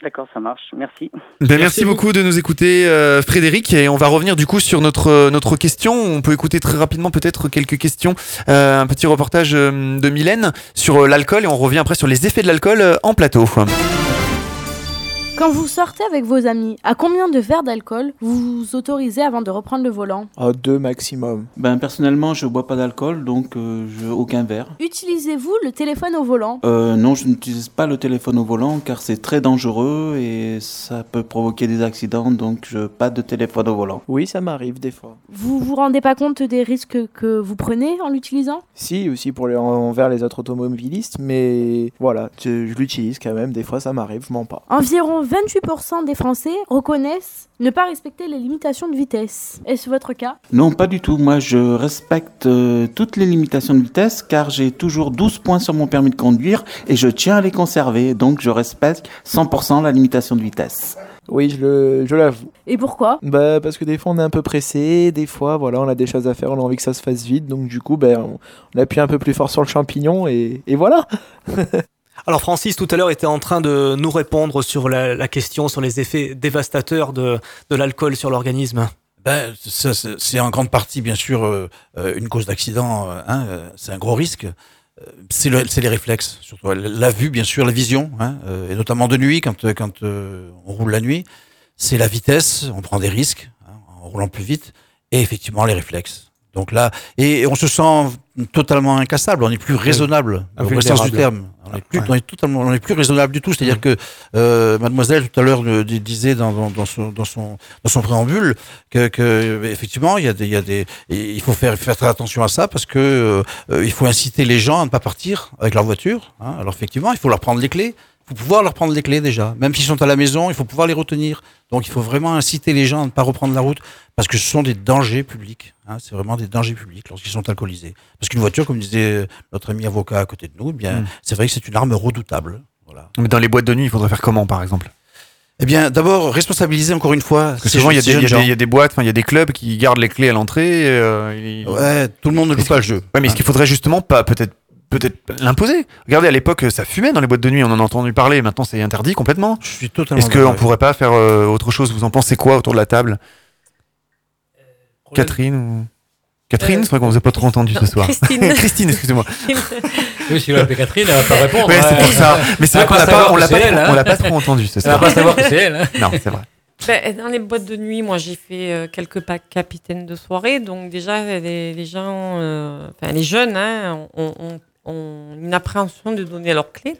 D'accord, ça marche. Merci. Ben, merci, beaucoup de nous écouter, euh, Frédéric. Et on va revenir du coup sur notre, euh, notre question. On peut écouter très rapidement peut-être quelques questions. Euh, un petit reportage euh, de Mylène sur euh, l'alcool et on revient après sur les effets de l'alcool euh, en plateau. Quand vous sortez avec vos amis, à combien de verres d'alcool vous vous autorisez avant de reprendre le volant? À deux maximum. Ben personnellement, je bois pas d'alcool, donc euh, je aucun verre. Utilisez-vous le téléphone au volant? Euh, non, je n'utilise pas le téléphone au volant car c'est très dangereux et ça peut provoquer des accidents, donc je pas de téléphone au volant. Oui, ça m'arrive des fois. Vous vous rendez pas compte des risques que vous prenez en l'utilisant? Si, aussi pour les, envers les autres automobilistes, mais voilà, je, je l'utilise quand même, des fois ça m'arrive, je mens pas. Environ 28% des Français reconnaissent ne pas respecter les limitations de vitesse. Est-ce votre cas? Non, pas du tout. Moi, je respecte euh, toutes les limitations de vitesse car j'ai toujours 12 points sur mon permis de conduire et je tiens à les conserver. Donc, je respecte 100% la limitation de vitesse. Oui, je le- je l'avoue. Et pourquoi? Bah parce que des fois on est un peu pressé, des fois voilà on a des choses à faire, on a envie que ça se fasse vite, donc du coup ben on, on appuie un peu plus fort sur le champignon et, et voilà. Alors Francis tout à l'heure était en train de nous répondre sur la, la question sur les effets dévastateurs de, de l'alcool sur l'organisme. Ben, c'est en grande partie, bien sûr, euh, euh, une cause d'accident. euh, hein, c'est un gros risque. C'est le- c'est les réflexes, surtout la, vue, bien sûr, la vision, hein, et notamment de nuit, quand, quand euh, on roule la nuit. C'est la vitesse, on prend des risques hein, en roulant plus vite, et effectivement les réflexes. Donc là, et, et on se sent totalement incassable, on n'est plus raisonnable, au vrai sens du terme. On est plus, Ouais. on est totalement, on est plus raisonnable du tout. C'est-à-dire que euh, Mademoiselle tout à l'heure di- disait dans, dans, dans son, dans son dans son préambule que, que effectivement il y a des, il y a des, et il faut faire faire très attention à ça parce que euh, euh, il faut inciter les gens à ne pas partir avec leur voiture. hein. Alors effectivement, il faut leur prendre les clés. Faut pouvoir leur prendre les clés déjà. Même s'ils sont à la maison, il faut pouvoir les retenir. Donc il faut vraiment inciter les gens à ne pas reprendre la route parce que ce sont des dangers publics. hein. C'est vraiment des dangers publics lorsqu'ils sont alcoolisés. Parce qu'une voiture, comme disait notre ami avocat à côté de nous, eh bien, Mm. c'est vrai que c'est une arme redoutable. Voilà. Mais dans les boîtes de nuit, il faudrait faire comment, par exemple? Eh bien, d'abord, responsabiliser encore une fois. Parce que ces souvent, il y, a des- y a boîtes, il y a des clubs qui gardent les clés à l'entrée. euh, Ouais, tout le monde ne joue pas le jeu. Ouais, mais est-ce qu'il faudrait justement pas peut-être peut-être l'imposer Regardez, à l'époque, ça fumait dans les boîtes de nuit, on en a entendu parler. Maintenant, c'est interdit complètement. Je suis totalement. Est-ce qu'on pourrait pas faire euh, autre chose? Vous en pensez quoi autour de la table? Catherine ou... Catherine, Euh, c'est vrai qu'on vous a pas trop entendu non, ce soir. Christine. Christine, excusez-moi. Oui, si vous l'appelez Catherine, elle va pas répondre. C'est hein. pour ça. Mais c'est vrai qu'on l'a pas, on l'a c'est pas, elle, trop- hein. on l'a pas trop entendu ce soir. va pas savoir que c'est elle. hein. Non, c'est vrai. Ben, dans les boîtes de nuit, moi j'ai fait euh, quelques packs capitaines de soirée, donc déjà les, les gens, euh, enfin les jeunes, hein, ont, ont- ont une appréhension de donner leurs clés.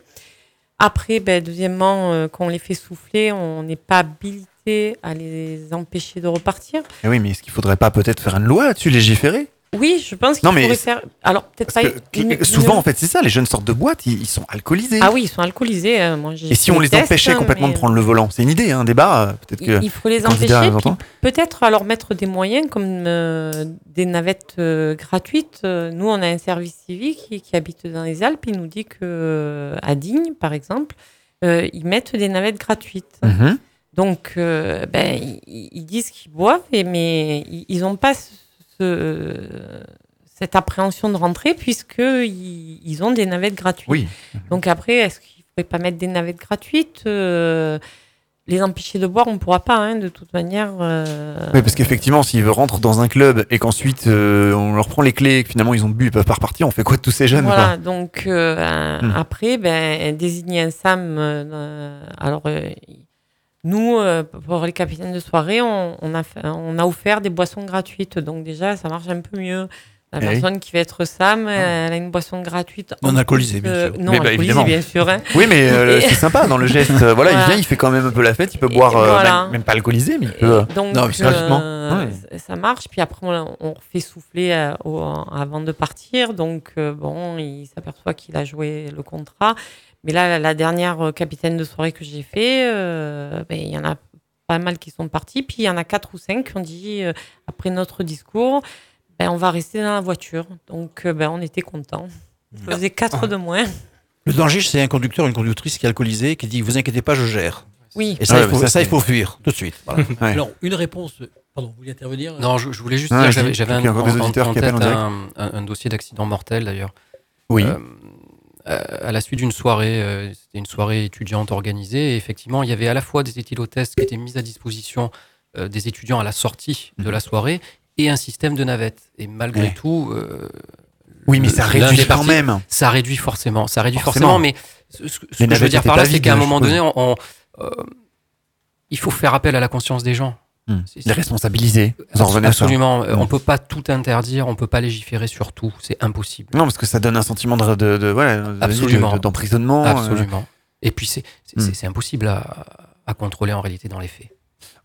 Après, ben, deuxièmement, euh, quand on les fait souffler, on n'est pas habilité à les empêcher de repartir. Mais oui, mais est-ce qu'il faudrait pas peut-être faire une loi là-dessus, légiférer? Oui, je pense qu'il c'est- faire. Alors peut-être pas. Une- souvent, en fait, c'est ça, les jeunes sortent de boîte, ils, ils sont alcoolisés. Ah oui, ils sont alcoolisés. euh, moi, Et si on les empêchait hein, complètement mais- de prendre le volant C'est une idée, un débat. euh, Peut-être que Il faut les empêcher, peut-être alors mettre des moyens comme euh, des navettes euh, gratuites. Nous, on a un service civique qui, qui habite dans les Alpes. Il nous dit que à Digne, par exemple, ils mettent des navettes gratuites. Mhm. Donc, ben, ils, ils disent qu'ils boivent, mais ils n'ont pas ce- ce- cette appréhension de rentrer puisqu'ils ils ont des navettes gratuites. Oui. Donc après, est-ce qu'il ne faudrait pas mettre des navettes gratuites? Euh, Les empêcher de boire, on ne pourra pas, hein, de toute manière. euh, Oui, parce qu'effectivement, s'ils rentrent dans un club et qu'ensuite euh, on leur prend les clés et que finalement ils ont bu, ils peuvent pas repartir, on fait quoi de tous ces jeunes Voilà, quoi? donc euh, Hmm. après, ben, désigner un SAM. alors, nous, euh, pour les capitaines de soirée, on, on a, fait- on a offert des boissons gratuites. Donc, déjà, ça marche un peu mieux. La Eh oui. personne qui va être SAM, elle a une boisson gratuite. Non alcoolisée, bien euh, sûr. Non, Mais bah, évidemment. bien sûr. hein. Oui, mais euh, c'est sympa dans le geste. voilà, il vient, il fait quand même un peu la fête, il peut boire, euh, voilà. même, même pas alcoolisé, mais il peut. Donc, non, Ouais. ça marche. Puis après, on, on refait souffler au- avant de partir. Donc, bon, il s'aperçoit qu'il a joué le contrat. Mais là, la, dernière euh, capitaine de soirée que j'ai fait, euh, ben, il y en a pas mal qui sont partis. Puis il y en a quatre ou cinq qui ont dit, euh, après notre discours, ben, on va rester dans la voiture. Donc, ben, on était contents. On faisait quatre de moins. Le danger, c'est un conducteur, une conductrice qui est alcoolisée, qui dit Vous inquiétez pas, je gère. Oui. Et ça, Ouais, il, faut, ça, ça, il fuir tout de suite. Voilà. Ouais. Alors, une réponse. Pardon, vous vouliez intervenir? Non, je, je voulais juste Ah, dire, j'avais un, en- en- en tête un, un- un dossier d'accident mortel d'ailleurs. Oui. Euh, à la suite d'une soirée, euh, c'était une soirée étudiante organisée, et effectivement, il y avait à la fois des éthylotests qui étaient mis à disposition euh, des étudiants à la sortie de la soirée et un système de navette. Et malgré Ouais. tout, euh, Oui, mais ça réduit quand même. Ça réduit forcément, ça réduit Forcément. forcément, mais ce, que je veux dire par là, c'est qu'à un moment donné, on, on, euh, il faut faire appel à la conscience des gens. Hmm. Les responsabiliser. Vous en revenez à ça. Absolument. Euh, Hmm. On peut pas tout interdire, on peut pas légiférer sur tout. C'est impossible. Non, parce que ça donne un sentiment de, de, de- voilà, Absolument. de- d'emprisonnement. euh. Absolument. Et puis c'est Hmm. c'est impossible à, à contrôler en réalité dans les faits.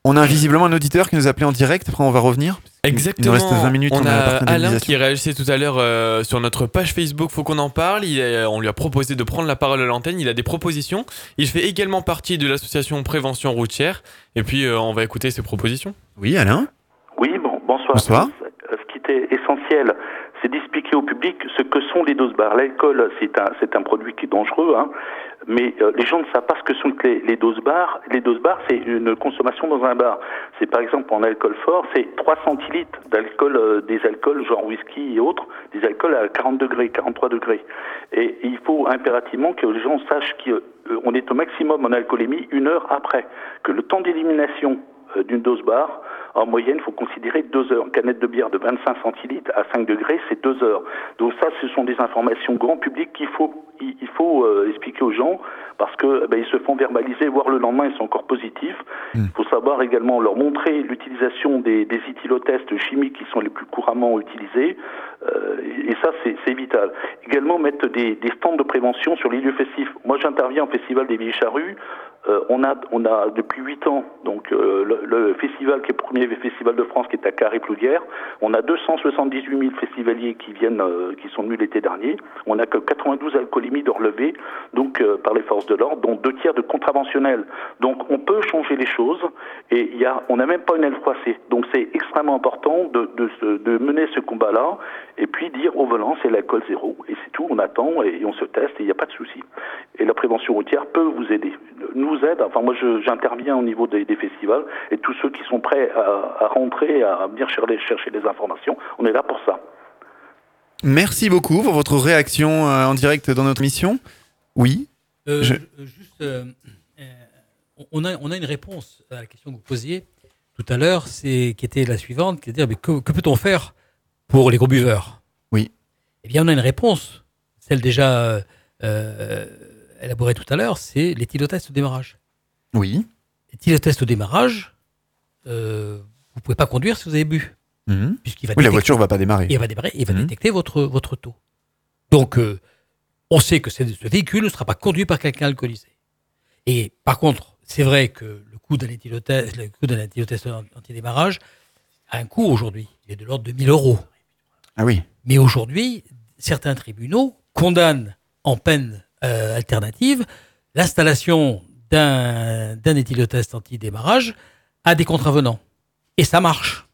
On a visiblement un auditeur qui nous a appelé en direct. Après, on va revenir. Exactement. Il nous reste 20 minutes. On a Alain qui réagissait tout à l'heure euh, sur notre page Facebook. Faut qu'on en parle. Il est- on lui a proposé de prendre la parole à l'antenne. Il a des propositions. Il fait également partie de l'association Prévention Routière. Et puis euh, on va écouter ses propositions. Oui, Alain. Oui, bon, bonsoir. Bonsoir. Euh, Ce qui était essentiel, c'est d'expliquer au public ce que sont les doses bars. L'alcool, c'est un, c'est un produit qui est dangereux, hein, mais euh, les gens ne savent pas ce que sont les, doses bars. Les doses bars, c'est une consommation dans un bar. C'est par exemple en alcool fort, c'est 3 centilitres d'alcool, euh, des alcools genre whisky et autres, des alcools à 40 degrés, 43 degrés. Et il faut impérativement que les gens sachent qu'on est au maximum en alcoolémie une heure après, que le temps d'élimination euh, d'une dose bar, en moyenne, il faut considérer deux heures. Une canette de bière de 25 centilitres à 5 degrés, c'est deux heures. Donc ça, ce sont des informations grand public qu'il faut, il faut euh, expliquer aux gens parce que eh ben, ils se font verbaliser, voire le lendemain, ils sont encore positifs. Il faut savoir également leur montrer l'utilisation des, des chimiques qui sont les plus couramment utilisés. Euh, et ça, c'est c'est vital. Également, mettre des, des stands de prévention sur les lieux festifs. Moi, j'interviens au Festival des Vieilles Charrues. Euh, on a, on a depuis huit ans donc euh, le, le festival qui est le premier festival de France qui est à Carré-Plouguière. On a 278 000 festivaliers qui viennent, euh, qui sont venus l'été dernier. On a que 92 alcoolémies de relevés donc euh, par les forces de l'ordre, dont deux tiers de contraventionnels. Donc on peut changer les choses et il y a, on n'a même pas une aile froissée. Donc c'est extrêmement important de, de, de mener ce combat-là et puis dire au volant c'est l'alcool zéro et c'est tout. On attend et on se teste et il n'y a pas de souci. Et la prévention routière peut vous aider, nous aide. Enfin moi j'interviens au niveau des, des festivals et tous ceux qui sont prêts à, à rentrer, à venir chercher, chercher les informations, on est là pour ça. Merci beaucoup pour votre réaction euh, en direct dans notre mission. Oui. Euh, Je- Juste, euh, on, a, on a une réponse à la question que vous posiez tout à l'heure, c'est qui était la suivante, qui est de dire mais que, que peut-on faire pour les gros buveurs? Oui. Eh bien, on a une réponse, celle déjà euh, élaborée tout à l'heure, c'est l'éthylotest au démarrage. Oui. L'éthylotest au démarrage, euh, vous pouvez pas conduire si vous avez bu. Mhm. Puisqu'il va Oui, la voiture va pas démarrer. Il va démarrer, il va Mhm. détecter votre, votre taux. Donc, euh, on sait que ce véhicule ne sera pas conduit par quelqu'un alcoolisé. Et par contre, c'est vrai que le coût d'un éthylotest, le coût d'un anti-démarrage a un coût aujourd'hui. Il est de l'ordre de 1000 euros. Ah oui. Mais aujourd'hui, certains tribunaux condamnent en peine euh, alternative l'installation d'un d'un éthylotest anti-démarrage à des contravenants. Et ça marche.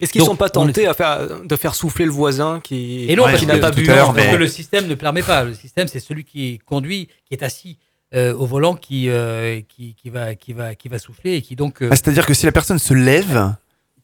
Est-ce qu'ils Donc, sont pas tentés à faire, de faire souffler le voisin qui, Et non, parce qui que, n'a pas tout bu parce que le système ne permet pas. Le système, c'est celui qui conduit, qui est assis euh, au volant, qui, euh, qui, qui, va, qui, va, qui va souffler et qui donc. euh, Ah, C'est-à-dire que si la personne se lève.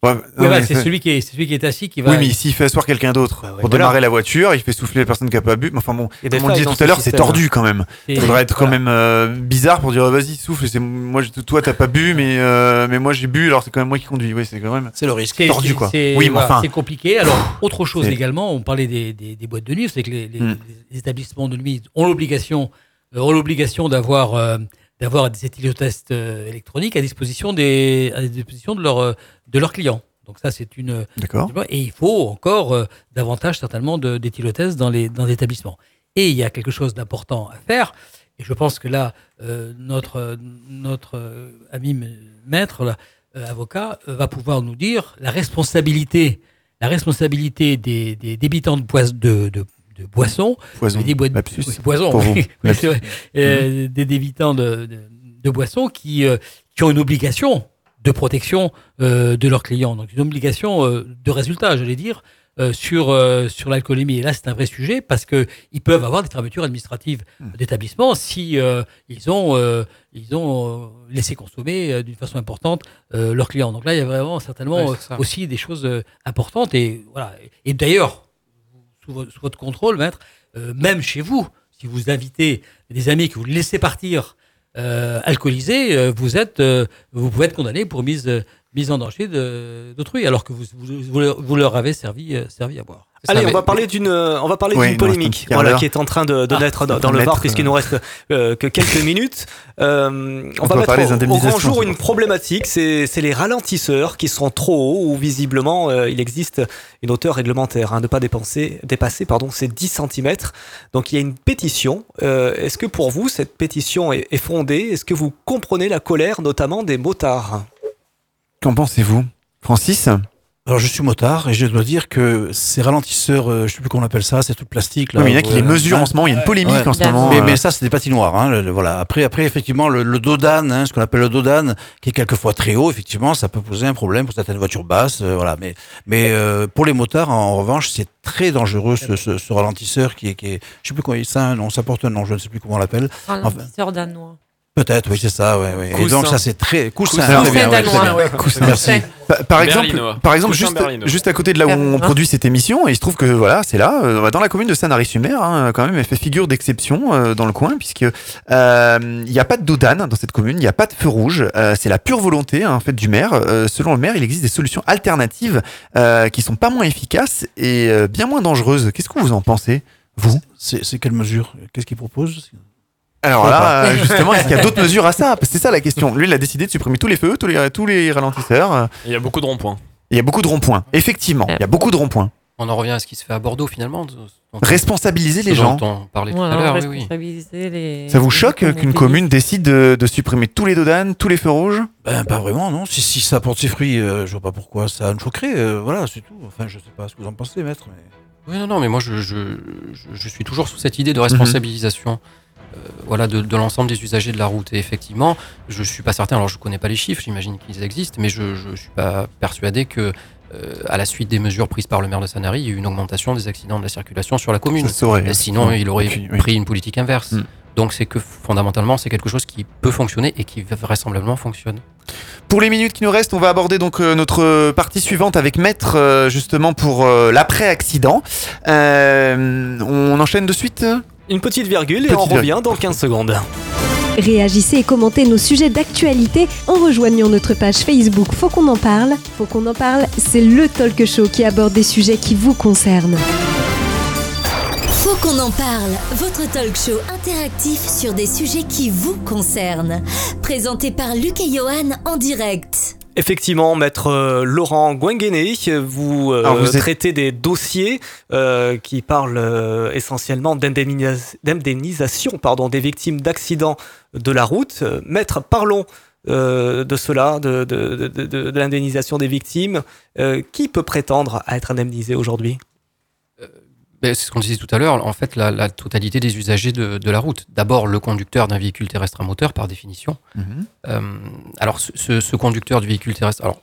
Ouais, ouais, voilà, c'est celui, qui est- c'est celui qui est assis qui va. Oui, mais s'il fait asseoir quelqu'un d'autre pour voilà. démarrer la voiture, il fait souffler la personne qui a pas bu. Mais Enfin bon, comme on disait tout à l'heure, c'est système. tordu quand même. Il faudrait être quand même euh, bizarre pour dire vas-y souffle. C'est moi, toi t'as pas bu, mais euh, mais moi j'ai bu. Alors c'est quand même moi qui conduis. Oui, c'est quand même. C'est le risque. C'est- tordu quoi. c'est- Oui, mais enfin. c'est compliqué. Alors, autre chose également, on parlait des, des- des boîtes de nuit, c'est que les, les- Hmm. les établissements de nuit ont l'obligation, euh, ont l'obligation d'avoir euh, d'avoir des éthyliotests euh, électroniques à disposition des à disposition de leurs euh, de leurs clients. Donc ça, c'est une D'accord. et il faut encore euh, davantage certainement d'éthyliotests dans les dans les établissements. Et il y a quelque chose d'important à faire. Et je pense que là, euh, notre notre euh, ami maître, là, avocat, va pouvoir nous dire la responsabilité, la responsabilité des, des débitants de, pois- de, de, de boissons, Poison. des boîtes Lapsus. oui, poison, vrai. Euh, des débitants de, de, de boissons qui, euh, qui ont une obligation de protection euh, de leurs clients, donc une obligation de résultat, j'allais dire, sur, sur l'alcoolémie. Et là, c'est un vrai sujet parce que ils peuvent avoir des fermetures administratives d'établissements si ils ont, ils ont laissé consommer d'une façon importante leurs clients. Donc là, il y a vraiment certainement Ouais, aussi des choses importantes. Et, voilà. et d'ailleurs, sous, vo- sous votre contrôle, euh, même chez vous, si vous invitez des amis que vous laissez partir euh, alcoolisés, euh, vous êtes, euh, vous pouvez être condamné pour mise, euh, mise en danger d'autrui, alors que vous, vous, leur- avez servi, servi à boire. Allez, Ça, on va parler d'une, euh, on va parler Oui, d'une polémique, voilà, qui est en train de, de Ah, naître dans, le mettre, puisqu'il euh, nous reste euh, que quelques minutes. Euh, on, On va mettre parler des au, au grand jour c'est une problématique, c'est, c'est les ralentisseurs qui sont trop hauts ou visiblement euh, il existe une hauteur réglementaire, hein, de pas dépenser, dépasser pardon, ces 10 cm. Donc il y a une pétition. Euh, est-ce que pour vous cette pétition est, est fondée? Est-ce que vous comprenez la colère notamment des motards? Qu'en pensez-vous Francis? Alors je suis motard et je dois dire que ces ralentisseurs, euh, je sais plus comment on appelle ça, c'est tout plastique. Là, Oui, mais il y en a qui les mesurent en ce moment, il y a une polémique en ce moment, Mais, euh. mais ça, c'est des patinoires. Hein, le- le- voilà. Après, après, effectivement, le, le dodane, hein, ce qu'on appelle le dodane, qui est quelquefois très haut, effectivement, ça peut poser un problème pour certaines voitures basses. euh, voilà. Mais, mais euh, pour les motards, en, en revanche, c'est très dangereux ce, ce, ce ralentisseur qui est, qui est, je sais plus comment il ça, nom, ça porte un nom, je ne sais plus comment on l'appelle. Enfin, Ralentisseur danois. Peut-être, oui, c'est ça, ouais, ouais. Et Coussin. donc ça, c'est très coussin. Coussin. très bien, Coussin ouais, très danois, bien. ouais. Coussin, Merci. Pa- Par exemple, Berlinois. par exemple juste, juste à côté de là où on Berlinois. produit cette émission, et il se trouve que voilà, c'est là, euh, dans la commune de Sanary-sur-Mer, hein, quand même, elle fait figure d'exception euh, dans le coin, puisque euh, il n'y a pas de dodane dans cette commune, il n'y a pas de feu rouge, euh, c'est la pure volonté hein, en fait du maire. Euh, selon le maire, il existe des solutions alternatives euh, qui sont pas moins efficaces et euh, bien moins dangereuses. Qu'est-ce que vous en pensez, vous? C'est c'est quelle mesure? Qu'est-ce qu'il propose? Alors là, euh, justement, est-ce qu'il y a d'autres mesures à ça C'est ça la question. Lui, il a décidé de supprimer tous les feux, tous les, tous les ralentisseurs. Il y a beaucoup de ronds-points. Il y a beaucoup de ronds-points. Effectivement, il y a beaucoup de ronds-points. On en revient à ce qui se fait à Bordeaux finalement. Responsabiliser les gens. dont on parlait tout Voilà, à l'heure. oui, oui. responsabiliser les. Ça vous les choque qu'une commune décide de, de supprimer tous les dodanes, tous les feux rouges? Ben, pas vraiment, non. Si, si ça porte ses fruits, euh, je vois pas pourquoi ça me choquerait. euh, voilà, c'est tout. Enfin, je sais pas ce que vous en pensez, maître. Mais... Oui, non, non, mais moi je, je, je, je suis toujours sous cette idée Mhm. de responsabilisation. euh, voilà, de, de l'ensemble des usagers de la route. Et effectivement, je suis pas certain, alors je connais pas les chiffres, j'imagine qu'ils existent, mais je, je suis pas persuadé que, euh, à la suite des mesures prises par le maire de Sanary, il y a eu une augmentation des accidents de la circulation sur la commune. Saurait, Euh. Sinon, il aurait oui. pris une politique inverse. Mm. Donc c'est que fondamentalement, c'est quelque chose qui peut fonctionner et qui vraisemblablement fonctionne. Pour les minutes qui nous restent, on va aborder donc euh, notre partie suivante avec Maître, euh, justement pour euh, l'après-accident. Euh, on enchaîne de suite Une petite virgule et Petite on revient virgule. dans 15 secondes. Réagissez et commentez nos sujets d'actualité en rejoignant notre page Facebook Faut qu'on en parle. Faut qu'on en parle, c'est le talk show qui aborde des sujets qui vous concernent. Faut qu'on en parle, votre talk show interactif sur des sujets qui vous concernent. Présenté par Luc et Johan en direct. Effectivement, maître euh, Laurent Gwenguené, vous, euh, Alors, vous êtes- traitez des dossiers euh, qui parlent essentiellement d'indemnis- d'indemnisation pardon, des victimes d'accidents de la route. Maître, parlons de cela, de, de- de- de- de l'indemnisation des victimes. Qui peut prétendre à être indemnisé aujourd'hui? C'est ce qu'on disait tout à l'heure, en fait, la, la totalité des usagers de, de la route. D'abord, le conducteur d'un véhicule terrestre à moteur, par définition. Euh, alors, ce, conducteur du véhicule terrestre. Alors,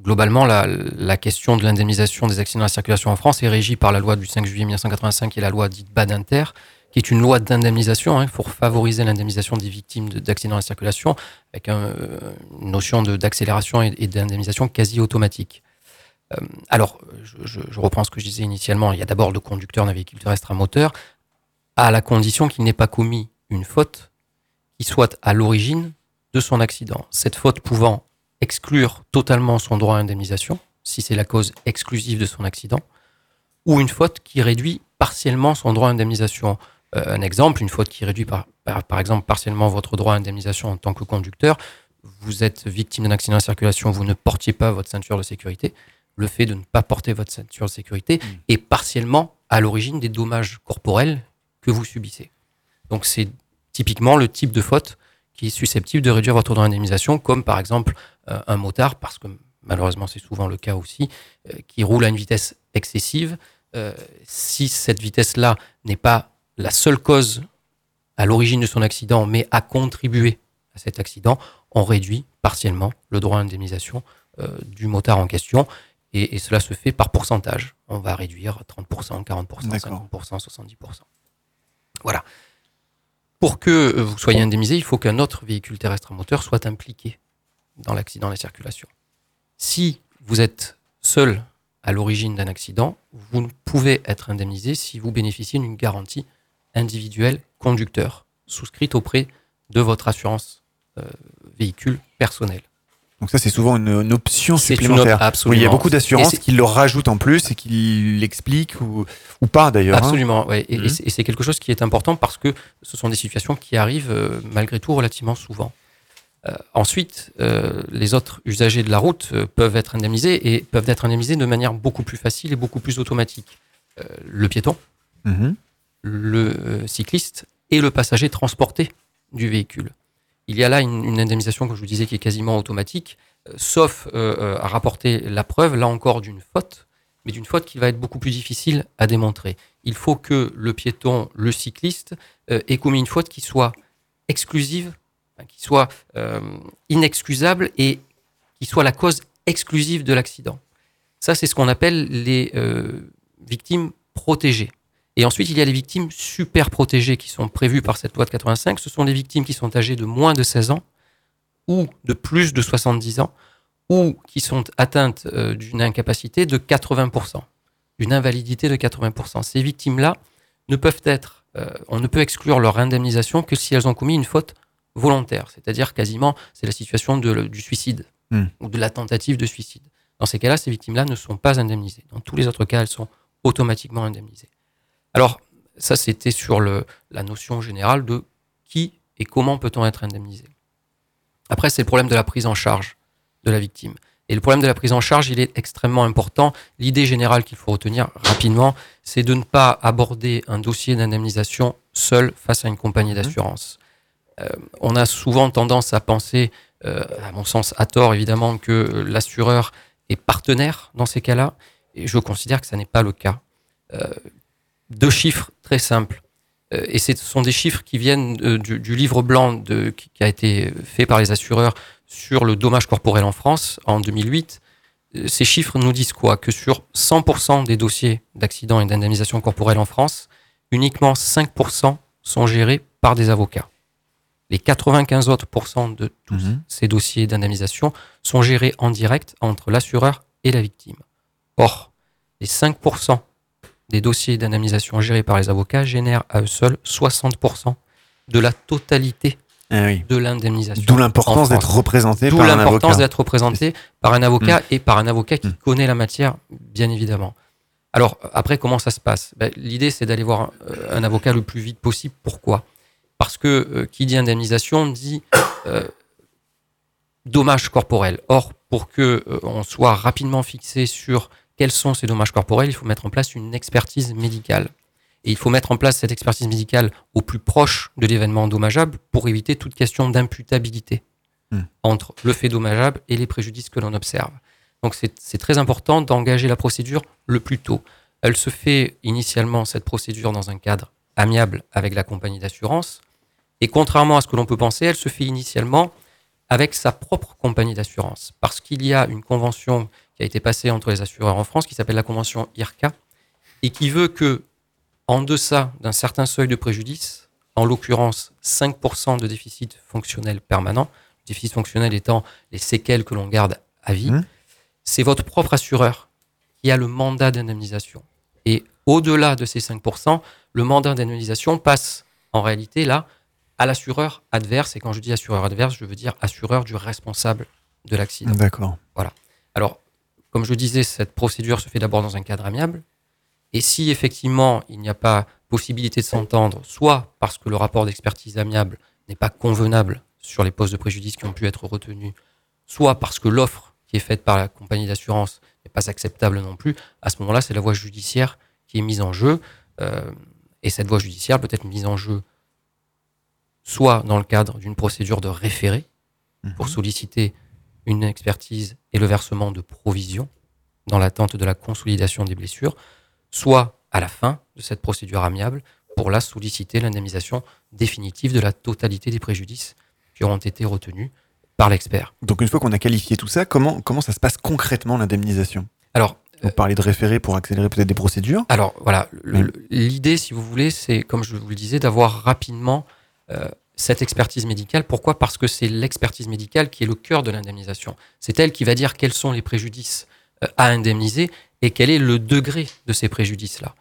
globalement, la, la question de l'indemnisation des accidents de la circulation en France est régie par la loi du 5 juillet 1985 et la loi dite Badinter, qui est une loi d'indemnisation hein, pour favoriser l'indemnisation des victimes de- d'accidents de la circulation, avec un, euh, une notion de- d'accélération et, et d'indemnisation quasi automatique. Euh, alors, je, reprends ce que je disais initialement. Il y a d'abord le conducteur d'un véhicule terrestre à moteur, à la condition qu'il n'ait pas commis une faute qui soit à l'origine de son accident. Cette faute pouvant exclure totalement son droit à indemnisation, si c'est la cause exclusive de son accident, ou une faute qui réduit partiellement son droit à indemnisation. Euh, un exemple, une faute qui réduit par exemple partiellement votre droit à indemnisation en tant que conducteur. Vous êtes victime d'un accident de circulation, vous ne portiez pas votre ceinture de sécurité. Le fait de ne pas porter votre ceinture de sécurité est partiellement à l'origine des dommages corporels que vous subissez. Donc c'est typiquement le type de faute qui est susceptible de réduire votre droit d'indemnisation, comme par exemple euh, un motard, parce que malheureusement c'est souvent le cas aussi, euh, qui roule à une vitesse excessive. Euh, si cette vitesse-là n'est pas la seule cause à l'origine de son accident, mais a contribué à cet accident, on réduit partiellement le droit à indemnisation euh, du motard en question. Et, et cela se fait par pourcentage. On va réduire 30%, 40%, 50%, 70%. Voilà. Pour que euh, vous soyez indemnisé, il faut qu'un autre véhicule terrestre à moteur soit impliqué dans l'accident de la circulation. Si vous êtes seul à l'origine d'un accident, vous ne pouvez être indemnisé si vous bénéficiez d'une garantie individuelle conducteur souscrite auprès de votre assurance euh, véhicule personnel. Donc ça, c'est souvent une, une option une supplémentaire. op- absolument. Oui, il y a beaucoup d'assurances qui le rajoutent en plus et qui l'expliquent ou, ou pas d'ailleurs. hein. Absolument, ouais. et, et Mhm. c'est- et c'est quelque chose qui est important parce que ce sont des situations qui arrivent euh, malgré tout relativement souvent. Euh, ensuite, euh, les autres usagers de la route peuvent être indemnisés et peuvent être indemnisés de manière beaucoup plus facile et beaucoup plus automatique. Le piéton, Mhm. le cycliste et le passager transporté du véhicule. Il y a là une, indemnisation, comme je vous disais, qui est quasiment automatique, euh, sauf euh, euh, à rapporter la preuve, là encore, d'une faute, mais d'une faute qui va être beaucoup plus difficile à démontrer. Il faut que le piéton, le cycliste, ait commis une faute qui soit exclusive, qui soit inexcusable et qui soit la cause exclusive de l'accident. Ça, c'est ce qu'on appelle les victimes protégées. Et ensuite, il y a les victimes super protégées qui sont prévues par cette loi de 85. Ce sont les victimes qui sont âgées de moins de 16 ans ou de plus de 70 ans ou qui sont atteintes euh, d'une incapacité de 80%, d'une invalidité de 80%. Ces victimes-là ne peuvent être, euh, on ne peut exclure leur indemnisation que si elles ont commis une faute volontaire, c'est-à-dire quasiment c'est la situation de du suicide Hmm. ou de la tentative de suicide. Dans ces cas-là, ces victimes-là ne sont pas indemnisées. Dans tous les autres cas, elles sont automatiquement indemnisées. Alors, ça, c'était sur le, la notion générale de qui et comment peut-on être indemnisé. Après, c'est le problème de la prise en charge de la victime. Et le problème de la prise en charge, il est extrêmement important. L'idée générale qu'il faut retenir rapidement, c'est de ne pas aborder un dossier d'indemnisation seul face à une compagnie d'assurance. Euh, on a souvent tendance à penser, euh, à mon sens à tort évidemment, que l'assureur est partenaire dans ces cas-là. Et je considère que ça n'est pas le cas. Euh, deux chiffres très simples. Euh, et ce sont des chiffres qui viennent euh, du, du livre blanc de, qui, a été fait par les assureurs sur le dommage corporel en France en 2008. Euh, Ces chiffres nous disent quoi? Que sur 100% des dossiers d'accident et d'indemnisation corporelle en France, uniquement 5% sont gérés par des avocats. Les 95 autres de tous Mhm. ces dossiers d'indemnisation sont gérés en direct entre l'assureur et la victime. Or, les 5% des dossiers d'indemnisation gérés par les avocats génèrent à eux seuls 60% de la totalité Ah oui. de l'indemnisation. D'où l'importance d'être représenté D'où par un l'importance avocat. d'être représenté par un avocat Mm. et par un avocat qui connaît la matière, bien évidemment. Alors, après, comment ça se passe? Ben, L'idée, c'est d'aller voir euh, un avocat le plus vite possible. Pourquoi? Parce que euh, qui dit indemnisation dit euh, dommage corporel. Or, pour que euh, on soit rapidement fixé sur quels sont ces dommages corporels, il faut mettre en place une expertise médicale. Et il faut mettre en place cette expertise médicale au plus proche de l'événement dommageable pour éviter toute question d'imputabilité Hmm. entre le fait dommageable et les préjudices que l'on observe. Donc c'est c'est très important d'engager la procédure le plus tôt. Elle se fait initialement, cette procédure, dans un cadre amiable avec la compagnie d'assurance. Et contrairement à ce que l'on peut penser, elle se fait initialement avec sa propre compagnie d'assurance. Parce qu'il y a une convention qui a été passée entre les assureurs en France qui s'appelle la convention IRCA et qui veut que, en deçà d'un certain seuil de préjudice, en l'occurrence 5% de déficit fonctionnel permanent, le déficit fonctionnel étant les séquelles que l'on garde à vie, c'est votre propre assureur qui a le mandat d'indemnisation. Et au-delà de ces 5%, le mandat d'indemnisation passe en réalité là à l'assureur adverse. Et quand je dis assureur adverse, je veux dire assureur du responsable de l'accident. D'accord. Voilà. Alors, comme je disais, cette procédure se fait d'abord dans un cadre amiable. Et si effectivement il n'y a pas possibilité de s'entendre, soit parce que le rapport d'expertise amiable n'est pas convenable sur les postes de préjudice qui ont pu être retenus, soit parce que l'offre qui est faite par la compagnie d'assurance n'est pas acceptable non plus, à ce moment-là, c'est la voie judiciaire qui est mise en jeu. euh, et cette voie judiciaire peut être mise en jeu soit dans le cadre d'une procédure de référé pour solliciter une expertise et le versement de provisions dans l'attente de la consolidation des blessures, soit à la fin de cette procédure amiable pour la solliciter l'indemnisation définitive de la totalité des préjudices qui auront été retenus par l'expert. Donc une fois qu'on a qualifié tout ça, comment, comment ça se passe concrètement l'indemnisation? Alors, Vous parlez de référé pour accélérer peut-être des procédures? Alors voilà, l'idée, si vous voulez, c'est, comme je vous le disais, d'avoir rapidement euh, cette expertise médicale. Pourquoi? Parce que c'est l'expertise médicale qui est le cœur de l'indemnisation. C'est elle qui va dire quels sont les préjudices euh, à indemniser et quel est le degré de ces préjudices-là.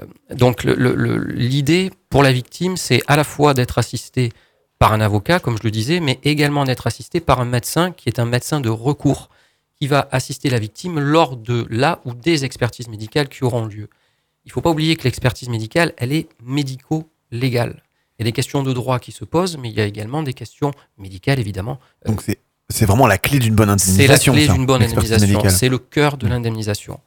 Euh, donc l'idée pour la victime, c'est à la fois d'être assistée par un avocat, comme je le disais, mais également d'être assisté par un médecin qui est un médecin de recours, qui va assister la victime lors de la ou des expertises médicales qui auront lieu. Il ne faut pas oublier que l'expertise médicale, elle est médico-légale. Il y a des questions de droit qui se posent, mais il y a également des questions médicales, évidemment. Donc c'est c'est vraiment la clé d'une bonne C'est la indemnisation. clé d'une bonne indemnisation. C'est le cœur de l'indemnisation.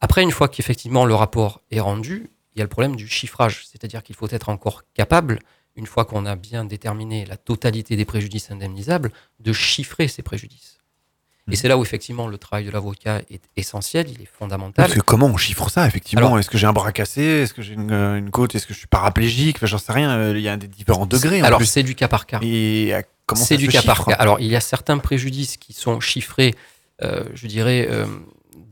Après, une fois qu'effectivement le rapport est rendu, il y a le problème du chiffrage. C'est-à-dire qu'il faut être encore capable, une fois qu'on a bien déterminé la totalité des préjudices indemnisables, de chiffrer ces préjudices. Et c'est là où effectivement le travail de l'avocat est essentiel, il est fondamental. Parce que comment on chiffre ça, effectivement Est-ce que j'ai un bras cassé? Est-ce que j'ai une, euh, une côte? Est-ce que je suis paraplégique? Enfin, J'en sais rien. euh, Il y a des différents degrés. en Alors c'est du cas par cas. Et euh, comment C'est du cas par cas. Alors, il y a certains préjudices qui sont chiffrés, euh, je dirais, euh,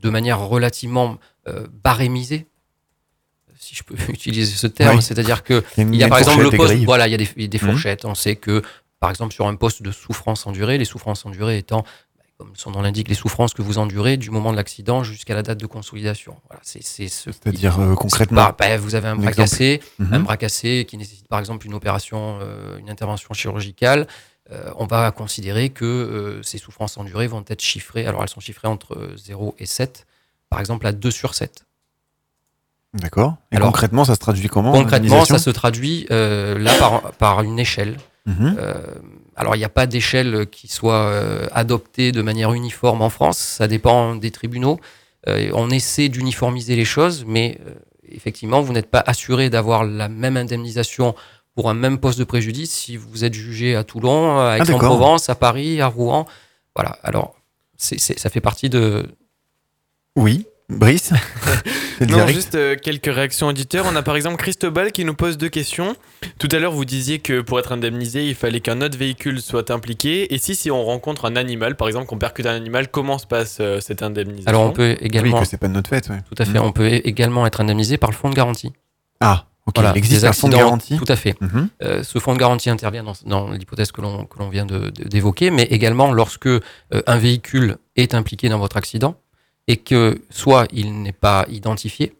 de manière relativement euh, barémisée, si je peux utiliser ce terme. Oui. C'est-à-dire que Il y a une- il y a une par exemple le des poste, voilà, il y a des, des Mhm. fourchettes. On sait que, par exemple, sur un poste de souffrance endurée, les souffrances endurées étant comme son nom l'indique, les souffrances que vous endurez du moment de l'accident jusqu'à la date de consolidation. Voilà, c'est c'est ce qui- C'est-à-dire, euh, concrètement, pas- bah, vous avez un un bras exemple. cassé, Mhm. un bras cassé qui nécessite par exemple une opération, euh, une intervention chirurgicale. euh, on va considérer que ces souffrances endurées vont être chiffrées. Alors elles sont chiffrées entre euh, 0 et 7, par exemple à 2 sur 7. D'accord. Et Alors, concrètement, ça se traduit comment Concrètement, ça se traduit là par, par une échelle. Mhm. Alors, il n'y a pas d'échelle qui soit euh, adoptée de manière uniforme en France. Ça dépend des tribunaux. Euh, on essaie d'uniformiser les choses, mais euh, effectivement, vous n'êtes pas assuré d'avoir la même indemnisation pour un même poste de préjudice si vous êtes jugé à Toulon, à d'accord. Aix-en-Provence, à Paris, à Rouen. Voilà. Alors, ça fait partie de. Oui, Brice Non, juste euh, quelques réactions auditeurs. On a par exemple Christobal qui nous pose deux questions. Tout à l'heure, vous disiez que pour être indemnisé, il fallait qu'un autre véhicule soit impliqué. Et si, si on rencontre un animal, par exemple, qu'on percute un animal, comment se passe euh, cette indemnisation? Alors, on peut également. Oui, que c'est pas de notre fait. ouais. Tout à fait. On peut également être indemnisé par le fonds de garantie. Ah, ok. Voilà, il existe un fonds de garantie Tout à fait. Mhm. Euh, ce fonds de garantie intervient dans, dans l'hypothèse que l'on que l'on vient d'évoquer, mais également lorsque euh, un véhicule est impliqué dans votre accident et que soit il n'est pas identifié,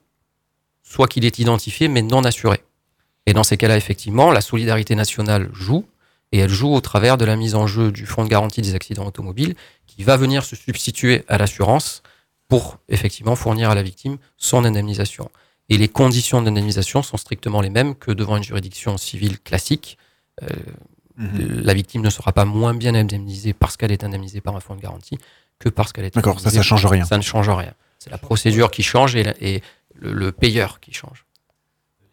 soit qu'il est identifié mais non assuré. Et dans ces cas-là, effectivement, la solidarité nationale joue, et elle joue au travers de la mise en jeu du fonds de garantie des accidents automobiles, qui va venir se substituer à l'assurance pour effectivement fournir à la victime son indemnisation. Et les conditions d'indemnisation sont strictement les mêmes que devant une juridiction civile classique. Euh, Mhm. La victime ne sera pas moins bien indemnisée parce qu'elle est indemnisée par un fonds de garantie que parce qu'elle est D'accord, ça, ça change rien. Ça ne change rien. C'est la procédure qui change et, la- et le, le payeur qui change.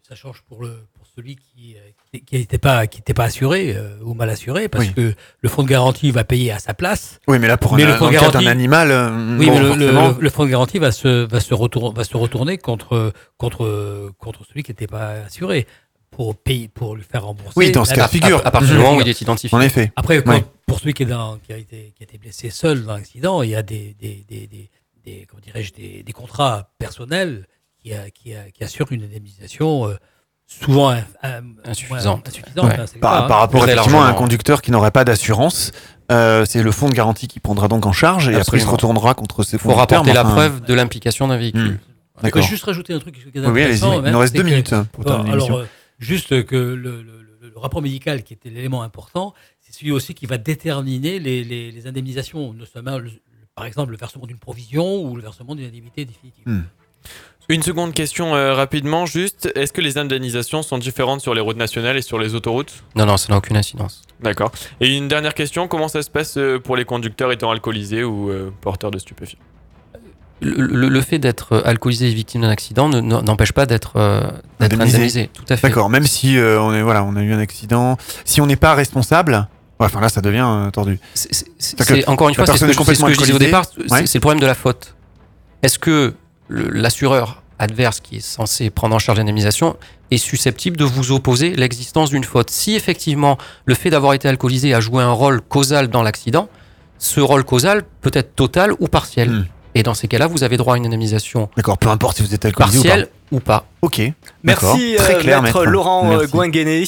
Ça change pour, le, pour celui qui euh, qui n'était pas, qui était pas assuré euh, ou mal assuré, parce Oui. que le fonds de garantie va payer à sa place. Oui, mais là, pour un, Mais le dans fonds de le cas d'un garantie- animal, euh, Oui, bon, mais le, le- le- le fonds de garantie va se, va se, retour- va se retourner contre, contre, contre celui qui n'était pas assuré pour, payer, pour lui faire rembourser. Oui, dans ce cas de figure. À, partir du moment où il est identifié. En effet. Après, quand- Ouais. pour celui qui, est dans, qui, a été, qui a été blessé seul dans l'accident, il y a des, des, des, des, des- comment dirais-je, des, des contrats personnels qui, a- qui, a- qui assurent une indemnisation euh, souvent Insuffisante. ouais, insuffisante, Ouais. hein, Par, hein. par rapport effectivement à un conducteur qui n'aurait pas d'assurance, euh, c'est le fonds de garantie qui prendra donc en charge et après il se retournera contre ses Il faut conducteurs. rapporter mais la enfin- preuve de l'implication d'un véhicule. Hmm. Je D'accord. peux juste rajouter un truc qui est Oui, oui, allez-y, il nous reste c'est deux que- minutes hein, pour terminer alors, euh, juste que le, le- le- le rapport médical, qui était l'élément important, c'est celui aussi qui va déterminer les, les- les indemnisations, notamment, le- par exemple, le versement d'une provision ou le versement d'une indemnité définitive. Hmm. Une seconde question euh, rapidement, juste. Est-ce que les indemnisations sont différentes sur les routes nationales et sur les autoroutes? Non, non, ça n'a aucune incidence. D'accord. Et une dernière question, comment ça se passe euh, pour les conducteurs étant alcoolisés ou euh, porteurs de stupéfiants? Le, le- le fait d'être alcoolisé et victime d'un accident ne- ne- n'empêche pas d'être euh, Indemnisé. indemnisé. Tout à fait. D'accord, même si euh, on est voilà, on a eu un accident, si on n'est pas responsable, ouais, enfin là ça devient euh, tordu. C'est encore une fois, c'est ce que, je- c'est ce complètement que je disais au départ, c'est Ouais. c'est le problème de la faute. Est-ce que l'assureur adverse qui est censé prendre en charge l'indemnisation est susceptible de vous opposer l'existence d'une faute? Si effectivement le fait d'avoir été alcoolisé a joué un rôle causal dans l'accident, ce rôle causal peut être total ou partiel. Hmm. Et dans ces cas-là, vous avez droit à une indemnisation D'accord, peu importe si vous êtes alcoolisé partielle ou pas. Ok. Merci Très euh, clair, maître, maître. Laurent euh, Merci. Gouinguené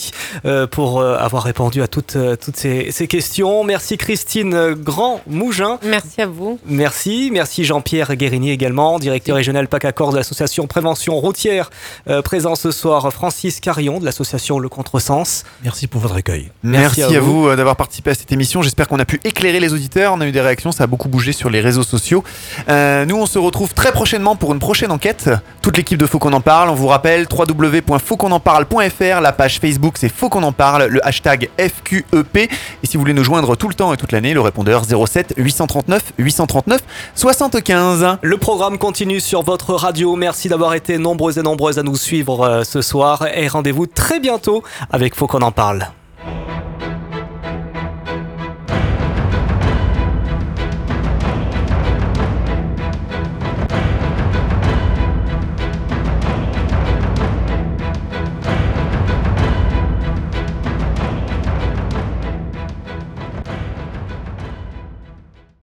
euh, pour euh, avoir répondu à toutes, toutes ces, ces questions. Merci Christine Grand-Mougin. Merci à vous. Merci, merci Jean-Pierre Guérini également, directeur régional PAC Accord de l'association Prévention Routière. Euh, présent ce soir Francis Carillon de l'association Le Contresens. Merci pour votre accueil. Merci, Merci à à vous, d'avoir participé à cette émission. J'espère qu'on a pu éclairer les auditeurs. On a eu des réactions, ça a beaucoup bougé sur les réseaux sociaux. Euh, nous, on se retrouve très prochainement pour une prochaine enquête. Toute l'équipe de Faut en parle. On vous rappelle www.fautquonenparle.fr. La page Facebook, c'est Faut qu'on en parle. Le hashtag FQEP. Et si vous voulez nous joindre tout le temps et toute l'année, le répondeur 07 839 839 75. Le programme continue sur votre radio. Merci d'avoir été nombreux et nombreuses à nous suivre euh, ce soir et rendez-vous très bientôt avec Faut qu'on en parle.